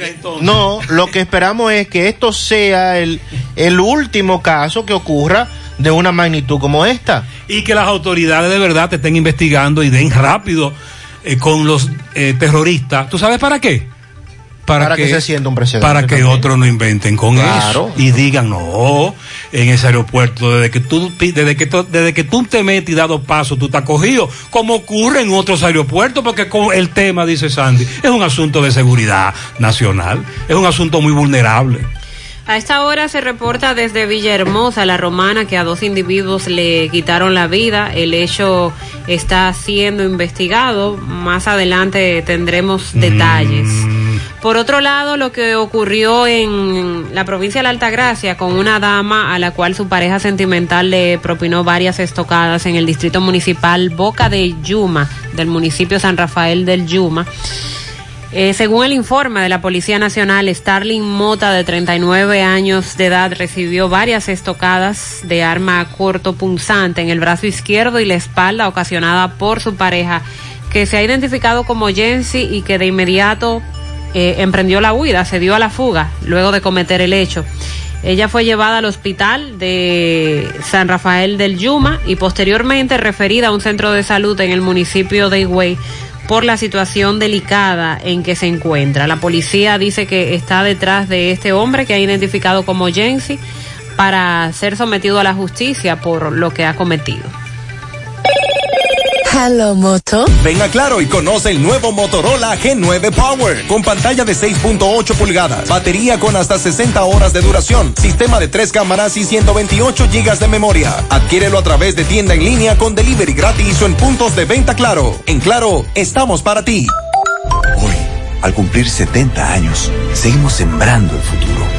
No, lo que esperamos es que esto sea el, el último caso que ocurra de una magnitud como esta. Y que las autoridades de verdad te estén investigando y den rápido eh, con los eh, terroristas. ¿Tú sabes para qué? Para que se sienta un precedente Para que también. otros no inventen con Claro. eso y digan, no, en ese aeropuerto, desde que tú, pi- desde que, desde que tú te metes y dado paso, tú estás cogido, como ocurre en otros aeropuertos, porque con el tema, dice Sandy, es un asunto de seguridad nacional, es un asunto muy vulnerable. A esta hora se reporta desde Villahermosa, la romana, que a dos individuos le quitaron la vida. El hecho está siendo investigado. Más adelante tendremos detalles. Por otro lado, lo que ocurrió en la provincia de la Altagracia con una dama a la cual su pareja sentimental le propinó varias estocadas en el distrito municipal Boca de Yuma, del municipio San Rafael del Yuma. Eh, según el informe de la Policía Nacional, Starling Mota, de 39 años de edad, recibió varias estocadas de arma corto punzante en el brazo izquierdo y la espalda ocasionada por su pareja, que se ha identificado como Jensi y que de inmediato eh, emprendió la huida, se dio a la fuga luego de cometer el hecho. Ella fue llevada al hospital de San Rafael del Yuma y posteriormente referida a un centro de salud en el municipio de Higüey por la situación delicada en que se encuentra. La policía dice que está detrás de este hombre que ha identificado como Jensi para ser sometido a la justicia por lo que ha cometido. Hello Moto. Ven a Claro y conoce el nuevo Motorola G9 Power con pantalla de 6.8 pulgadas, batería con hasta 60 horas de duración, sistema de tres cámaras y 128 gigas de memoria. Adquiérelo a través de tienda en línea con delivery gratis o en puntos de venta Claro. En Claro, estamos para ti. Hoy, al cumplir 70 años, seguimos sembrando el futuro.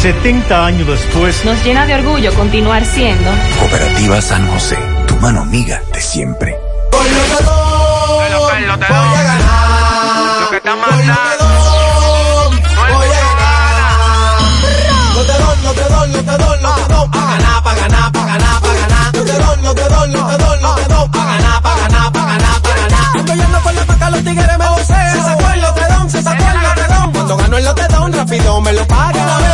70 años después, nos llena de orgullo continuar siendo Cooperativa San José mano amiga de siempre. Voy a ganar. Lo que está mandando. Voy a ganar. No te doy, no te doy, no te doy, no te doy. Pa' ganar, pa' ganar, pa' ganar, pa' ganar. No te doy, no te doy, no te doy, no te doy. Pa' ganar, pa' ganar, pa' ganar, pa' ganar. Estoy yendo por la paca, los tigres me. Se sacó el lotedón, se sacó el lotedón. Cuando gano el lotedón, rápido me lo paga.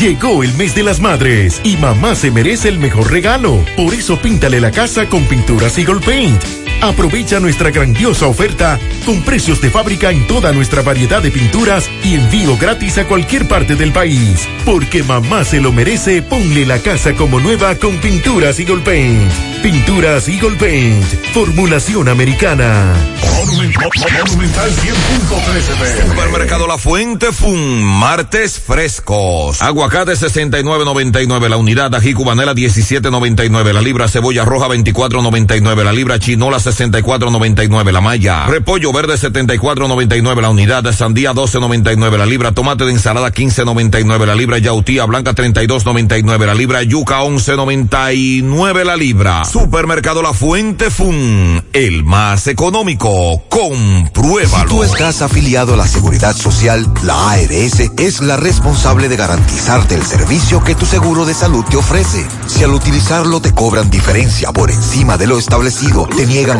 Llegó el mes de las madres y mamá se merece el mejor regalo. Por eso píntale la casa con pinturas Eagle Paint. Aprovecha nuestra grandiosa oferta con precios de fábrica en toda nuestra variedad de pinturas y envío gratis a cualquier parte del país. Porque mamá se lo merece, ponle la casa como nueva con pinturas Eagle Paint. Pinturas Eagle Paint. Formulación americana. Monumental 100.13 Supermercado La Fuente Fun, martes frescos. Aguacate 69.99 la unidad, ají cubanela 17.99 la libra, cebolla roja 24.99 la libra, chinola 64.99 la malla, repollo verde 74.99 la unidad, sandía 12.99 la libra, tomate de ensalada 15.99 la libra, yautía blanca 32.99 la libra, yuca 11.99 la libra. Supermercado La Fuente Fun, el más económico. Compruébalo. Si tú estás afiliado a la Seguridad Social, la ARS es la responsable de garantizarte el servicio que tu seguro de salud te ofrece. Si al utilizarlo te cobran diferencia por encima de lo establecido, te niegan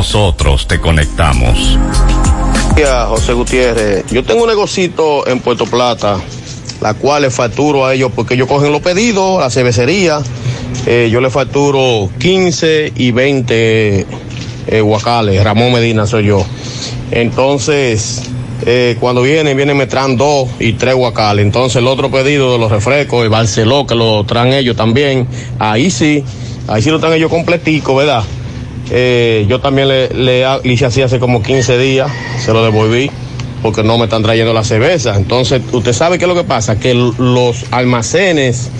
nosotros te conectamos. José Gutiérrez, yo tengo un negocito en Puerto Plata la cual le facturo a ellos porque ellos cogen los pedidos, la cervecería, eh, yo le facturo 15 y 20 eh, guacales, Ramón Medina soy yo. Entonces, eh, cuando vienen, vienen me traen dos y tres guacales. Entonces el otro pedido de los refrescos, el Barceló, que lo traen ellos también, ahí sí, ahí sí lo traen ellos completico, ¿verdad? Eh, yo también le, le, hice así hace como 15 días, se lo devolví porque no me están trayendo la cerveza. Entonces, usted sabe qué es lo que pasa, que los almacenes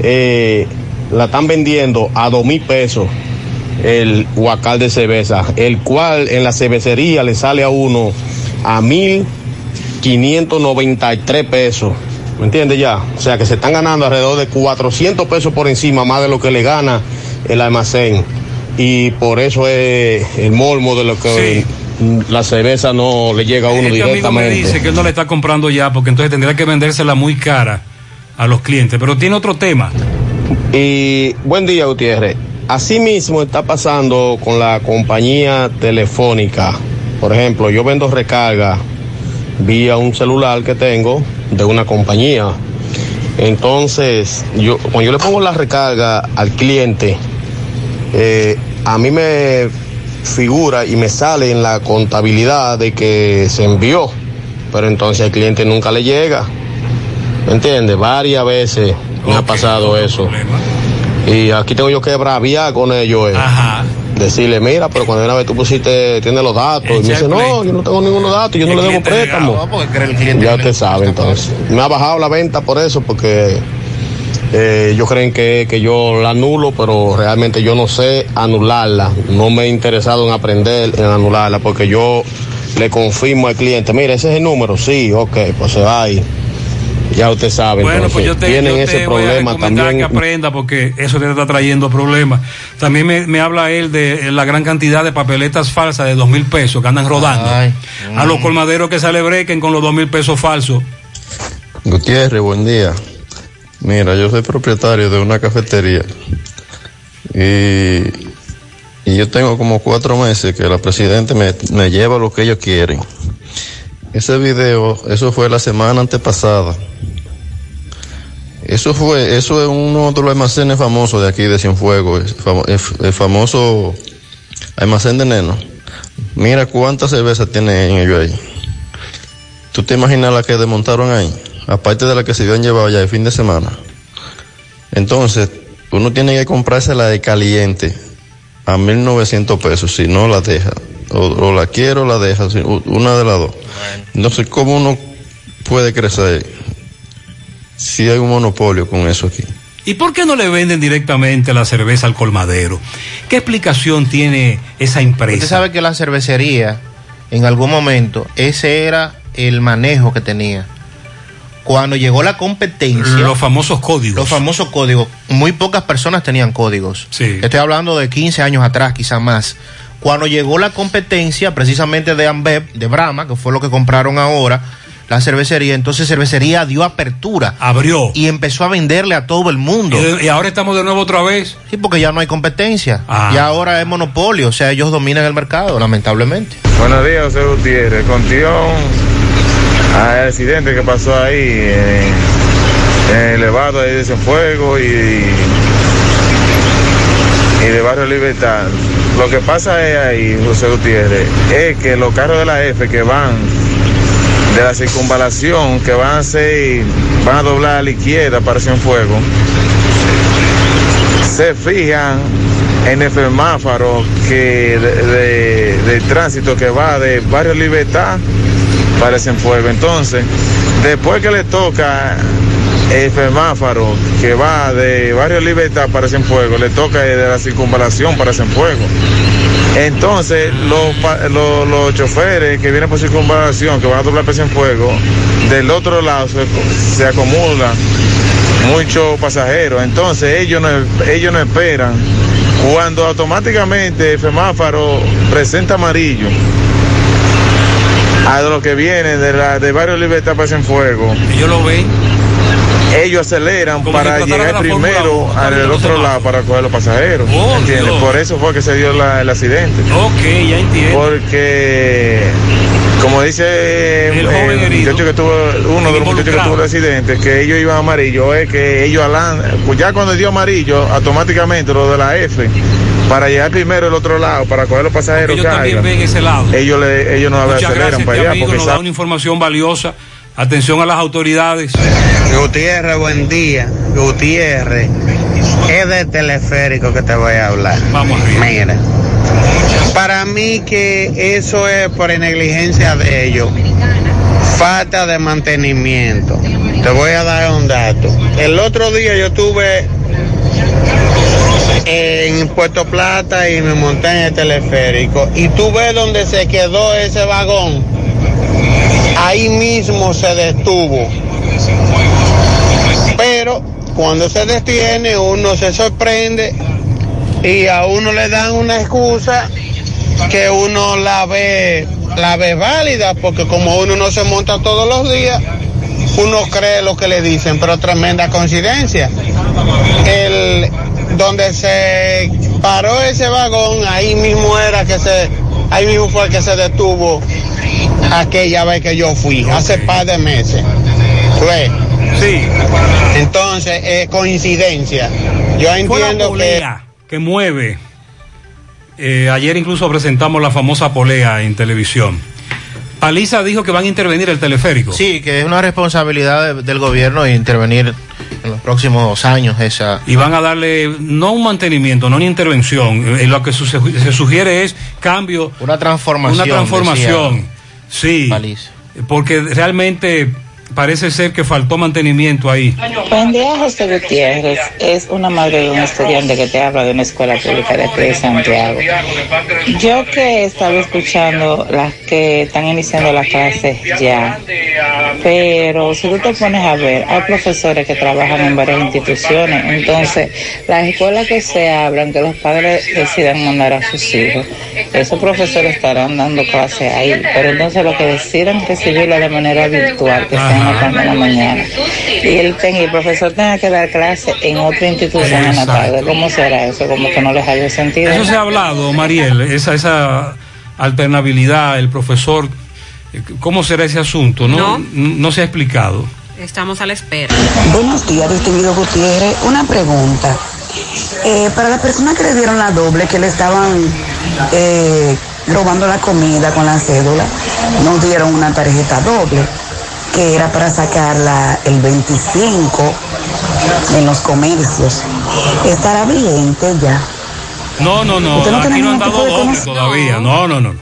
eh, la están vendiendo a dos mil pesos el guacal de cerveza, el cual en la cervecería le sale a uno a mil quinientos noventa y tres pesos. ¿Me entiende ya? O sea que se están ganando alrededor de 400 pesos por encima más de lo que le gana el almacén. Y por eso es el mormo de lo que la cerveza no le llega a uno Este amigo me directamente. dice que él no le está comprando ya porque entonces tendría que vendérsela muy cara a los clientes. Pero tiene otro tema. Y buen día, Gutiérrez. Asimismo está pasando con la compañía telefónica. Por ejemplo, yo vendo recarga vía un celular que tengo de una compañía. Entonces, yo cuando yo le pongo la recarga al cliente, eh, a mí me figura y me sale en la contabilidad de que se envió, pero entonces al cliente nunca le llega. ¿Me entiendes? Varias veces me ha pasado eso. Y aquí tengo yo que braviar con ellos. eh. Decirle, mira, pero cuando una vez tú pusiste, tienes los datos. Y me dice, no, yo no tengo ninguno datos, yo no le debo préstamo. Ya usted sabe, entonces. Me ha bajado la venta por eso, porque eh, ellos creen que, que yo la anulo, pero realmente yo no sé anularla. No me he interesado en aprender en anularla, porque yo le confirmo al cliente, mira, ese es el número, sí, ok, pues se va ahí. Ya usted sabe, Bueno, pues entonces, yo te, tienen yo ese te voy a problema también. que aprenda porque eso te está trayendo problemas. También me, me habla él de la gran cantidad de papeletas falsas de dos mil pesos que andan rodando. A los colmaderos que se le brequen con los dos mil pesos falsos. Gutiérrez, buen día. Mira, yo soy propietario de una cafetería y, y yo tengo como cuatro meses que la presidenta me, me lleva lo que ellos quieren. Ese video, eso fue la semana antepasada. Eso fue, eso es uno de los almacenes famosos de aquí de Cienfuegos, el, famo- el- el famoso almacén de Neno. Mira cuántas cervezas tienen ellos ahí. ¿Tú te imaginas la que desmontaron ahí? Aparte de la que se habían llevado ya el fin de semana. Entonces, uno tiene que comprársela de caliente a 1900 pesos, si no la deja. O, o la quiere o la deja, una de las dos. No sé cómo uno puede crecer si hay un monopolio con eso aquí. ¿Y por qué no le venden directamente la cerveza al colmadero? ¿Qué explicación tiene esa empresa? Usted sabe que la cervecería, en algún momento, ese era el manejo que tenía. Cuando llegó la competencia. Los famosos códigos. Los famosos códigos. Muy pocas personas tenían códigos. Estoy hablando de 15 años atrás, quizá más. Cuando llegó la competencia, precisamente de Ambev, de Brahma, que fue lo que compraron ahora, la cervecería, entonces cervecería dio apertura. Abrió. Y empezó a venderle a todo el mundo. Y, y ahora estamos de nuevo otra vez. Sí, porque ya no hay competencia. Ah. Ya ahora es monopolio, o sea, ellos dominan el mercado, lamentablemente. Buenos días, José Gutiérrez. Contigo al accidente que pasó ahí en, en el elevado ahí de Cienfuegos y, y de Barrio Libertad. Lo que pasa es ahí, José Gutiérrez, es que los carros de la F que van de la circunvalación, que van a ser, van a doblar a la izquierda para Cienfuegos, se fijan en el semáforo que de- de tránsito que va de Barrio Libertad para Cienfuegos. Entonces, después que le toca el semáforo que va de Barrio Libertad para Cienfuegos, le toca de la circunvalación para Cienfuegos. Entonces, los, los, los choferes que vienen por circunvalación, que van a doblar para Cienfuegos, del otro lado se, se acumulan muchos pasajeros. Entonces, ellos no, ellos no esperan. Cuando automáticamente el semáforo presenta amarillo, a los que vienen de, la, de Barrio Libertad para Cienfuegos, Ellos lo ven. ellos aceleran Como para llegar primero al otro lado para coger los pasajeros. ¿entiendes? Dios. Por eso fue que se dio la- el accidente. Ok, ya entiendo. Porque como dice El joven herido. que tuvo, uno de los muchachos que tuvo el accidente, que ellos iban amarillo, es que ellos alan, pues ya cuando dio amarillo, automáticamente lo de la F, para llegar primero al otro lado, para coger los pasajeros Ellos que también ven ese lado. ellos, le, ellos no Muchas aceleran gracias, para este allá, amigo, porque nos da saben- una información valiosa. Atención a las autoridades. Gutiérrez, buen día. Gutiérrez, es de teleférico que te voy a hablar. Vamos Mira, para mí que eso es por negligencia de ellos. Falta de mantenimiento. Te voy a dar un dato. El otro día yo estuve en Puerto Plata y me monté en el teleférico. Y tú ves donde se quedó ese vagón. Ahí mismo se detuvo. Pero cuando se detiene uno se sorprende y a uno le dan una excusa que uno la ve la ve válida porque como uno no se monta todos los días uno cree lo que le dicen pero tremenda coincidencia el donde se paró ese vagón ahí mismo era que se ahí mismo fue el que se detuvo aquella vez que yo fui hace par de meses fue sí entonces es coincidencia yo Fue la entiendo que que mueve. Eh, ayer incluso presentamos la famosa polea en televisión. Paliza dijo que van a intervenir el teleférico. Sí, que es una responsabilidad de- del gobierno intervenir en los próximos años esa... Y van a darle no un mantenimiento, no una intervención. Eh, lo que su- se, sugiere es cambio. Una transformación. Una transformación. Sí. Porque realmente parece ser que faltó mantenimiento ahí. Buen día, José Gutiérrez. Es una madre de un estudiante que te habla de una escuela pública de aquí de Santiago. Yo que estaba escuchando las que están iniciando las clases ya, pero si tú te pones a ver, hay profesores que trabajan en varias instituciones, entonces las escuelas que se abran, que los padres decidan mandar a sus hijos, esos profesores estarán dando clases ahí, pero entonces lo que decidan recibirlo de manera virtual, que sea en la mañana, y el, ten- el profesor tenga que dar clase en otra institución en la tarde, ¿cómo será eso? Como que no les hace sentido. Eso se ha hablado, Mariel, esa, esa alternabilidad, el profesor. ¿Cómo será ese asunto? No, No. no se ha explicado. Estamos a la espera. Buenos días, distinguido Gutiérrez. Una pregunta. Eh, para las personas que le dieron la doble, que le estaban eh, robando la comida con la cédula, nos dieron una tarjeta doble, que era para sacarla el 25 en los comercios. ¿Estará vigente ya? No, no, no, ¿Usted no aquí tiene no han dado doble todavía. No, no, no.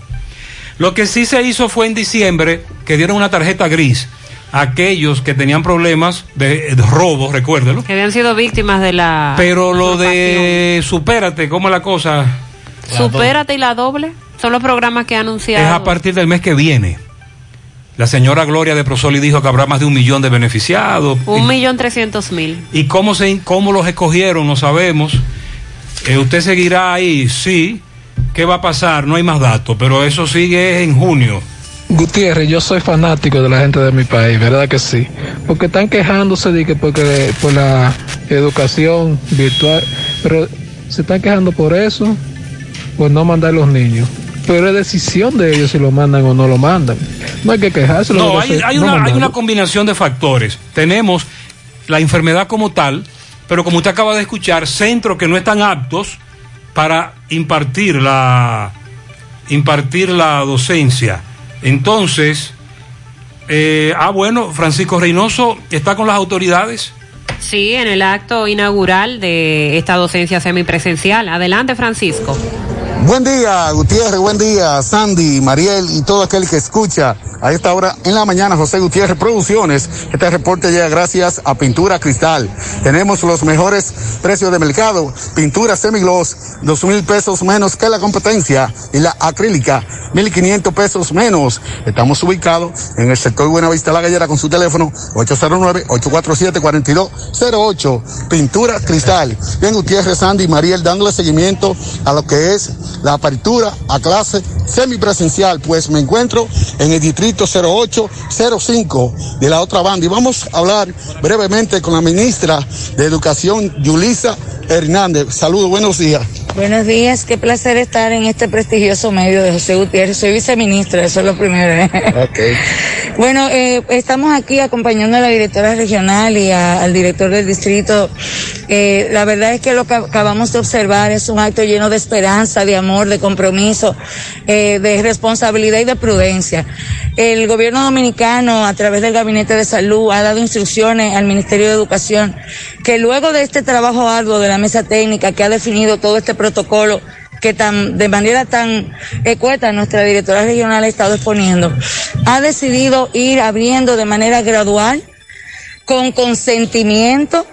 Lo que sí se hizo fue en diciembre que dieron una tarjeta gris a aquellos que tenían problemas de, de robo, recuérdelo. Que habían sido víctimas de la. Pero lo de supérate, ¿cómo es la cosa? Supérate y la doble. Son los programas que ha Es a partir del mes que viene. La señora Gloria de Prosoli dijo que habrá más de un millón de beneficiados. Un millón trescientos mil. ¿Y cómo, se, cómo los escogieron? No sabemos. Eh, ¿Usted seguirá ahí? Sí. ¿Qué va a pasar? No hay más datos, pero eso sigue en junio. Gutiérrez, yo soy fanático de la gente de mi país, ¿verdad que sí? Porque están quejándose de que porque por la educación virtual, pero se están quejando por eso, por no mandar los niños. Pero es decisión de ellos si lo mandan o no lo mandan. No hay que quejarse. lo No, hay, hacer- hay no una, hay una combinación de factores. Tenemos la enfermedad como tal, pero como usted acaba de escuchar, centros que no están aptos para impartir la, impartir la docencia. Entonces, eh, ah, bueno, Francisco Reynoso está con las autoridades. Sí, en el acto inaugural de esta docencia semipresencial. Adelante, Francisco. Buen día, Gutiérrez, buen día, Sandy, Mariel y todo aquel que escucha a esta hora en la mañana, José Gutiérrez Producciones. Este reporte llega gracias a Pintura Cristal. Tenemos los mejores precios de mercado. Pintura semigloss, dos mil pesos menos que la competencia. Y la acrílica, mil quinientos pesos menos. Estamos ubicados en el sector Buenavista La Gallera con su teléfono 809-847-4208. Pintura Cristal. Bien, Gutiérrez, Sandy y Mariel dándole seguimiento a lo que es la apertura a clase semipresencial, pues me encuentro en el distrito 0805 de la otra banda y vamos a hablar brevemente con la ministra de Educación, Yulisa Hernández. Saludos, buenos días. Buenos días, qué placer estar en este prestigioso medio de José Gutiérrez. Soy viceministra, eso es lo primero. ¿eh? Bueno, eh, estamos aquí acompañando a la directora regional y a- al director del distrito. Eh, la verdad es que lo que acabamos de observar es un acto lleno de esperanza, de amor, de compromiso, eh, de responsabilidad y de prudencia. El gobierno dominicano, a través del Gabinete de Salud, ha dado instrucciones al Ministerio de Educación que luego de este trabajo arduo de la mesa técnica que ha definido todo este protocolo que tan, de manera tan ecueta nuestra directora regional ha estado exponiendo, ha decidido ir abriendo de manera gradual, con consentimiento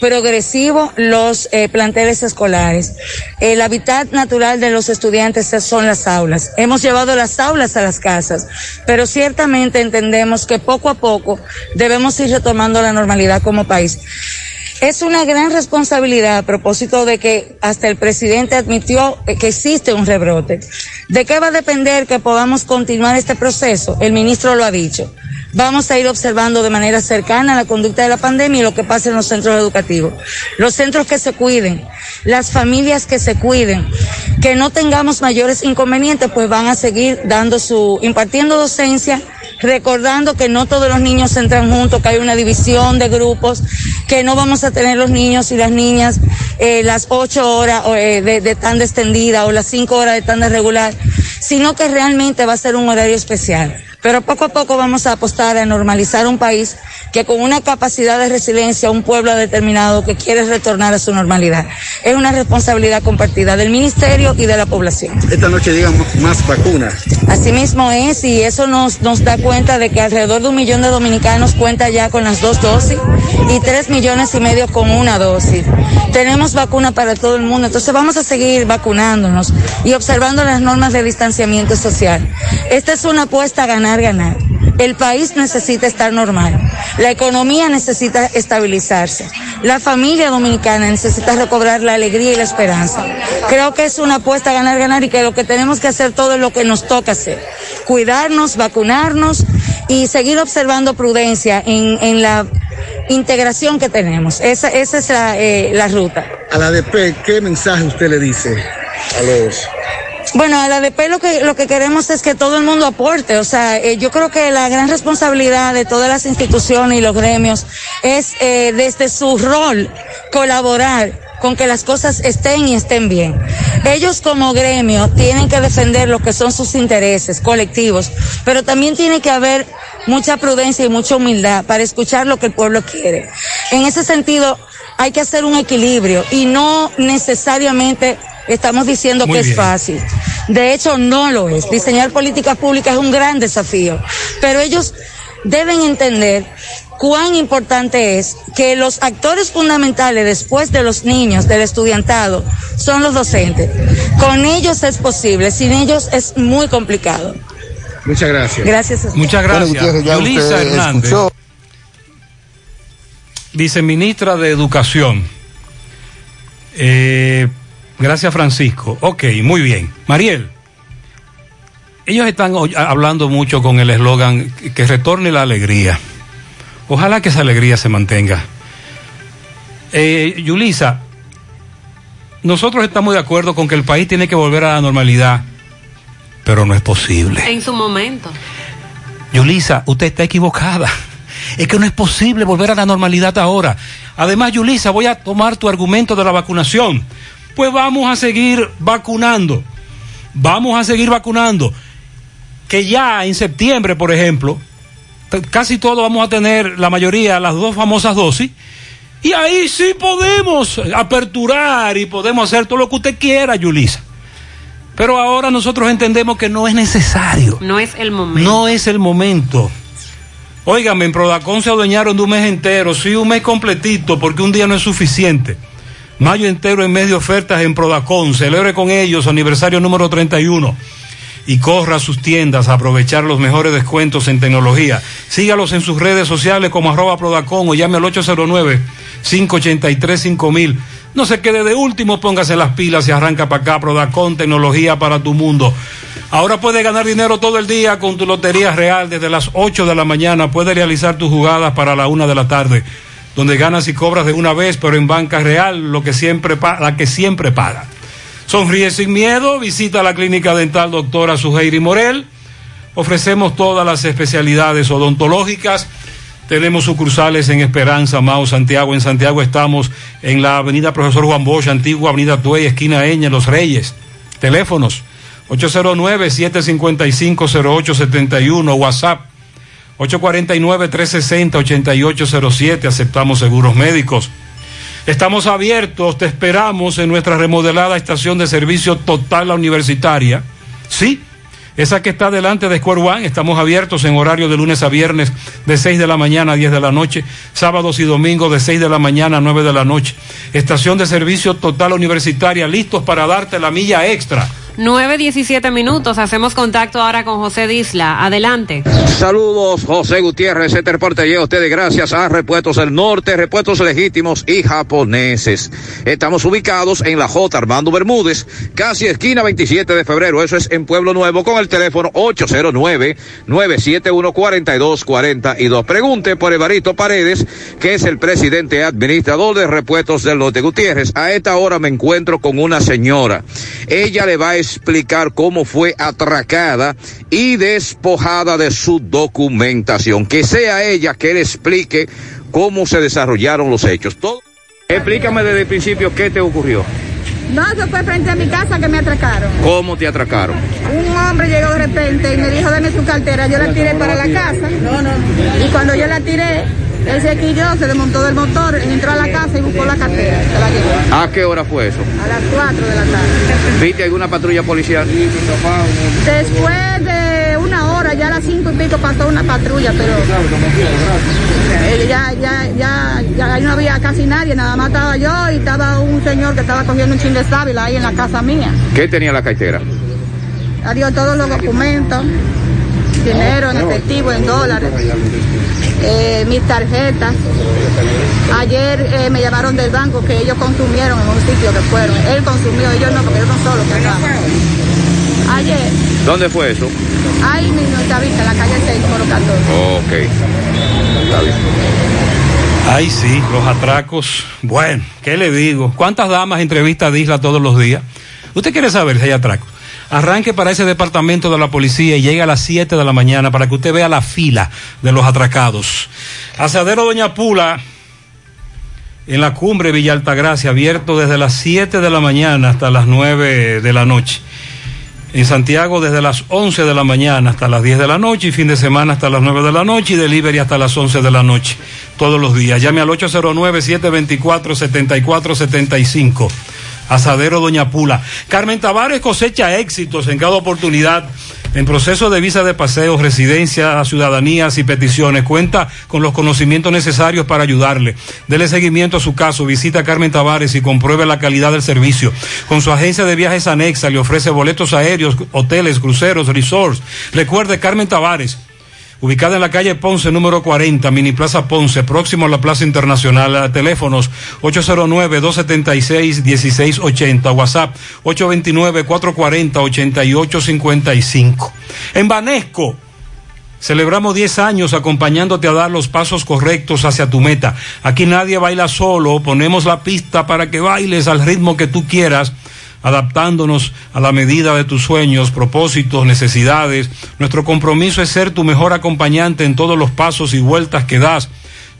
progresivo los eh, planteles escolares. El hábitat natural de los estudiantes son las aulas. Hemos llevado las aulas a las casas, pero ciertamente entendemos que poco a poco debemos ir retomando la normalidad como país. Es una gran responsabilidad a propósito de que hasta el presidente admitió que existe un rebrote. ¿De qué va a depender que podamos continuar este proceso? El ministro lo ha dicho. Vamos a ir observando de manera cercana la conducta de la pandemia y lo que pasa en los centros educativos. Los centros que se cuiden, las familias que se cuiden, que no tengamos mayores inconvenientes, pues van a seguir dando su, impartiendo docencia, recordando que no todos los niños entran juntos, que hay una división de grupos, que no vamos a tener los niños y las niñas eh, las ocho horas eh, de, de tanda extendida o las cinco horas de tanda regular, sino que realmente va a ser un horario especial. Pero poco a poco vamos a apostar a normalizar un país que con una capacidad de resiliencia, un pueblo ha determinado que quiere retornar a su normalidad. Es una responsabilidad compartida del ministerio y de la población. Esta noche llegan más vacunas. Asimismo es, y eso nos, nos da cuenta de que alrededor de un millón de dominicanos cuenta ya con las dos dosis y tres millones y medio con una dosis. Tenemos vacuna para todo el mundo, entonces vamos a seguir vacunándonos y observando las normas de distanciamiento social. Esta es una apuesta a ganar, ganar. El país necesita estar normal. La economía necesita estabilizarse. La familia dominicana necesita recobrar la alegría y la esperanza. Creo que es una apuesta a ganar, ganar y que lo que tenemos que hacer todo es lo que nos toca hacer. Cuidarnos, vacunarnos y seguir observando prudencia en, en la integración que tenemos. Esa, esa es la, eh, la ruta. A la ADP, ¿qué mensaje usted le dice a los Bueno, a la ADP lo que, lo que queremos es que todo el mundo aporte. O sea, eh, yo creo que la gran responsabilidad de todas las instituciones y los gremios es eh, desde su rol colaborar con que las cosas estén y estén bien. Ellos como gremio tienen que defender lo que son sus intereses colectivos, pero también tiene que haber mucha prudencia y mucha humildad para escuchar lo que el pueblo quiere. En ese sentido, hay que hacer un equilibrio y no necesariamente estamos diciendo Muy que es fácil. De hecho, no lo es. Diseñar políticas públicas es un gran desafío, pero ellos deben entender cuán importante es que los actores fundamentales después de los niños, del estudiantado, son los docentes. Con ellos es posible, sin ellos es muy complicado. Muchas gracias. Gracias. a usted. Muchas Bueno, gracias. Ya Yulisa Hernández, escuchó. viceministra de Educación. Eh, gracias, Francisco. Ok, muy bien. Mariel, ellos están hablando mucho con el eslogan que retorne la alegría. Ojalá que esa alegría se mantenga. Eh, Yulisa, nosotros estamos de acuerdo con que el país tiene que volver a la normalidad, pero no es posible. En su momento. Yulisa, usted está equivocada. Es que no es posible volver a la normalidad ahora. Además, Yulisa, voy a tomar tu argumento de la vacunación. Pues vamos a seguir vacunando. Vamos a seguir vacunando. Que ya en septiembre, por ejemplo, casi todos vamos a tener, la mayoría, las dos famosas dosis. Y ahí sí podemos aperturar y podemos hacer todo lo que usted quiera, Yulisa. Pero ahora nosotros entendemos que no es necesario. No es el momento. No es el momento. Óigame, en Prodacon se adueñaron de un mes entero, sí, un mes completito, porque un día no es suficiente. Mayo entero en mes de ofertas en Prodacon. Celebre con ellos su aniversario número 31 y corra a sus tiendas a aprovechar los mejores descuentos en tecnología. Sígalos en sus redes sociales como arroba Prodacon o llame al 809-583-5000. No se quede de último, póngase las pilas y arranca para acá. Prodacon, tecnología para tu mundo. Ahora puedes ganar dinero todo el día con tu Lotería Real desde las 8 de la mañana. Puedes realizar tus jugadas para la 1 de la tarde, donde ganas y cobras de una vez, pero en banca real, lo que siempre la que siempre paga. Sonríe sin miedo, visita la clínica dental doctora Suheiri Morel. Ofrecemos todas las especialidades odontológicas. Tenemos sucursales en Esperanza, Mao, Santiago. En Santiago estamos en la avenida Profesor Juan Bosch, antigua avenida Tuey, esquina Eña, Los Reyes. Teléfonos 809-755-0871, WhatsApp 849-360-8807. Aceptamos seguros médicos. Estamos abiertos, te esperamos en nuestra remodelada estación de servicio total la universitaria. Sí, esa que está delante de Square One, estamos abiertos en horario de lunes a viernes de 6 de la mañana a 10 de la noche, sábados y domingos de 6 de la mañana a 9 de la noche. Estación de servicio total universitaria, listos para darte la milla extra. 9.17 minutos. Hacemos contacto ahora con José Disla. Adelante. Saludos, José Gutiérrez. Este reporte llega a ustedes gracias a Repuestos del Norte, Repuestos Legítimos y Japoneses. Estamos ubicados en la J. Armando Bermúdez, casi esquina 27 de febrero. Eso es en Pueblo Nuevo con el teléfono 809-971-4242. Pregunte por Evarito Paredes, que es el presidente administrador de Repuestos del Norte. Gutiérrez, a esta hora me encuentro con una señora. Ella le va a explicar cómo fue atracada y despojada de su documentación. Que sea ella que le explique cómo se desarrollaron los hechos. Todo... Explícame desde el principio qué te ocurrió. No, eso fue frente a mi casa que me atracaron. ¿Cómo te atracaron? Un hombre llegó de repente y me dijo, dame su cartera. Yo la tiré para la casa. No, no. Y cuando yo la tiré, él se quilló, se desmontó del motor, entró a la casa y buscó la cartera. Se la llevó. ¿A qué hora fue eso? A las 4 de la tarde. ¿Viste alguna patrulla policial? Después de una hora, ya a las 5 y pico pasó una patrulla, pero ya, ya, ya, ya no había casi nadie, nada más estaba yo y estaba un señor que estaba cogiendo un chin de sábila ahí en la casa mía. ¿Qué tenía la cartera? Adiós todos los documentos, dinero en efectivo, en dólares, eh, mis tarjetas. Ayer eh, me llamaron del banco que ellos consumieron en un sitio que fueron. Él consumió, ellos no, porque ellos son solos. que. Ayer, ¿Dónde fue eso? ahí mismo en Chavita, en la calle 6, por 14. Ok. Está bien. Ay, sí, los atracos. Bueno, ¿qué le digo? ¿Cuántas damas entrevista a Disla todos los días? ¿Usted quiere saber si hay atracos? Arranque para ese departamento de la policía y llegue a las 7 de la mañana para que usted vea la fila de los atracados. Asadero Doña Pula, en la cumbre Villa Altagracia, abierto desde las 7 de la mañana hasta las 9 de la noche. En Santiago desde las 11 de la mañana hasta las 10 de la noche y fin de semana hasta las 9 de la noche y delivery hasta las 11 de la noche todos los días. Llame al 809-724-7475. Asadero Doña Pula. Carmen Tavares cosecha éxitos en cada oportunidad. En proceso de visa de paseo, residencia, ciudadanías y peticiones, cuenta con los conocimientos necesarios para ayudarle. Dele seguimiento a su caso, visita a Carmen Tavares y compruebe la calidad del servicio. Con su agencia de viajes anexa le ofrece boletos aéreos, hoteles, cruceros, resorts. Recuerde Carmen Tavares, ubicada en la calle Ponce número 40, Mini Plaza Ponce, próximo a la Plaza Internacional. A Teléfonos 809-276-1680, WhatsApp 829-440-8855. En Banesco. Celebramos 10 años acompañándote a dar los pasos correctos hacia tu meta. Aquí nadie baila solo, ponemos la pista para que bailes al ritmo que tú quieras adaptándonos a la medida de tus sueños, propósitos, necesidades. Nuestro compromiso es ser tu mejor acompañante en todos los pasos y vueltas que das.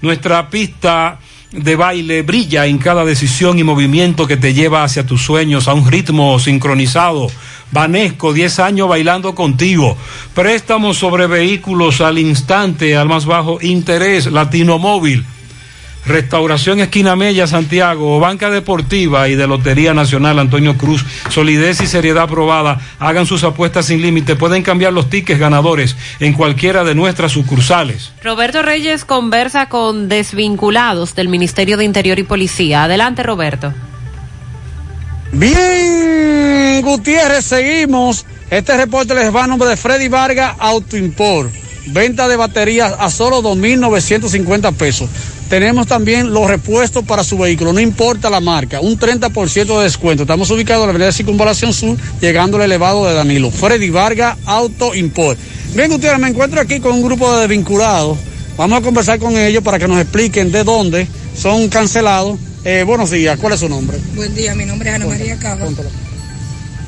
Nuestra pista de baile brilla en cada decisión y movimiento que te lleva hacia tus sueños a un ritmo sincronizado. Vanesco, 10 años bailando contigo. Préstamos sobre vehículos al instante, al más bajo interés, Latino Móvil. Restauración Esquina Mella, Santiago, Banca Deportiva y de Lotería Nacional Antonio Cruz. Solidez y seriedad probada. Hagan sus apuestas sin límite. Pueden cambiar los tickets ganadores en cualquiera de nuestras sucursales. Roberto Reyes conversa con desvinculados del Ministerio de Interior y Policía. Adelante, Roberto. Bien, Gutiérrez, seguimos. Este reporte les va a nombre de Freddy Vargas Autoimport. Venta de baterías a solo 2.950 pesos. Tenemos también los repuestos para su vehículo, no importa la marca, un 30% de descuento. Estamos ubicados en la avenida Circunvalación Sur, llegando al elevado de Danilo. Freddy Vargas Auto Import. Bien, Gutiérrez, me encuentro aquí con un grupo de desvinculados. Vamos a conversar con ellos para que nos expliquen de dónde son cancelados. Eh, buenos días, ¿cuál es su nombre? Buen día, mi nombre es Ana María Cava.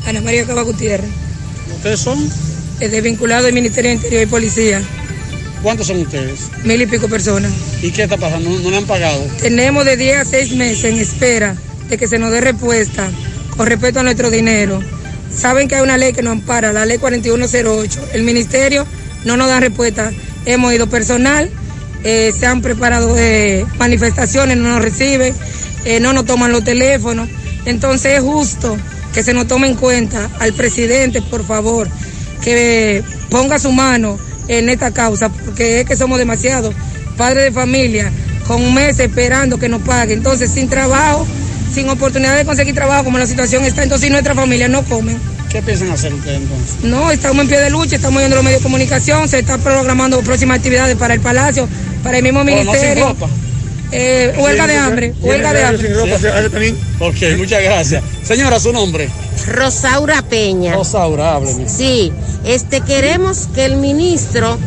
Ana María Cava Gutiérrez. ¿Ustedes son? Es desvinculado del Ministerio de Interior y Policía. ¿Cuántos son ustedes? Mil y pico personas. ¿Y qué está pasando? ¿No, no le han pagado? Tenemos de 10 a 6 meses en espera de que se nos dé respuesta con respecto a nuestro dinero. Saben que hay una ley que nos ampara, la ley 4108. El ministerio no nos da respuesta. Hemos ido personal, eh, se han preparado eh, manifestaciones, no nos reciben, eh, no nos toman los teléfonos. Entonces es justo que se nos tome en cuenta al presidente, por favor, que ponga su mano en esta causa, porque es que somos demasiados padres de familia con un mes esperando que nos pague. Entonces, sin trabajo, sin oportunidad de conseguir trabajo, como la situación está, entonces nuestra familia no comen. ¿Qué piensan hacer ustedes entonces? No, estamos en pie de lucha, estamos yendo a los medios de comunicación, se están programando próximas actividades para el Palacio, para el mismo Pero no sin ministerio. ropa. Eh, huelga de hambre, huelga de hambre. Ok, muchas gracias. Señora, su nombre. Rosaura Peña. Rosaura, hábleme. Sí, este queremos que el ministro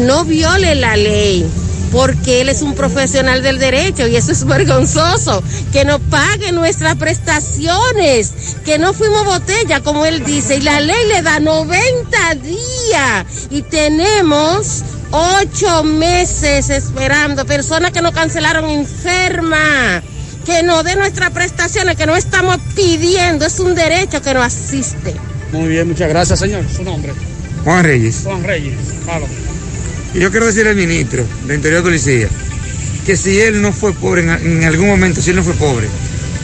no viole la ley porque él es un profesional del derecho y eso es vergonzoso, que nos pague nuestras prestaciones, que no fuimos botella como él dice y la ley le da 90 días y tenemos ocho meses esperando, personas que nos cancelaron enfermas que nos dé nuestras prestaciones, que no estamos pidiendo, es un derecho que nos asiste. Muy bien, muchas gracias, señor. Su nombre. Juan Reyes. Juan Reyes. Claro. Y yo quiero decirle al ministro de Interior y Policía que si él no fue pobre en, en algún momento, si él no fue pobre,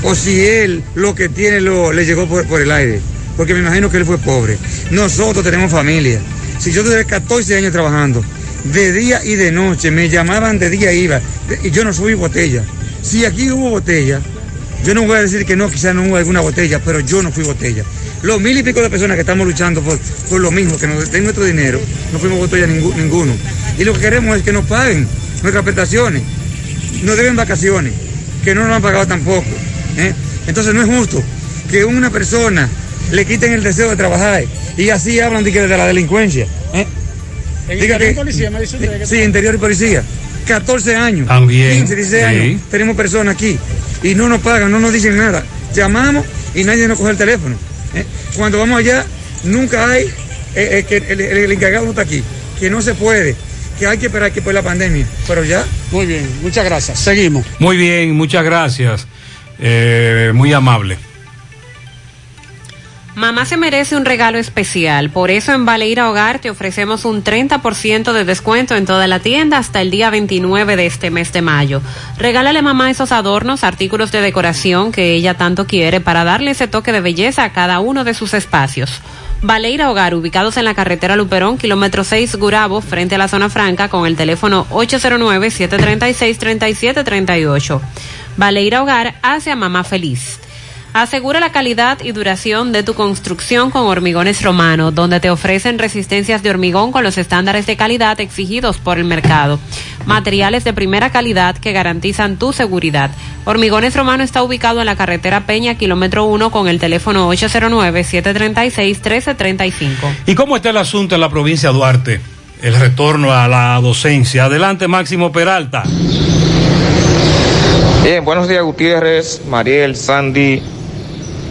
o si él lo que tiene lo, le llegó por, por el aire, porque me imagino que él fue pobre. Nosotros tenemos familia. Si yo tuve 14 años trabajando, de día y de noche, me llamaban de día iba, y yo no soy botella. Si aquí hubo botella, yo no voy a decir que no, quizás no hubo alguna botella, pero yo no fui botella. Los mil y pico de personas que estamos luchando por, lo mismo, que nos den nuestro dinero, no fuimos botella ningú- ninguno. Y lo que queremos es que nos paguen nuestras prestaciones, nos deben vacaciones, que no nos han pagado tampoco. ¿eh? Entonces no es justo que una persona le quiten el deseo de trabajar y así hablan de, de la delincuencia. En Diga interior y policía, me dice usted que- Sí, interior y policía. 14 años. También, 15, 16 sí. años. Tenemos personas aquí y no nos pagan, no nos dicen nada. Llamamos y nadie nos coge el teléfono. ¿eh? Cuando vamos allá, nunca hay eh, eh, que el, el- el encargado no está aquí. Que no se puede. Que hay que esperar que por la pandemia. Pero ya. Muy bien, muchas gracias. Seguimos. Muy bien, muchas gracias. Eh, muy amable. Mamá se merece un regalo especial, por eso en Valeira Hogar te ofrecemos un 30% de descuento en toda la tienda hasta el día 29 de este mes de mayo. Regálale a mamá esos adornos, artículos de decoración que ella tanto quiere para darle ese toque de belleza a cada uno de sus espacios. Valeira Hogar, ubicados en la carretera Luperón, kilómetro 6 Gurabo, frente a la zona franca, con el teléfono 809-736-3738. Valeira Hogar hace a mamá feliz. Asegura la calidad y duración de tu construcción con Hormigones Romano, donde te ofrecen resistencias de hormigón con los estándares de calidad exigidos por el mercado. Materiales de primera calidad que garantizan tu seguridad. Hormigones Romano está ubicado en la carretera Peña, kilómetro 1, con el teléfono 809-736-1335. ¿Y cómo está el asunto en la provincia de Duarte? El retorno a la docencia. Adelante, Máximo Peralta. Bien, buenos días Gutiérrez, Mariel, Sandy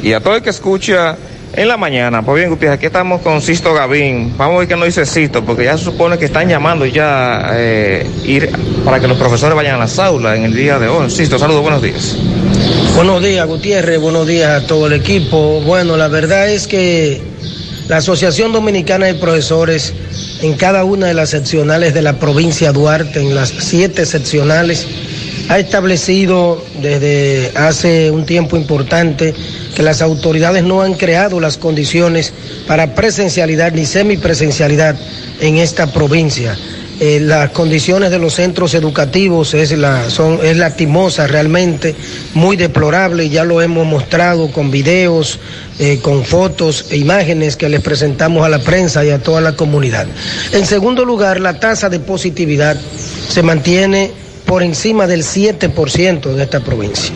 y a todo el que escucha en la mañana. Pues bien, Gutiérrez, aquí estamos con Sisto Gavín. Vamos a ver qué nos dice Sisto, porque ya se supone que están llamando ya eh, ir para que los profesores vayan a las aulas en el día de hoy. Sisto, saludos, buenos días. Buenos días, Gutiérrez. Buenos días a todo el equipo. Bueno, la verdad es que la Asociación Dominicana de Profesores, en cada una de las seccionales de la provincia de Duarte, en las siete seccionales, ha establecido desde hace un tiempo importante que las autoridades no han creado las condiciones para presencialidad ni semipresencialidad en esta provincia. Eh, las condiciones de los centros educativos es, la, son, es realmente, muy deplorable, ya lo hemos mostrado con videos, eh, con fotos e imágenes que les presentamos a la prensa y a toda la comunidad. En segundo lugar, la tasa de positividad se mantiene por encima del 7% en esta provincia.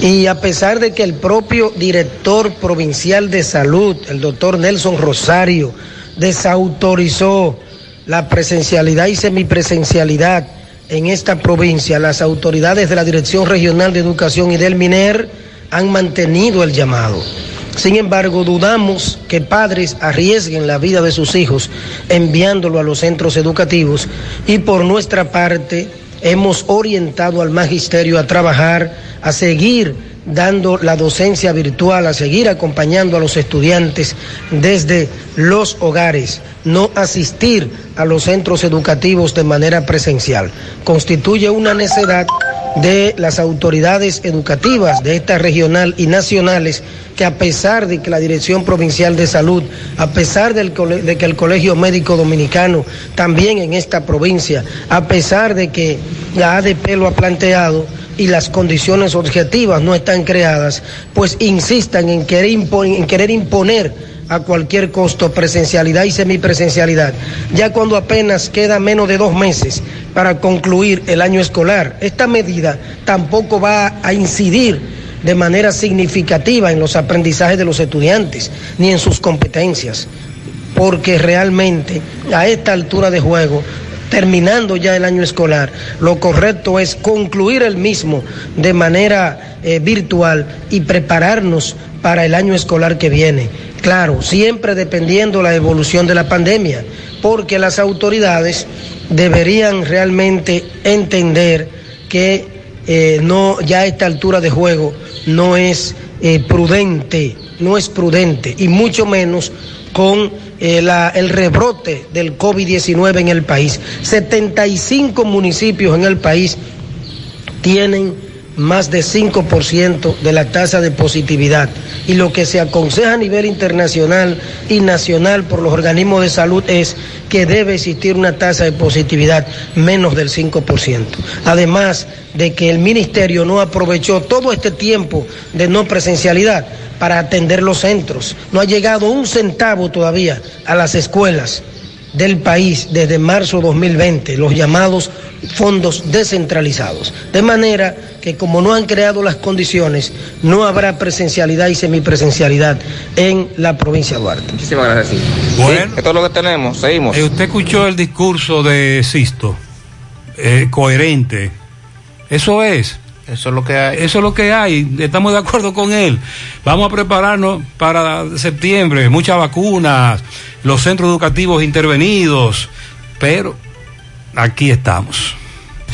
Y a pesar de que el propio director provincial de salud, el doctor Nelson Rosario, desautorizó la presencialidad y semipresencialidad en esta provincia, las autoridades de la Dirección Regional de Educación y del MINER han mantenido el llamado. Sin embargo, dudamos que padres arriesguen la vida de sus hijos enviándolo a los centros educativos y por nuestra parte hemos orientado al magisterio a trabajar, a seguir dando la docencia virtual, a seguir acompañando a los estudiantes desde los hogares, no asistir a los centros educativos de manera presencial. Constituye una necedad de las autoridades educativas de esta regional y nacionales que a pesar de que la Dirección Provincial de Salud, a pesar del de que el Colegio Médico Dominicano también en esta provincia, a pesar de que la ADP lo ha planteado y las condiciones objetivas no están creadas, pues insistan en querer, impo- en querer imponer a cualquier costo presencialidad y semipresencialidad, ya cuando apenas queda menos de dos meses para concluir el año escolar. Esta medida tampoco va a incidir de manera significativa en los aprendizajes de los estudiantes ni en sus competencias, porque realmente a esta altura de juego terminando ya el año escolar, lo correcto es concluir el mismo de manera eh, virtual y prepararnos para el año escolar que viene. Claro, siempre dependiendo la evolución de la pandemia, porque las autoridades deberían realmente entender que eh, no ya a esta altura de juego no es eh, prudente, no es prudente y mucho menos con eh, la- el rebrote del COVID-19 en el país. 75 municipios en el país tienen más de 5% de la tasa de positividad. Y lo que se aconseja a nivel internacional y nacional por los organismos de salud es que debe existir una tasa de positividad menos del 5%. Además de que el ministerio no aprovechó todo este tiempo de no presencialidad para atender los centros. No ha llegado un centavo todavía a las escuelas del país desde marzo 2020, los llamados fondos descentralizados. De manera que como no han creado las condiciones, no habrá presencialidad y semipresencialidad en la provincia de Duarte. Muchísimas gracias. Bueno. esto es lo que tenemos. Seguimos. Eh, usted escuchó el discurso de Sisto, eh, coherente. Eso es. Eso es lo que hay. Eso es lo que hay. Estamos de acuerdo con él. Vamos a prepararnos para septiembre. Muchas vacunas, los centros educativos intervenidos. Pero aquí estamos.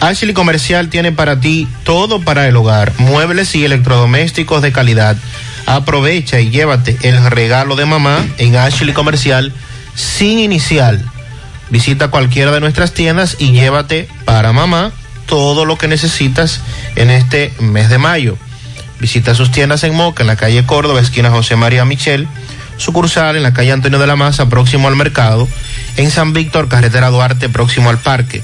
Ashley Comercial tiene para ti todo para el hogar, muebles y electrodomésticos de calidad. Aprovecha y llévate el regalo de mamá en Ashley Comercial sin inicial. Visita cualquiera de nuestras tiendas y llévate para mamá todo lo que necesitas en este mes de mayo. Visita sus tiendas en Moca, en la calle Córdoba, esquina José María Michel, sucursal en la calle Antonio de la Maza, próximo al mercado, en San Víctor, carretera Duarte, próximo al parque.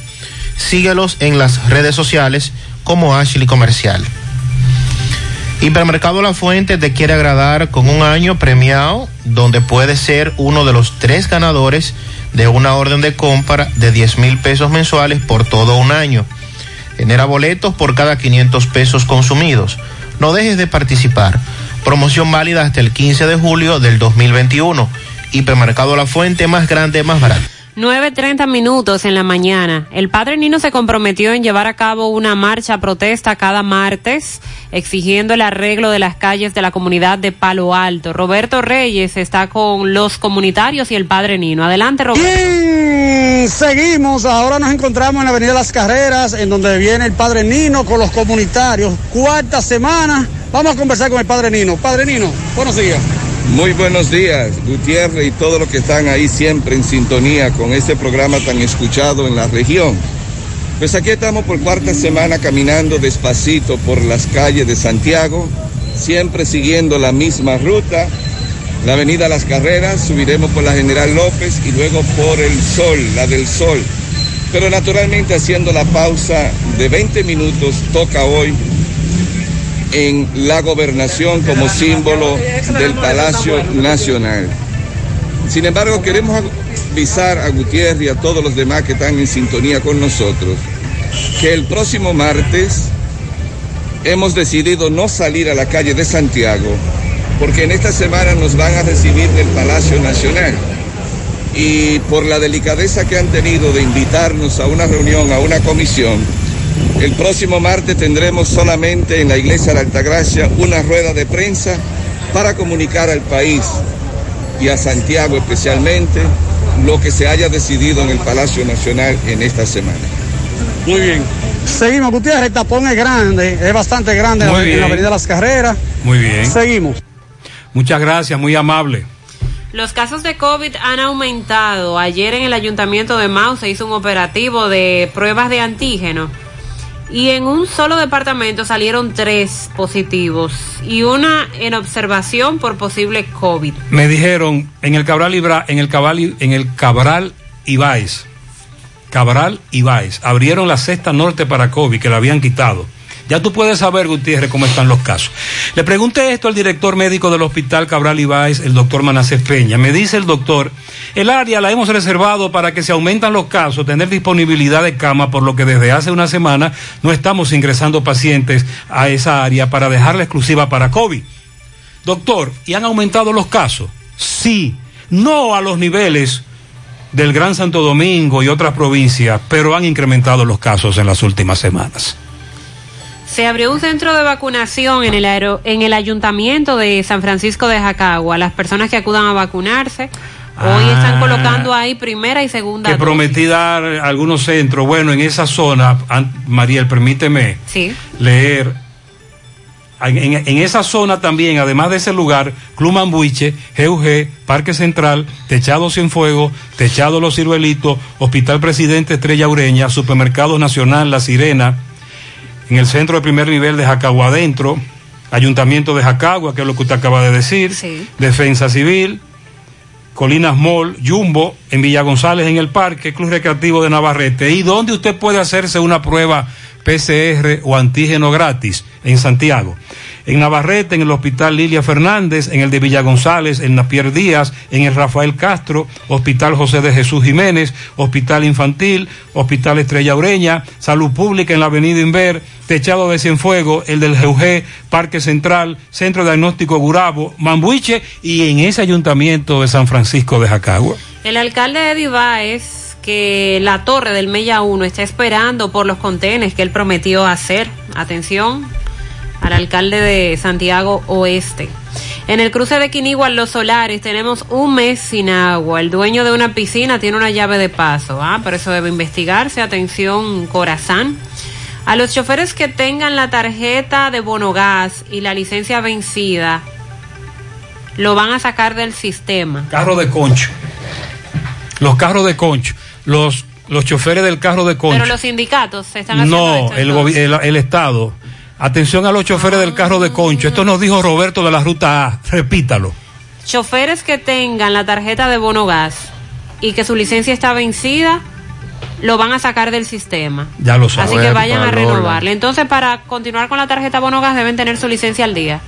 Síguelos en las redes sociales como Ashley Comercial. Hipermercado La Fuente te quiere agradar con un año premiado donde puedes ser uno de los tres ganadores de una orden de compra de 10 mil pesos mensuales por todo un año. Genera boletos por cada 500 pesos consumidos. No dejes de participar. Promoción válida hasta el 15 de julio del 2021. Hipermercado La Fuente más grande, más barato. 9.30 minutos en la mañana. El padre Nino se comprometió en llevar a cabo una marcha protesta cada martes exigiendo el arreglo de las calles de la comunidad de Palo Alto. Roberto Reyes está con los comunitarios y el padre Nino. Adelante, Roberto. Bien, seguimos. Ahora nos encontramos en la Avenida Las Carreras, en donde viene el padre Nino con los comunitarios. Cuarta semana. Vamos a conversar con el padre Nino. Padre Nino, buenos días. Muy buenos días, Gutiérrez y todos los que están ahí siempre en sintonía con este programa tan escuchado en la región. Pues aquí estamos por cuarta semana caminando despacito por las calles de Santiago, siempre siguiendo la misma ruta, la avenida Las Carreras, subiremos por la General López y luego por el Sol, la del Sol. Pero naturalmente haciendo la pausa de 20 minutos, toca hoy en la gobernación como símbolo del Palacio Nacional. Sin embargo, queremos avisar a Gutiérrez y a todos los demás que están en sintonía con nosotros que el próximo martes hemos decidido no salir a la calle de Santiago porque en esta semana nos van a recibir del Palacio Nacional y por la delicadeza que han tenido de invitarnos a una reunión, a una comisión, el próximo martes tendremos solamente en la iglesia de Altagracia una rueda de prensa para comunicar al país y a Santiago especialmente lo que se haya decidido en el Palacio Nacional en esta semana. Muy bien. Seguimos, Gutiérrez, el tapón es grande, es bastante grande en la, Muy en la bien. Avenida Las Carreras. Muy bien. Seguimos. Muchas gracias, muy amable. Los casos de COVID han aumentado. Ayer en el ayuntamiento de Mau se hizo un operativo de pruebas de antígeno y en un solo departamento salieron tres positivos y una en observación por posible COVID. Me dijeron en el Cabral Ibra, en el Cabral, en el Cabral Ibáez, Cabral Ibáez, abrieron la cesta norte para COVID que la habían quitado. Ya tú puedes saber, Gutiérrez, cómo están los casos. Le pregunté esto al director médico del hospital Cabral Ibáez, el doctor Manacés Peña. Me dice el doctor, el área la hemos reservado para que se aumentan los casos, tener disponibilidad de cama, por lo que desde hace una semana no estamos ingresando pacientes a esa área para dejarla exclusiva para COVID. Doctor, ¿y han aumentado los casos? Sí, no a los niveles del Gran Santo Domingo y otras provincias, pero han incrementado los casos en las últimas semanas. Se abrió un centro de vacunación en el, aero- en el ayuntamiento de San Francisco de Jacagua. Las personas que acudan a vacunarse hoy están colocando ahí primera y segunda Que dosis. prometí dar algunos centros. Bueno, en esa zona, Mariel, permíteme Sí. leer. En, esa zona también, además de ese lugar, Club Mambuiche, GUG, Parque Central, Techado Cienfuegos, Techado Los Ciruelitos, Hospital Presidente Estrella Ureña, Supermercado Nacional La Sirena, en el centro de primer nivel de Jacagua Adentro, Ayuntamiento de Jacagua, que es lo que usted acaba de decir, Defensa Civil, Colinas Mall, Jumbo, en Villa González, en el Parque, Club Recreativo de Navarrete, y donde usted puede hacerse una prueba PCR o antígeno gratis en Santiago. En Navarrete, en el Hospital Lilia Fernández, en el de Villa González, en Napier Díaz, en el Rafael Castro, Hospital José de Jesús Jiménez, Hospital Infantil, Hospital Estrella Ureña, Salud Pública en la Avenida Inver, Techado de Cienfuegos, el del GUG, Parque Central, Centro Diagnóstico Gurabo, Mambuiche y en ese ayuntamiento de San Francisco de Jacagua. El alcalde Eddie Baez, que la torre del Mella 1 está esperando por los contenes que él prometió hacer. Atención al alcalde de Santiago Oeste. En el cruce de Quinigua, Los Solares, tenemos un mes sin agua. El dueño de una piscina tiene una llave de paso. Ah, pero eso debe investigarse. Atención, Corazán. A los choferes que tengan la tarjeta de Bonogas y la licencia vencida, lo van a sacar del sistema. Carro de concho. Los carros de concho. Los, los choferes del carro de concho. Pero los sindicatos se están haciendo No, esto, el, el, el Estado. Atención a los choferes del carro de concho. Esto nos dijo Roberto de la Ruta A. Repítalo. Choferes que tengan la tarjeta de bono gas y que su licencia está vencida, lo van a sacar del sistema. Ya lo saben. Así que vayan a Valora. renovarle. Entonces, para continuar con la tarjeta bono gas, deben tener su licencia al día.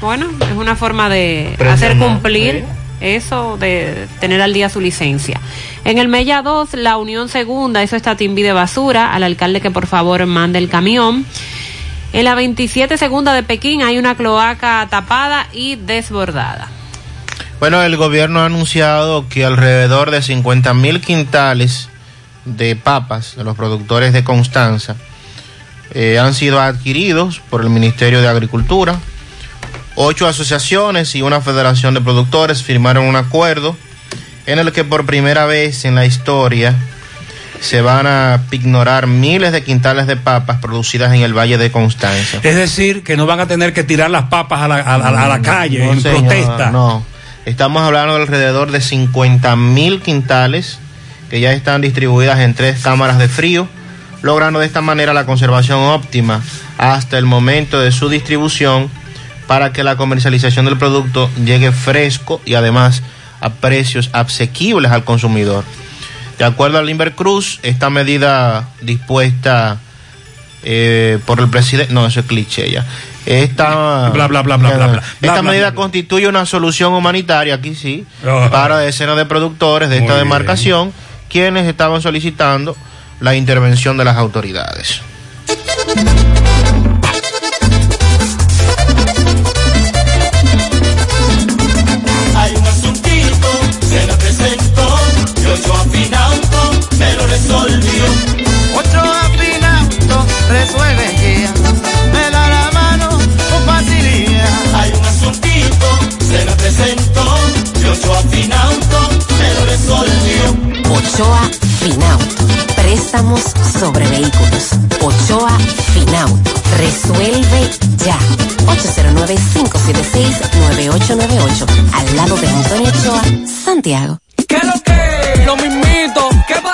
Bueno, es una forma de hacer cumplir ¿sí? eso, de tener al día su licencia. En el Mella 2, la Unión Segunda, eso está Timbi de basura, al alcalde que por favor mande el camión. En la 27 Segunda de Pekín hay una cloaca tapada y desbordada. Bueno, el gobierno ha anunciado que alrededor de 50 mil quintales de papas de los productores de Constanza eh, han sido adquiridos por el Ministerio de Agricultura. Ocho asociaciones y una federación de productores firmaron un acuerdo en el que por primera vez en la historia se van a ignorar miles de quintales de papas producidas en el Valle de Constanza. Es decir, que no van a tener que tirar las papas a la, a la- a la calle No, en protesta. No, estamos hablando de alrededor de 50 mil quintales que ya están distribuidas en tres cámaras de frío, logrando de esta manera la conservación óptima hasta el momento de su distribución para que la comercialización del producto llegue fresco y además a precios asequibles al consumidor. De acuerdo al Limber Cruz, esta medida dispuesta eh, por el presidente. No, eso es cliché ya. Esta, Bla, bla, bla, bla, bla, bla. Esta Bla, medida bla, constituye una solución humanitaria, aquí sí, Ajá. para decenas de productores de esta bien. demarcación, quienes estaban solicitando la intervención de las autoridades. Resolvió. Ocho afinauto resuelve ya, me da la mano con facilidad. Hay un asuntito, se me presentó, y ocho afinauto me lo resolvió. Ochoa Finauto. Préstamos sobre vehículos. Ochoa Finauto. Resuelve ya. 809-576-9898. Al lado de Antonio Ochoa, Santiago. ¿Qué lo que? Lo mismito. ¿Qué pasó?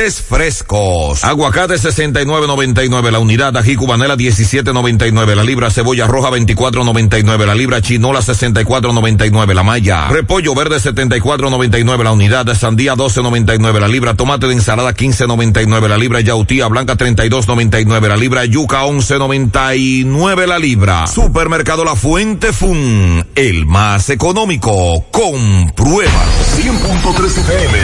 frescos. Aguacate 69.99 la unidad, ají cubanela 17.99 la libra, cebolla roja 24.99 la libra, chinola 64.99 la malla, repollo verde 74.99 la unidad, sandía 12.99 la libra, tomate de ensalada 15.99 la libra, yautía blanca 32.99 la libra, yuca 11.99 la libra. Supermercado La Fuente Fun, el más económico. Comprueba. 100.3 FM,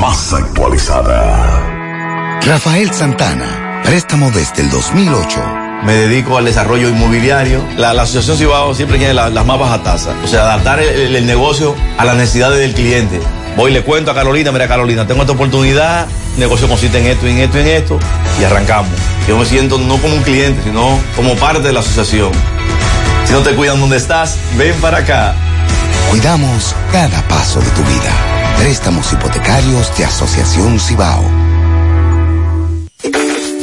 más actualizada. Rafael Santana, préstamo desde el 2008. Me dedico al desarrollo inmobiliario. La, la Asociación Cibao siempre tiene la- las más bajas tasas. O sea, adaptar el, el- el negocio a las necesidades del cliente. Voy y le cuento a Carolina, mira Carolina, tengo esta oportunidad, el negocio consiste en esto, en esto, en esto, y arrancamos. Yo me siento no como un cliente, sino como parte de la asociación. Si no te cuidan donde estás, ven para acá. Cuidamos cada paso de tu vida. Préstamos hipotecarios de Asociación Cibao.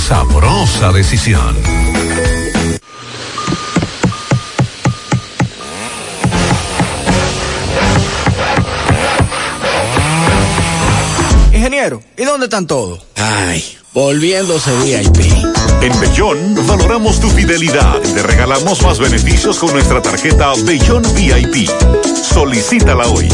sabrosa decisión. Ingeniero, ¿y dónde están todos? Ay, volviéndose VIP. En Bellón valoramos tu fidelidad y te regalamos más beneficios con nuestra tarjeta Bellón VIP. Solicítala hoy.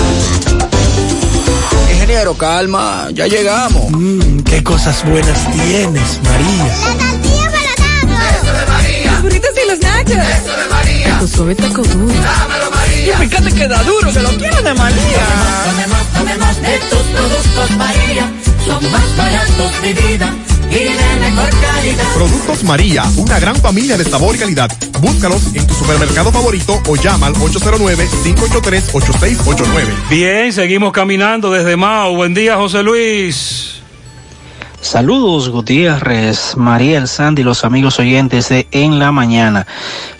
Ingeniero, calma, ya llegamos. Mmm, qué cosas buenas tienes, María. Eso de María. Los burritos y los nachos. Eso de María. Tu suave taco duro. Dámelo, María. Y fíjate que da duro, que lo quiero de María. Tome más, tome más de tus productos, María. Son más baratos de vida y de mejor calidad. Productos María, una gran familia de sabor y calidad. Búscalos en tu supermercado favorito o llama al 809-583-8689. Bien, seguimos caminando desde Mao. Buen día, José Luis. Saludos Gutiérrez, Mariel, Sandy, los amigos oyentes de En la Mañana.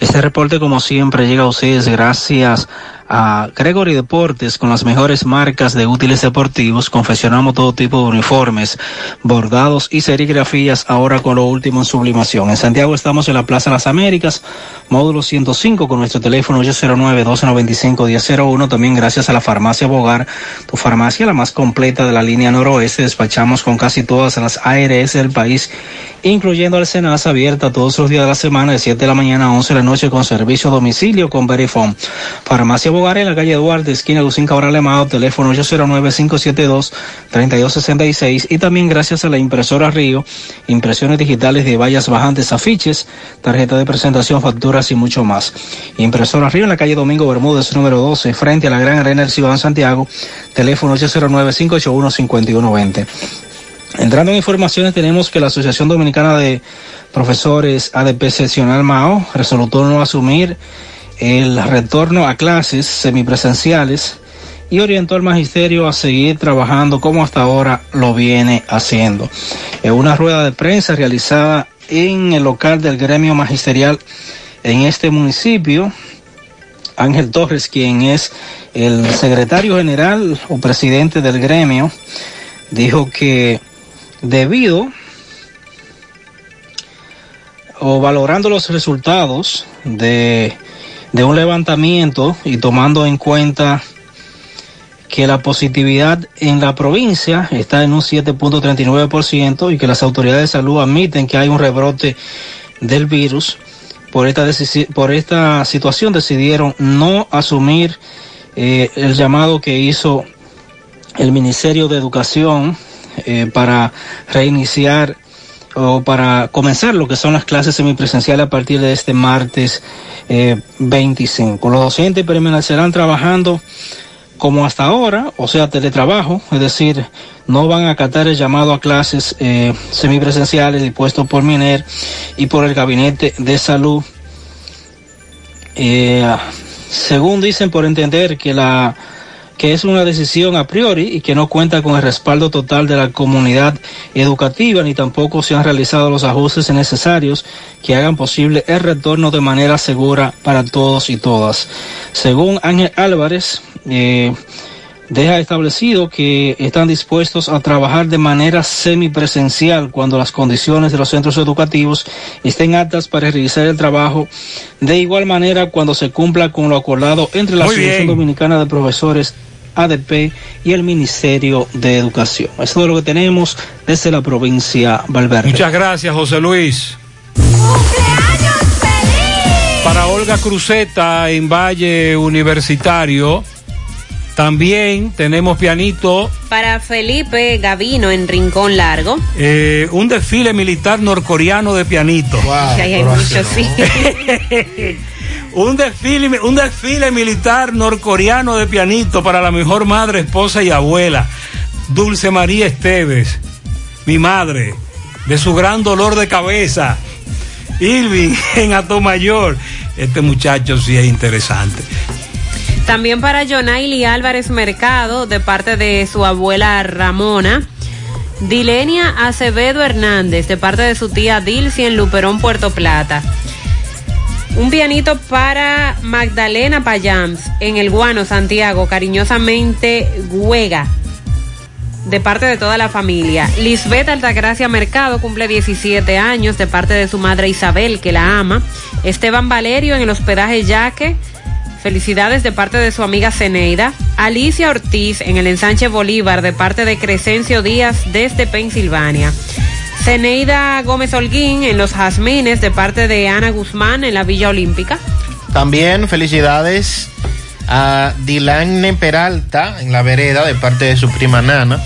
Este reporte como siempre llega a ustedes gracias a Gregory Deportes con las mejores marcas de útiles deportivos. Confeccionamos todo tipo de uniformes, bordados y serigrafías ahora con lo último en sublimación. En Santiago estamos en la Plaza Las Américas, módulo 105 con nuestro teléfono 809-295-1001. También gracias a la farmacia Bogar, tu farmacia la más completa de la línea noroeste. Despachamos con casi todas las ARS del país, incluyendo al Senasa abierta todos los días de la semana de 7 de la mañana a 11 de la noche con servicio a domicilio con Verifone. Farmacia Bogar en la calle Duarte, esquina Lucín Cabral Lemado, teléfono 809-572-3266 y también gracias a la impresora Río, impresiones digitales de vallas bajantes, afiches, tarjeta de presentación, facturas y mucho más. Impresora Río en la calle Domingo Bermúdez, número 12, frente a la Gran Arena del Ciudad Santiago, teléfono 809-581-5120. Entrando en informaciones, tenemos que la Asociación Dominicana de Profesores ADP Seccional MAO resolutó no asumir el retorno a clases semipresenciales y orientó al magisterio a seguir trabajando como hasta ahora lo viene haciendo. En una rueda de prensa realizada en el local del gremio magisterial en este municipio, Ángel Torres, quien es el secretario general o presidente del gremio, dijo que debido o valorando los resultados de, de un levantamiento y tomando en cuenta que la positividad en la provincia está en un 7.39% y que las autoridades de salud admiten que hay un rebrote del virus, por esta, por esta situación decidieron no asumir eh, el llamado que hizo el Ministerio de Educación eh, para reiniciar o para comenzar lo que son las clases semipresenciales a partir de este martes eh, 25. Los docentes permanecerán trabajando como hasta ahora, o sea, teletrabajo, es decir, no van a acatar el llamado a clases eh, semipresenciales dispuesto por MINER y por el Gabinete de Salud. Eh, según dicen, por entender que la que es una decisión a priori y que no cuenta con el respaldo total de la comunidad educativa, ni tampoco se han realizado los ajustes necesarios que hagan posible el retorno de manera segura para todos y todas. Según Ángel Álvarez, eh, deja establecido que están dispuestos a trabajar de manera semipresencial cuando las condiciones de los centros educativos estén aptas para realizar el trabajo. De igual manera, cuando se cumpla con lo acordado entre la Muy Asociación bien. Dominicana de Profesores ADP y el Ministerio de Educación. Eso es todo lo que tenemos desde la provincia Valverde. Muchas gracias, José Luis. Para Olga Cruzeta en Valle Universitario. También tenemos pianito, Para Felipe Gavino en Rincón Largo. eh, un desfile militar norcoreano de pianito. Ahí hay muchos, sí. un desfile, un desfile militar norcoreano de pianito para la mejor madre, esposa y abuela, Dulce María Esteves, mi madre, de su gran dolor de cabeza, Irving en Atomayor. Este muchacho sí es interesante. También para Jonaili Álvarez Mercado, de parte de su abuela Ramona. Dilenia Acevedo Hernández, de parte de su tía Dilcy en Luperón, Puerto Plata. Un pianito para Magdalena Payams en el Guano, Santiago, cariñosamente Huega, de parte de toda la familia. Lisbeth Altagracia Mercado cumple 17 años, de parte de su madre Isabel, que la ama. Esteban Valerio en el hospedaje Yaque. Felicidades de parte de su amiga Ceneida. Alicia Ortiz en el ensanche Bolívar de parte de Crescencio Díaz desde Pensilvania. Ceneida Gómez Holguín en Los Jazmines de parte de Ana Guzmán en la Villa Olímpica. También felicidades a Dilane Peralta en la vereda de parte de su prima Nana.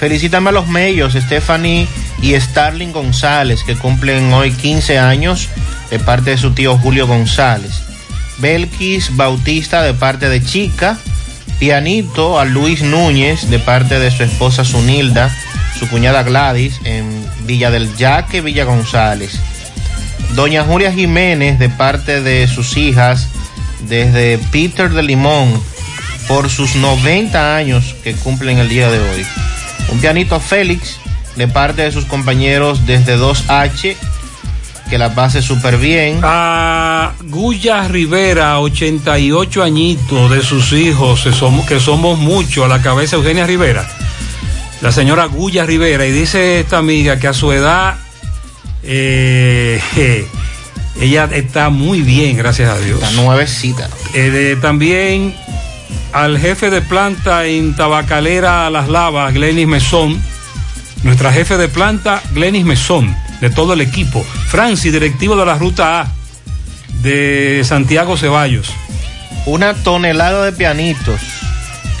Felicítame a los mellos, Stephanie y Starling González, que cumplen hoy 15 años de parte de su tío Julio González. Belkis Bautista de parte de Chica. Pianito a Luis Núñez de parte de su esposa Sunilda, su cuñada Gladys en Villa del Yaque, Villa González. Doña Julia Jiménez de parte de sus hijas desde Peter de Limón por sus 90 años que cumplen el día de hoy. Un pianito a Félix de parte de sus compañeros desde 2H que la pase súper bien. A Guya Rivera, 88 añitos de sus hijos, que somos, que somos muchos, a la cabeza Eugenia Rivera. La señora Guya Rivera, y dice esta amiga que a su edad, eh, ella está muy bien, gracias a Dios. La nuevecita. Eh, de- también al jefe de planta en Tabacalera Las Lavas, Glenis Mesón. Nuestra jefe de planta, Glenis Mesón, de todo el equipo. Francis, directivo de la Ruta A de Santiago Ceballos. Una tonelada de pianitos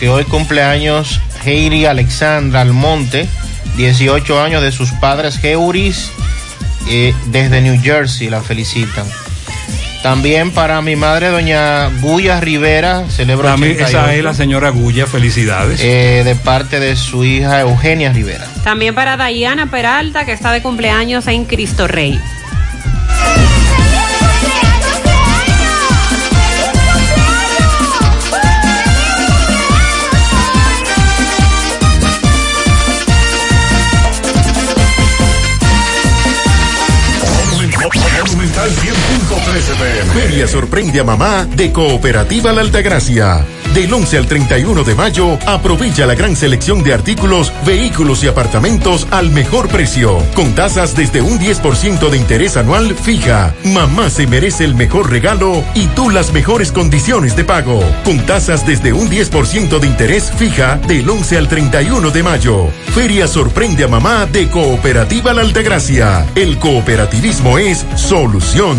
que hoy cumpleaños Heidi Alexandra Almonte, 18 años de sus padres Heuris, eh, desde New Jersey, la felicitan. También para mi madre, doña Guya Rivera, celebro También, esa 88, es la señora Guya, felicidades. eh, de parte de su hija Eugenia Rivera. También para Dayana Peralta, que está de cumpleaños en Cristo Rey. Feria sorprende a mamá de Cooperativa La Altagracia. Del 11 al 31 de mayo, aprovecha la gran selección de artículos, vehículos y apartamentos al mejor precio, con tasas desde un 10% de interés anual fija. Mamá se merece el mejor regalo y tú las mejores condiciones de pago, con tasas desde un 10% de interés fija del 11 al 31 de mayo. Feria sorprende a mamá de Cooperativa La Altagracia. El cooperativismo es solución.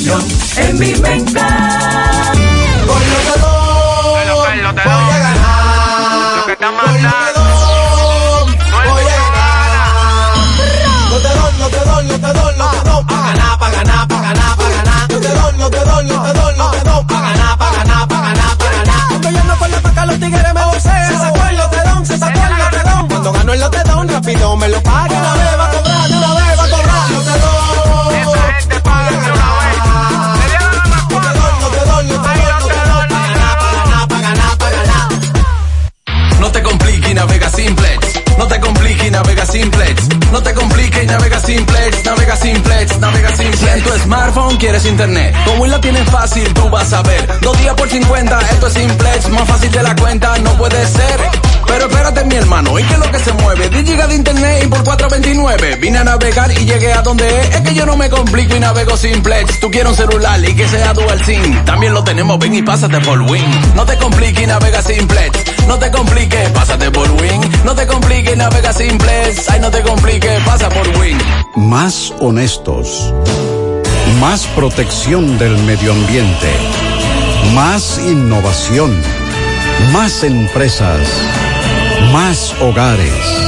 En mi banca. Navegar y llegué a donde es. Es que yo no me complico y navego simplex. Tú quieres un celular y que sea dual SIM. También lo tenemos, ven y pásate por Win. No te compliques y navega simplex. No te compliques, pásate por Win. No te compliques, navega simplex. Ay, no te compliques, pasa por Win. Más honestos. Más protección del medio ambiente. Más innovación. Más empresas. Más hogares.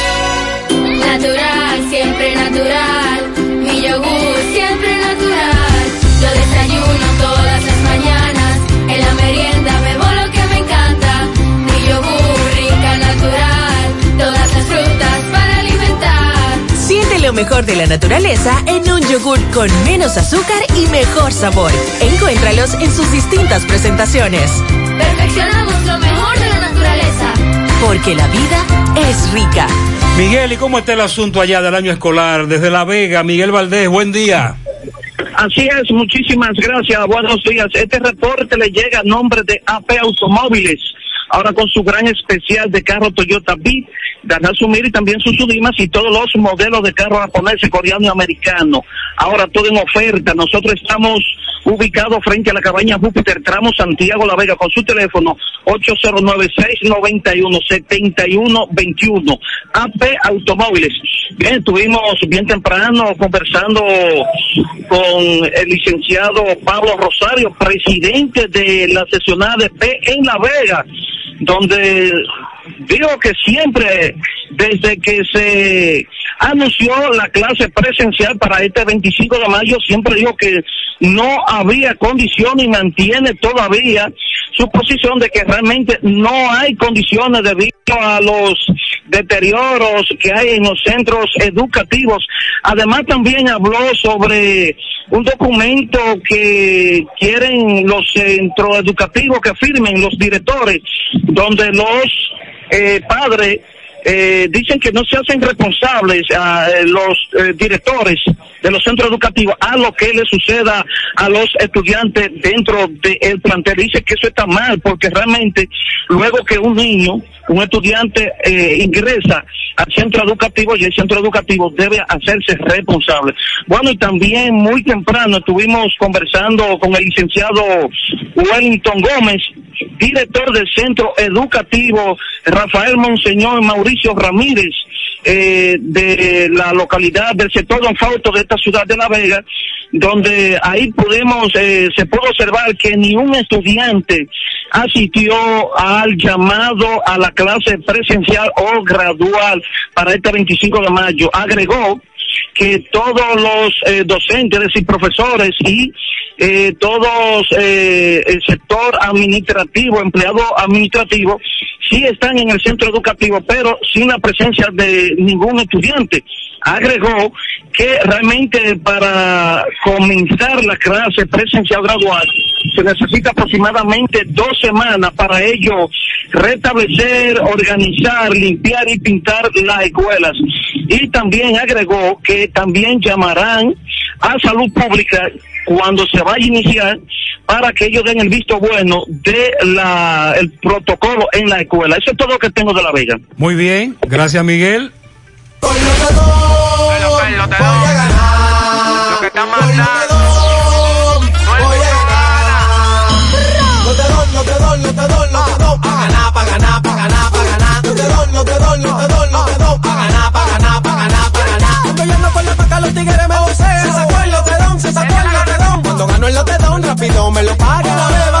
Lo mejor de la naturaleza en un yogur con menos azúcar y mejor sabor. Encuéntralos en sus distintas presentaciones. Perfeccionamos lo mejor de la naturaleza. Porque la vida es rica. Miguel, ¿y cómo está el asunto allá del año escolar? Desde La Vega, Miguel Valdés, buen día. Así es, muchísimas gracias, buenos días. Este reporte le llega a nombre de AP Automóviles, ahora con su gran especial de carro Toyota B, Sumir y también sus Sudimas y todos los modelos de carro japonés, coreano y americano. Ahora todo en oferta. Nosotros estamos ubicados frente a la cabaña Júpiter, tramo Santiago La Vega, con su teléfono 809-691-7121. AP Automóviles. Bien, estuvimos bien temprano conversando con el licenciado Pablo Rosario, presidente de la sesional de P en La Vega, donde digo que siempre, desde que se anunció la clase presencial para este 25 de mayo, siempre dijo que no había condición y mantiene todavía su posición de que realmente no hay condiciones debido a los deterioros que hay en los centros educativos. Además también habló sobre un documento que quieren los centros educativos que firmen los directores, donde los eh, padres eh, dicen que no se hacen responsables a eh, los eh, directores de los centros educativos a lo que le suceda a los estudiantes dentro del plantel. Dice que eso está mal porque realmente luego que un niño, un estudiante eh, ingresa al centro educativo y el centro educativo debe hacerse responsable. Bueno, y también muy temprano estuvimos conversando con el licenciado Wellington Gómez, director del centro educativo Rafael Monseñor Mauricio Ramírez, eh, de la localidad del sector Don Fausto de esta ciudad de La Vega, donde ahí podemos, eh, se puede observar que ni un estudiante asistió al llamado a la clase presencial o gradual para este 25 de mayo. Agregó que todos los eh, docentes, es decir, profesores y eh, todos eh, el sector administrativo, empleado administrativo, sí están en el centro educativo, pero sin la presencia de ningún estudiante. Agregó que realmente para comenzar la clase presencial gradual se necesita aproximadamente dos semanas para ello restablecer, organizar, limpiar y pintar las escuelas. Y también agregó que también llamarán a salud pública cuando se vaya a iniciar para que ellos den el visto bueno de la el protocolo en la escuela. Eso es todo lo que tengo de la Vega. Muy bien, gracias Miguel. Lo que está mandando. No te doy, no te doy, no te doy, no te doy. Pa' ganar, pa' ganar, pa' ganar, pa' ganar. No te doy, no te doy, no te doy, no te doy. Cuando gano el lotedón, rápido me lo paga. Una vez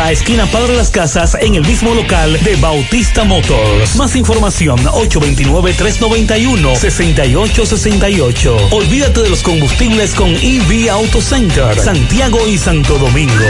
Sadala, esquina Padre Las Casas, en el mismo local de Bautista Motors. Más información 829-391-6868. Olvídate de los combustibles con EV Auto Center, Santiago y Santo Domingo.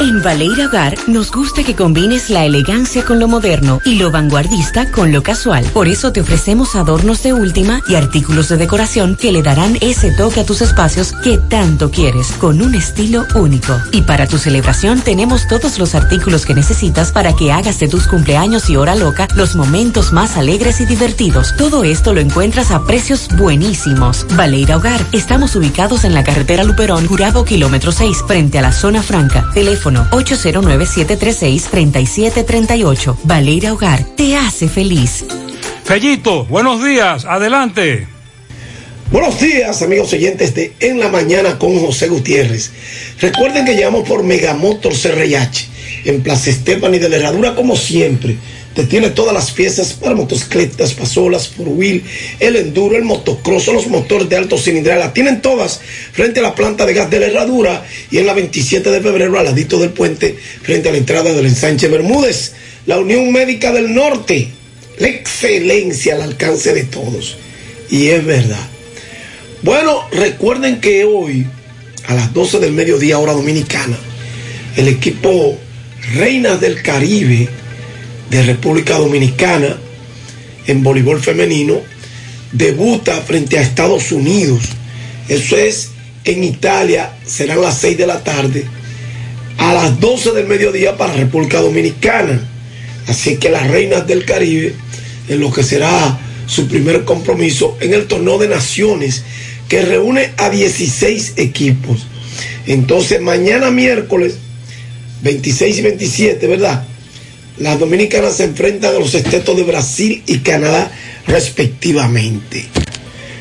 En Valeira Hogar nos gusta que combines la elegancia con lo moderno y lo vanguardista con lo casual. Por eso te ofrecemos adornos de última y artículos de decoración que le darán ese toque a tus espacios que tanto quieres, con un estilo único. Y para tu celebración tenemos todos los artículos que necesitas para que hagas de tus cumpleaños y hora loca los momentos más alegres y divertidos. Todo esto lo encuentras a precios buenísimos. Valeira Hogar, estamos ubicados en la carretera Luperón, Jurado Kilómetro 6, frente a la zona franca. Teléfono 809-736-3738. Valeira Hogar, te hace feliz. Fellito, buenos días, adelante. Buenos días, amigos oyentes de En la Mañana con José Gutiérrez. Recuerden que llegamos por Megamotor CRH en Plaza Estefani de la Herradura, como siempre. Te tiene todas las piezas para motocicletas, pasolas, por wheel, el enduro, el motocross, los motores de alto cilindrada. Las tienen todas frente a la planta de gas de la Herradura y en la 27 de febrero, al ladito del puente, frente a la entrada del ensanche Bermúdez. La Unión Médica del Norte, la excelencia al alcance de todos. Y es verdad. Bueno, recuerden que hoy, a las 12 del mediodía, hora dominicana, el equipo Reinas del Caribe de República Dominicana en voleibol femenino debuta frente a Estados Unidos. Eso es en Italia serán las 6 de la tarde, a las 12 del mediodía para República Dominicana. Así que las reinas del Caribe, en lo que será su primer compromiso en el torneo de naciones, que reúne a 16 equipos. Entonces, mañana miércoles 26 y 27, ¿verdad? Las dominicanas se enfrentan a los estetos de Brasil y Canadá respectivamente.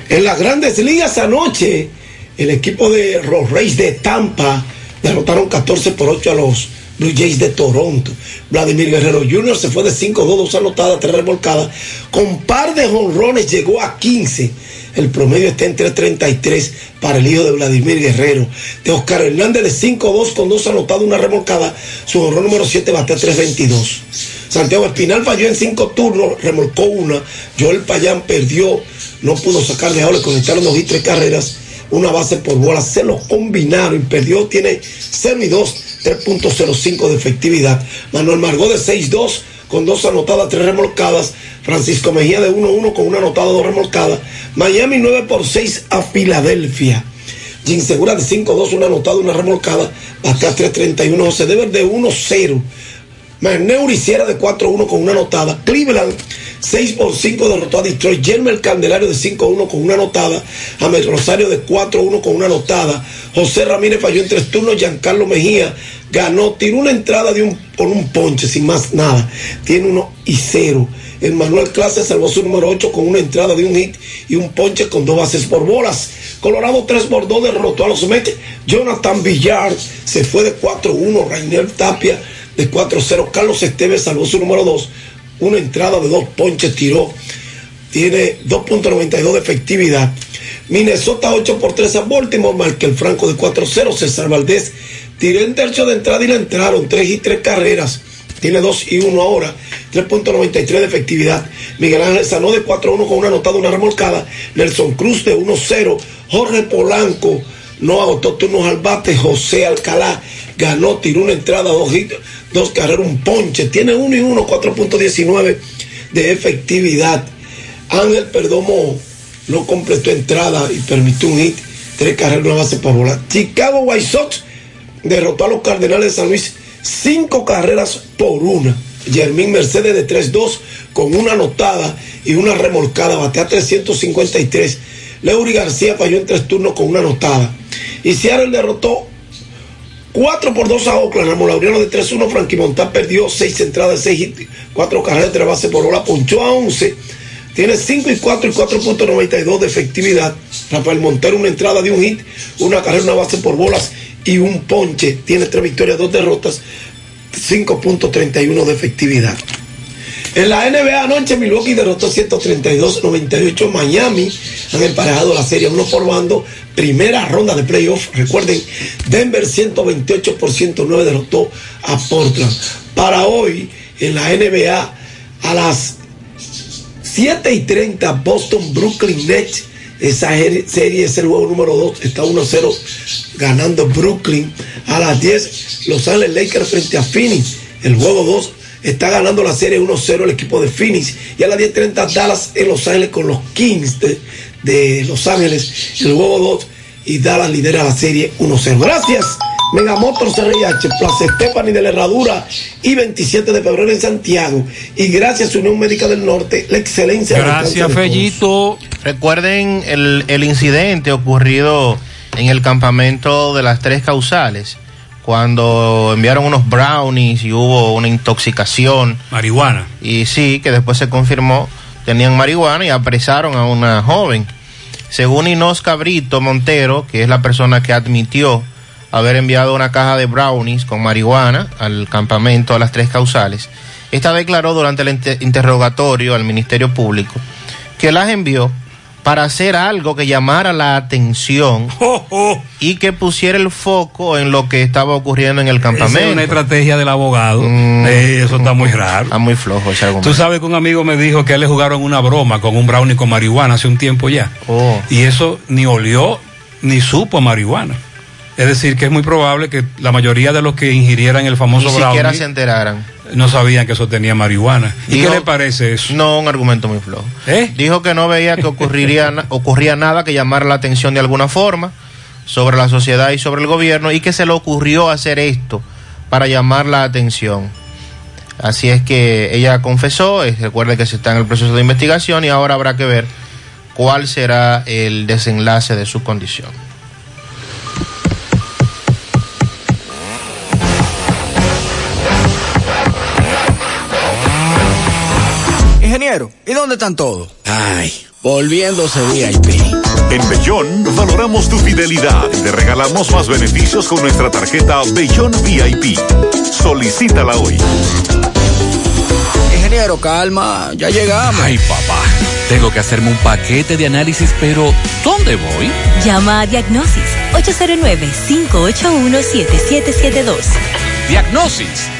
En las grandes ligas anoche, el equipo de los Reyes de Tampa derrotaron 14 por 8 a los Blue Jays de Toronto. Vladimir Guerrero Jr. se fue de 5-2, 2 anotadas, 3 remolcadas. Con par de jonrones llegó a 15. El promedio está en 3.33 para el hijo de Vladimir Guerrero. De Oscar Hernández de 5-2 con 2 anotadas, una remolcada. Su honrón número 7 bate a 3.22. Santiago Espinal falló en 5 turnos, remolcó una. Joel Payán perdió, no pudo sacar de le conectaron dos y tres carreras. Una base por bola, se lo combinaron y perdió, tiene 0 y 2, 3.05 de efectividad. Manuel Margó de 6-2 con dos anotadas, tres remolcadas. Francisco Mejía de 1-1 con una anotada, dos remolcadas. Miami 9 por 6 a Filadelfia. Jim Segura de 5-2, una anotada, una remolcada. Acá 3-31. José Dever de 1-0. Magneur hiciera de 4-1 con una anotada. Cleveland 6 por 5 derrotó a Detroit. Jermel Candelario de 5-1 con una anotada. Amel Rosario de 4-1 con una anotada. José Ramírez falló en tres turnos. Giancarlo Mejía ganó. Tiró una entrada de un, con un ponche sin más nada. Tiene 1 y 0. El Manuel Clase salvó su número 8 con una entrada de un hit y un ponche con dos bases por bolas. Colorado 3 por 2 derrotó a los Mets. Jonathan Villar se fue de 4-1. Rainier Tapia de 4-0. Carlos Esteves salvó su número 2. Una entrada de dos ponches tiró. Tiene 2.92 de efectividad. Minnesota 8 por 3 a Baltimore. Markel Franco de 4-0. César Valdés tiró en tercio de entrada y le entraron 3 y 3 carreras. Tiene 2 y 1 ahora. 3.93 de efectividad. Miguel Ángel Sanó de 4-1 con una anotada, una remolcada. Nelson Cruz de 1-0. Jorge Polanco no agotó turnos al bate. José Alcalá ganó, tiró una entrada, dos hits, dos carreras, un ponche. Tiene 1 y 1, 4.19 de efectividad. Ángel Perdomo no completó entrada y permitió un hit, tres carreras, una base por bola. Chicago White Sox derrotó a los Cardenales de San Luis cinco carreras por una. Germín Mercedes de 3-2 con una anotada y una remolcada, batea 353. Leury García falló en tres turnos con una anotada. Y Seattle derrotó 4 por 2 a Oakland. Ramón Laureano de 3-1. Frankie Montán perdió 6 entradas, 6 hits, 4 carreras, 3 bases por bola. Ponchó a 11. Tiene 5 y 4 y 4.92 de efectividad. Rafael Montero una entrada de un hit, una carrera, una base por bolas y un ponche. Tiene 3 victorias, 2 derrotas, 5.31 de efectividad. En la NBA anoche Milwaukee derrotó 132-98 Miami. Han emparejado la serie uno por bando. Primera ronda de playoff. Recuerden, Denver 128 por 109 derrotó a Portland. Para hoy, en la NBA, a las 7 y 30, Boston Brooklyn Nets. Esa serie es el juego número 2. Está 1-0 ganando Brooklyn. A las 10, Los Ángeles Lakers frente a Phoenix. El juego 2 está ganando la serie 1-0 el equipo de Phoenix. Y a las 10.30 Dallas en Los Ángeles con los Kings de, de Los Ángeles. El juego 2 y Dallas lidera la serie 1-0. Gracias. Megamotor CRIH, Plaza Estefani de la Herradura y 27 de febrero en Santiago. Y gracias a Unión Médica del Norte, la excelencia. Gracias, Fellito. Recuerden el, el incidente ocurrido en el campamento de las tres causales cuando enviaron unos brownies y hubo una intoxicación. Marihuana. Y sí, que después se confirmó, tenían marihuana y apresaron a una joven. Según Inés Cabrito Montero, que es la persona que admitió haber enviado una caja de brownies con marihuana al campamento a las tres causales, esta declaró durante el inter interrogatorio al Ministerio Público que las envió para hacer algo que llamara la atención oh, oh. y que pusiera el foco en lo que estaba ocurriendo en el campamento. Esa es una estrategia del abogado. Mm, eh, eso está muy raro. Está muy flojo ese argumento. Tú sabes que un amigo me dijo que a él le jugaron una broma con un brownie con marihuana hace un tiempo ya. Oh. Y eso ni olió ni supo a marihuana. Es decir, que es muy probable que la mayoría de los que ingirieran el famoso Ni brownie siquiera se enteraran. no sabían que eso tenía marihuana. ¿Y Dijo- qué le parece eso? No, un argumento muy flojo. ¿Eh? Dijo que no veía que ocurriría, ocurría nada que llamara la atención de alguna forma, sobre la sociedad y sobre el gobierno y que se le ocurrió hacer esto para llamar la atención. Así es que ella confesó, eh, recuerde que se está en el proceso de investigación y ahora habrá que ver cuál será el desenlace de su condición. ¿Y dónde están todos? Ay, volviéndose VIP. En Bellón valoramos tu fidelidad y te regalamos más beneficios con nuestra tarjeta Bellón VIP. Solicítala hoy. Ingeniero, calma, ya llegamos. Ay, papá, tengo que hacerme un paquete de análisis, pero ¿dónde voy? Llama a Diagnosis 809-581-7772. Diagnosis.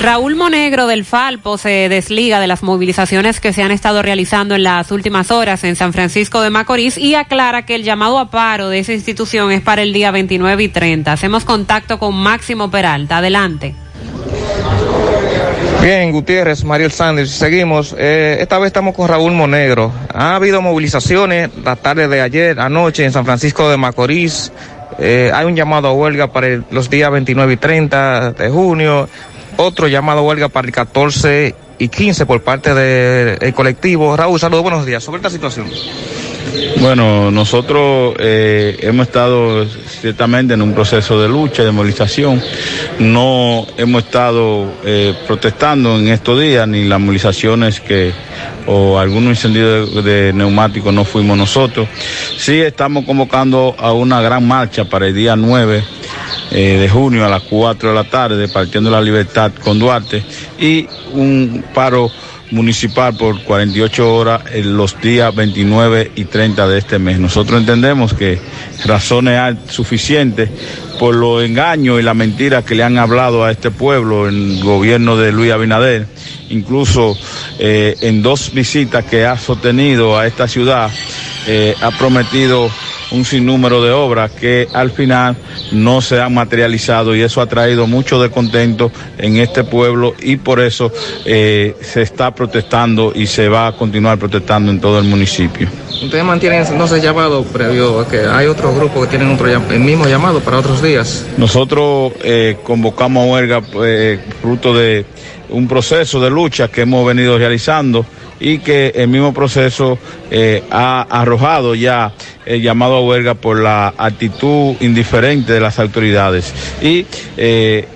Raúl Monegro del Falpo se desliga de las movilizaciones que se han estado realizando en las últimas horas en San Francisco de Macorís y aclara que el llamado a paro de esa institución es para el día 29 y 30. Hacemos contacto con Máximo Peralta. Adelante. Bien, Gutiérrez, Mariel Sanders, seguimos. Eh, esta vez estamos con Raúl Monegro. Ha habido movilizaciones la tarde de ayer, anoche en San Francisco de Macorís. Eh, hay un llamado a huelga para los días 29 y 30 de junio otro llamado huelga para el 14 y 15 por parte del colectivo. Raúl, saludos, buenos días. Sobre esta situación. Bueno, nosotros eh, hemos estado ciertamente en un proceso de lucha, de movilización. No hemos estado eh, protestando en estos días, ni las movilizaciones que o algunos incendios de, de neumáticos no fuimos nosotros. Sí estamos convocando a una gran marcha para el día 9 eh, de junio a las 4 de la tarde, partiendo la libertad con Duarte, y un paro municipal por 48 horas en los días 29 y 30 de este mes. Nosotros entendemos que razones hay suficientes por los engaños y las mentiras que le han hablado a este pueblo en el gobierno de Luis Abinader, incluso eh, en dos visitas que ha sostenido a esta ciudad, eh, ha prometido un sinnúmero de obras que al final no se han materializado y eso ha traído mucho descontento en este pueblo y por eso eh, se está protestando y se va a continuar protestando en todo el municipio. Ustedes mantienen entonces llamado previo a que hay otro grupo que tienen otro, el mismo llamado para otros días. Nosotros eh, convocamos a huelga eh, fruto de un proceso de lucha que hemos venido realizando y que el mismo proceso eh, ha arrojado ya el llamado a huelga por la actitud indiferente de las autoridades. Y eh,